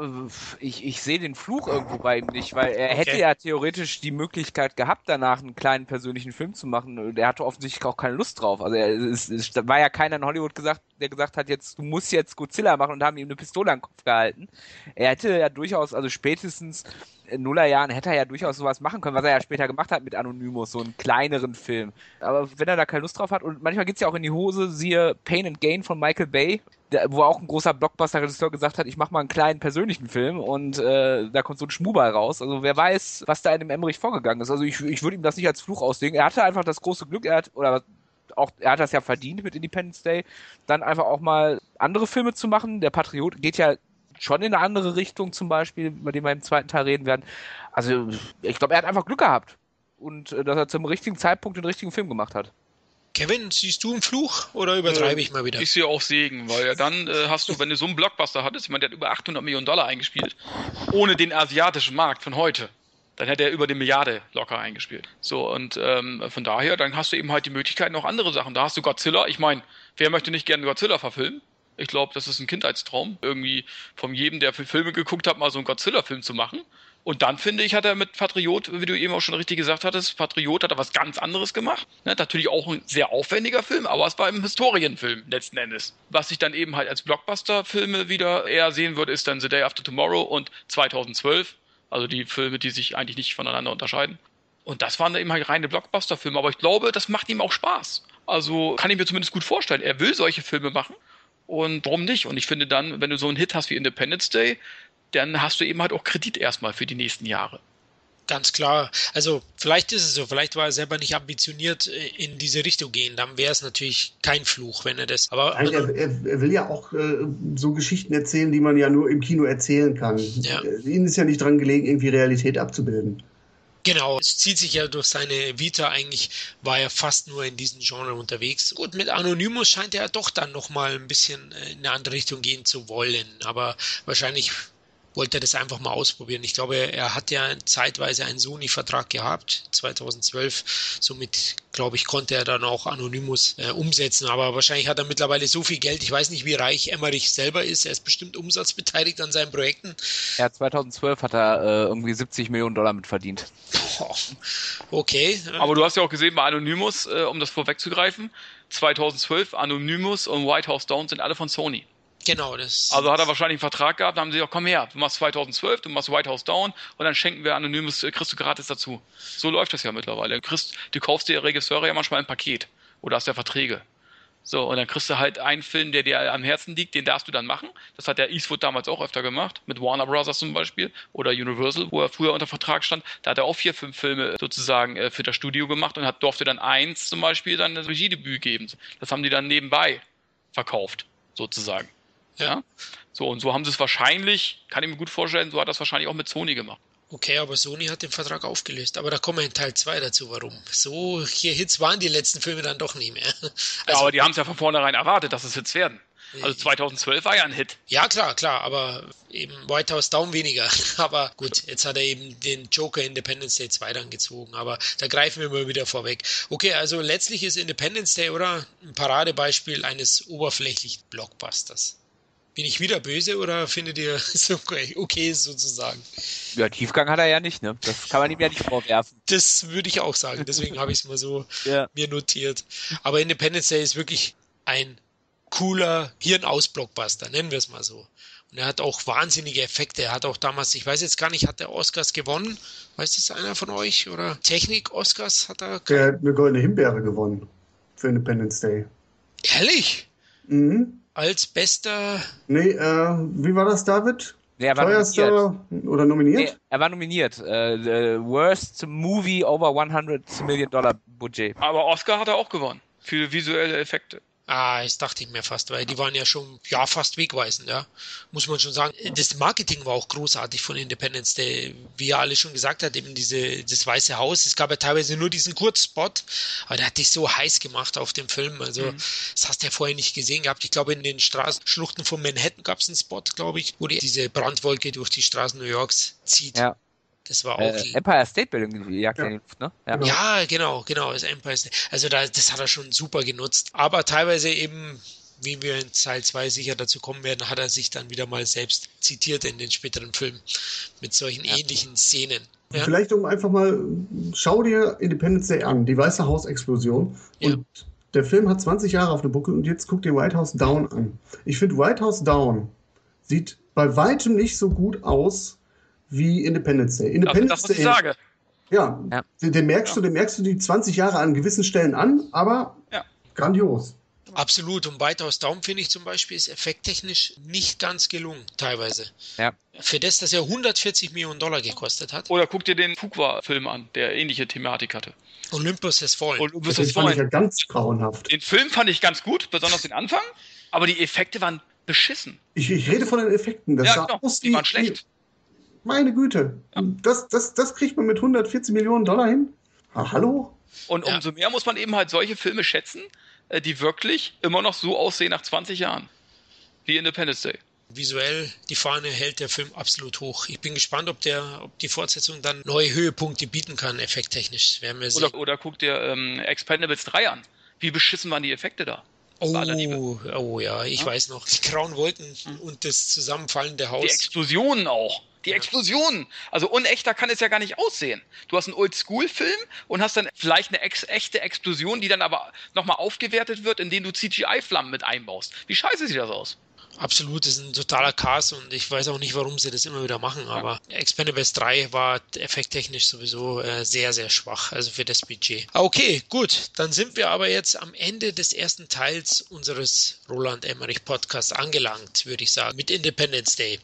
ich, ich sehe den Fluch irgendwo bei ihm nicht, weil er okay. hätte ja theoretisch die Möglichkeit gehabt, danach einen kleinen persönlichen Film zu machen. Er hatte offensichtlich auch keine Lust drauf. Also er, es, es war ja keiner in Hollywood gesagt, der gesagt hat, jetzt du musst jetzt Godzilla machen und haben ihm eine Pistole an den Kopf gehalten. Er hätte ja durchaus, also spätestens in Nullerjahren hätte er ja durchaus sowas machen können, was er ja später gemacht hat mit Anonymous, so einen kleineren Film. Aber wenn er da keine Lust drauf hat, und manchmal geht's ja auch in die Hose, siehe Pain and Gain von Michael Bay, wo auch ein großer Blockbuster-Regisseur gesagt hat, ich mache mal einen kleinen persönlichen Film und äh, da kommt so ein Schmuber raus. Also wer weiß, was da in dem Emmerich vorgegangen ist. Also ich, ich würde ihm das nicht als Fluch auslegen. Er hatte einfach das große Glück, er hat, oder auch, er hat das ja verdient mit Independence Day, dann einfach auch mal andere Filme zu machen. Der Patriot geht ja schon in eine andere Richtung zum Beispiel, über die wir im zweiten Teil reden werden. Also ich glaube, er hat einfach Glück gehabt und äh, dass er zum richtigen Zeitpunkt den richtigen Film gemacht hat. Kevin, siehst du einen Fluch oder übertreibe äh, ich mal wieder? Ich sehe auch Segen, weil ja dann äh, hast du, wenn du so einen Blockbuster hattest, ich meine, der hat über 800 Millionen Dollar eingespielt, ohne den asiatischen Markt von heute. Dann hätte er über die Milliarde locker eingespielt. So, und ähm, von daher, dann hast du eben halt die Möglichkeit noch andere Sachen. Da hast du Godzilla. Ich meine, wer möchte nicht gerne Godzilla verfilmen? Ich glaube, das ist ein Kindheitstraum, irgendwie von jedem, der Filme geguckt hat, mal so einen Godzilla-Film zu machen. Und dann finde ich, hat er mit Patriot, wie du eben auch schon richtig gesagt hattest, Patriot hat er was ganz anderes gemacht. Ne, natürlich auch ein sehr aufwendiger Film, aber es war ein Historienfilm letzten Endes. Was ich dann eben halt als Blockbuster-Filme wieder eher sehen würde, ist dann The Day After Tomorrow und 2012. Also die Filme, die sich eigentlich nicht voneinander unterscheiden. Und das waren eben halt reine Blockbuster-Filme. Aber ich glaube, das macht ihm auch Spaß. Also kann ich mir zumindest gut vorstellen. Er will solche Filme machen. Und warum nicht? Und ich finde dann, wenn du so einen Hit hast wie Independence Day, dann hast du eben halt auch Kredit erstmal für die nächsten Jahre. Ganz klar. Also vielleicht ist es so, vielleicht war er selber nicht ambitioniert äh, in diese Richtung gehen. Dann wäre es natürlich kein Fluch, wenn er das. Aber Nein, er, er, will ja auch äh, so Geschichten erzählen, die man ja nur im Kino erzählen kann. Ja. Äh, ihnen ist ja nicht dran gelegen, irgendwie Realität abzubilden. Genau, es zieht sich ja durch seine Vita eigentlich, war er fast nur in diesem Genre unterwegs. Gut, mit Anonymous scheint er doch dann nochmal ein bisschen äh, in eine andere Richtung gehen zu wollen, aber wahrscheinlich wollte er das einfach mal ausprobieren. Ich glaube, er hat ja zeitweise einen Sony-Vertrag gehabt, 2012. Somit, glaube ich, konnte er dann auch Anonymous äh, umsetzen. Aber wahrscheinlich hat er mittlerweile so viel Geld. Ich weiß nicht, wie reich Emmerich selber ist. Er ist bestimmt umsatzbeteiligt an seinen Projekten. Ja, 2012 hat er äh, irgendwie 70 Millionen Dollar mit verdient. okay. Aber du hast ja auch gesehen bei Anonymous, äh, um das vorwegzugreifen, 2012 Anonymous und White House Down sind alle von Sony. Genau, das. Also hat er wahrscheinlich einen Vertrag gehabt, dann haben sie gesagt, komm her, du machst 2012, du machst White House Down und dann schenken wir Anonymous, äh, kriegst du gratis dazu. So läuft das ja mittlerweile. Du, kriegst, du kaufst dir Regisseure ja manchmal ein Paket oder hast ja Verträge. So, und dann kriegst du halt einen Film, der dir am Herzen liegt, den darfst du dann machen. Das hat der Eastwood damals auch öfter gemacht, mit Warner Brothers zum Beispiel oder Universal, wo er früher unter Vertrag stand. Da hat er auch vier, fünf Filme sozusagen äh, für das Studio gemacht und hat, durfte dann eins zum Beispiel dann das Regiedebüt geben. Das haben die dann nebenbei verkauft, sozusagen. Ja. So, und so haben sie es wahrscheinlich, kann ich mir gut vorstellen, so hat das wahrscheinlich auch mit Sony gemacht. Okay, aber Sony hat den Vertrag aufgelöst. Aber da kommen wir in Teil 2 dazu, warum. So hier Hits waren die letzten Filme dann doch nie mehr. Also, ja, aber die haben es ja von vornherein erwartet, dass es Hits werden. Also 2012 war ja ein Hit. Ja, klar, klar, aber eben White House Down weniger. Aber gut, jetzt hat er eben den Joker Independence Day 2 dann gezogen, aber da greifen wir mal wieder vorweg. Okay, also letztlich ist Independence Day, oder? Ein Paradebeispiel eines oberflächlichen Blockbusters. Bin ich wieder böse oder findet ihr es okay, okay sozusagen? Ja, Tiefgang hat er ja nicht, ne? Das kann man ihm ja nicht vorwerfen. Das würde ich auch sagen, deswegen habe ich es mal so ja. mir notiert. Aber Independence Day ist wirklich ein cooler Hirnaus-Blockbuster, nennen wir es mal so. Und er hat auch wahnsinnige Effekte. Er hat auch damals, ich weiß jetzt gar nicht, hat er Oscars gewonnen? Weiß das einer von euch? Oder Technik-Oscars hat er? Er hat eine goldene Himbeere gewonnen für Independence Day. Ehrlich? Mhm als bester. Nee, äh, wie war das, David? Nee, er war Teuerster nominiert. oder nominiert? Nee, er war nominiert. Äh, worst Movie over 100 Million Dollar Budget. Aber Oscar hat er auch gewonnen. Für visuelle Effekte. Ah, das dachte ich mir fast, weil die waren ja schon, ja, fast wegweisend, ja. Muss man schon sagen. Das Marketing war auch großartig von Independence Day. Wie er alle schon gesagt hat, eben diese, das Weiße Haus. Es gab ja teilweise nur diesen Kurzspot, aber der hat dich so heiß gemacht auf dem Film. Also, mhm. das hast du ja vorher nicht gesehen gehabt. Ich glaube, in den Straßenschluchten von Manhattan gab es einen Spot, glaube ich, wo die, diese Brandwolke durch die Straßen New Yorks zieht. Ja. Das war auch. Äh, Empire State Building jagt ja. Luft, ne? Ja. ja, genau, genau, das Empire State. Also da, das hat er schon super genutzt. Aber teilweise eben, wie wir in Teil 2 sicher dazu kommen werden, hat er sich dann wieder mal selbst zitiert in den späteren Filmen mit solchen ja. ähnlichen Szenen. Ja? Vielleicht um einfach mal, schau dir Independence Day an, die Weiße Haus-Explosion. Und der Film hat 20 Jahre auf der Buckel und jetzt guck dir White House Down an. Ich finde, White House Down sieht bei weitem nicht so gut aus wie Independence Day. Independence das, das was ich sage. Ja, ja. Den, den, merkst ja. du, den merkst du die 20 Jahre an gewissen Stellen an, aber ja. grandios. Absolut. Und House Down finde ich zum Beispiel ist effekttechnisch nicht ganz gelungen, teilweise. Ja. Für das, dass er 140 Millionen Dollar gekostet hat. Oder guck dir den Fuqua-Film an, der ähnliche Thematik hatte. Olympus has fallen. Olympus has fallen. fand ich ja ganz grauenhaft. Den Film fand ich ganz gut, besonders den Anfang, aber die Effekte waren beschissen. Ich, ich rede von den Effekten. Das ja, genau. aus die waren schlecht. Meine Güte. Ja. Das, das, das kriegt man mit 140 Millionen Dollar hin? Ah, hallo? Und umso ja. mehr muss man eben halt solche Filme schätzen, äh, die wirklich immer noch so aussehen nach 20 Jahren. Wie Independence Day. Visuell, die Fahne hält der Film absolut hoch. Ich bin gespannt, ob der, ob die Fortsetzung dann neue Höhepunkte bieten kann, effekttechnisch. Werden wir sehen. Oder, oder guck dir ähm, Expendables 3 an. Wie beschissen waren die Effekte da? Oh, oh ja, ich ja? weiß noch. Die grauen Wolken mhm. und das zusammenfallende Haus. Die Explosionen auch. Die. Explosionen. Also unechter kann es ja gar nicht aussehen. Du hast einen Oldschool-Film und hast dann vielleicht eine ex echte Explosion, die dann aber nochmal aufgewertet wird, indem du CGI-Flammen mit einbaust. Wie scheiße sieht das aus? Absolut, das ist ein totaler Chaos und ich weiß auch nicht, warum sie das immer wieder machen, aber Expendables 3 war effekttechnisch sowieso äh, sehr, sehr schwach, also für das Budget. Okay, gut, dann sind wir aber jetzt am Ende des ersten Teils unseres Roland Emmerich Podcasts angelangt, würde ich sagen, mit Independence Day.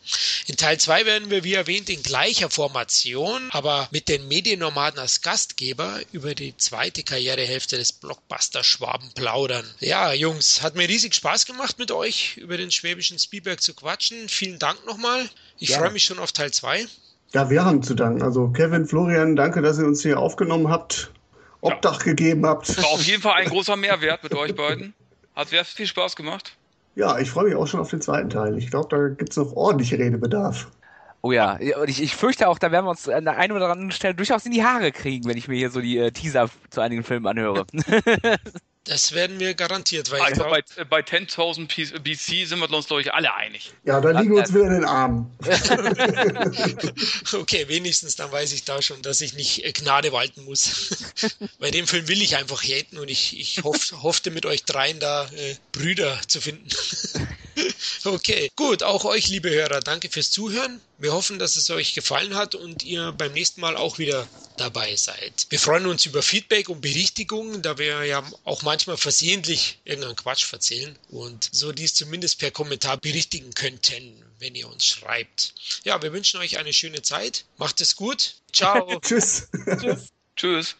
In Teil 2 werden wir, wie erwähnt, in gleicher Formation, aber mit den Mediennomaden als Gastgeber über die zweite Karrierehälfte des Blockbuster Schwaben plaudern. Ja, Jungs, hat mir riesig Spaß gemacht mit euch über den Schwäbischen Schwäbischen Spielberg zu quatschen. Vielen Dank nochmal. Ich ja. freue mich schon auf Teil 2. Ja, wir haben zu danken. Also Kevin, Florian, danke, dass ihr uns hier aufgenommen habt, Obdach ja. gegeben habt. War auf jeden Fall ein großer Mehrwert mit euch beiden. Hat sehr viel Spaß gemacht. Ja, ich freue mich auch schon auf den zweiten Teil. Ich glaube, da gibt es noch ordentlich Redebedarf. Oh ja, und ich, ich fürchte auch, da werden wir uns an der einen oder anderen Stelle durchaus in die Haare kriegen, wenn ich mir hier so die äh, Teaser zu einigen Filmen anhöre. Das werden wir garantiert, weil also bei, bei 10.000 BC sind wir uns, glaube ich, alle einig. Ja, da liegen uns wieder in den Armen. okay, wenigstens dann weiß ich da schon, dass ich nicht äh, Gnade walten muss. bei dem Film will ich einfach haten und ich, ich hoff, hoffte mit euch dreien da äh, Brüder zu finden. okay, gut, auch euch, liebe Hörer, danke fürs Zuhören. Wir hoffen, dass es euch gefallen hat und ihr beim nächsten Mal auch wieder dabei seid. Wir freuen uns über Feedback und Berichtigungen, da wir ja auch manchmal versehentlich irgendeinen Quatsch erzählen und so dies zumindest per Kommentar berichtigen könnten, wenn ihr uns schreibt. Ja, wir wünschen euch eine schöne Zeit. Macht es gut. Ciao. Tschüss. Tschüss. Tschüss.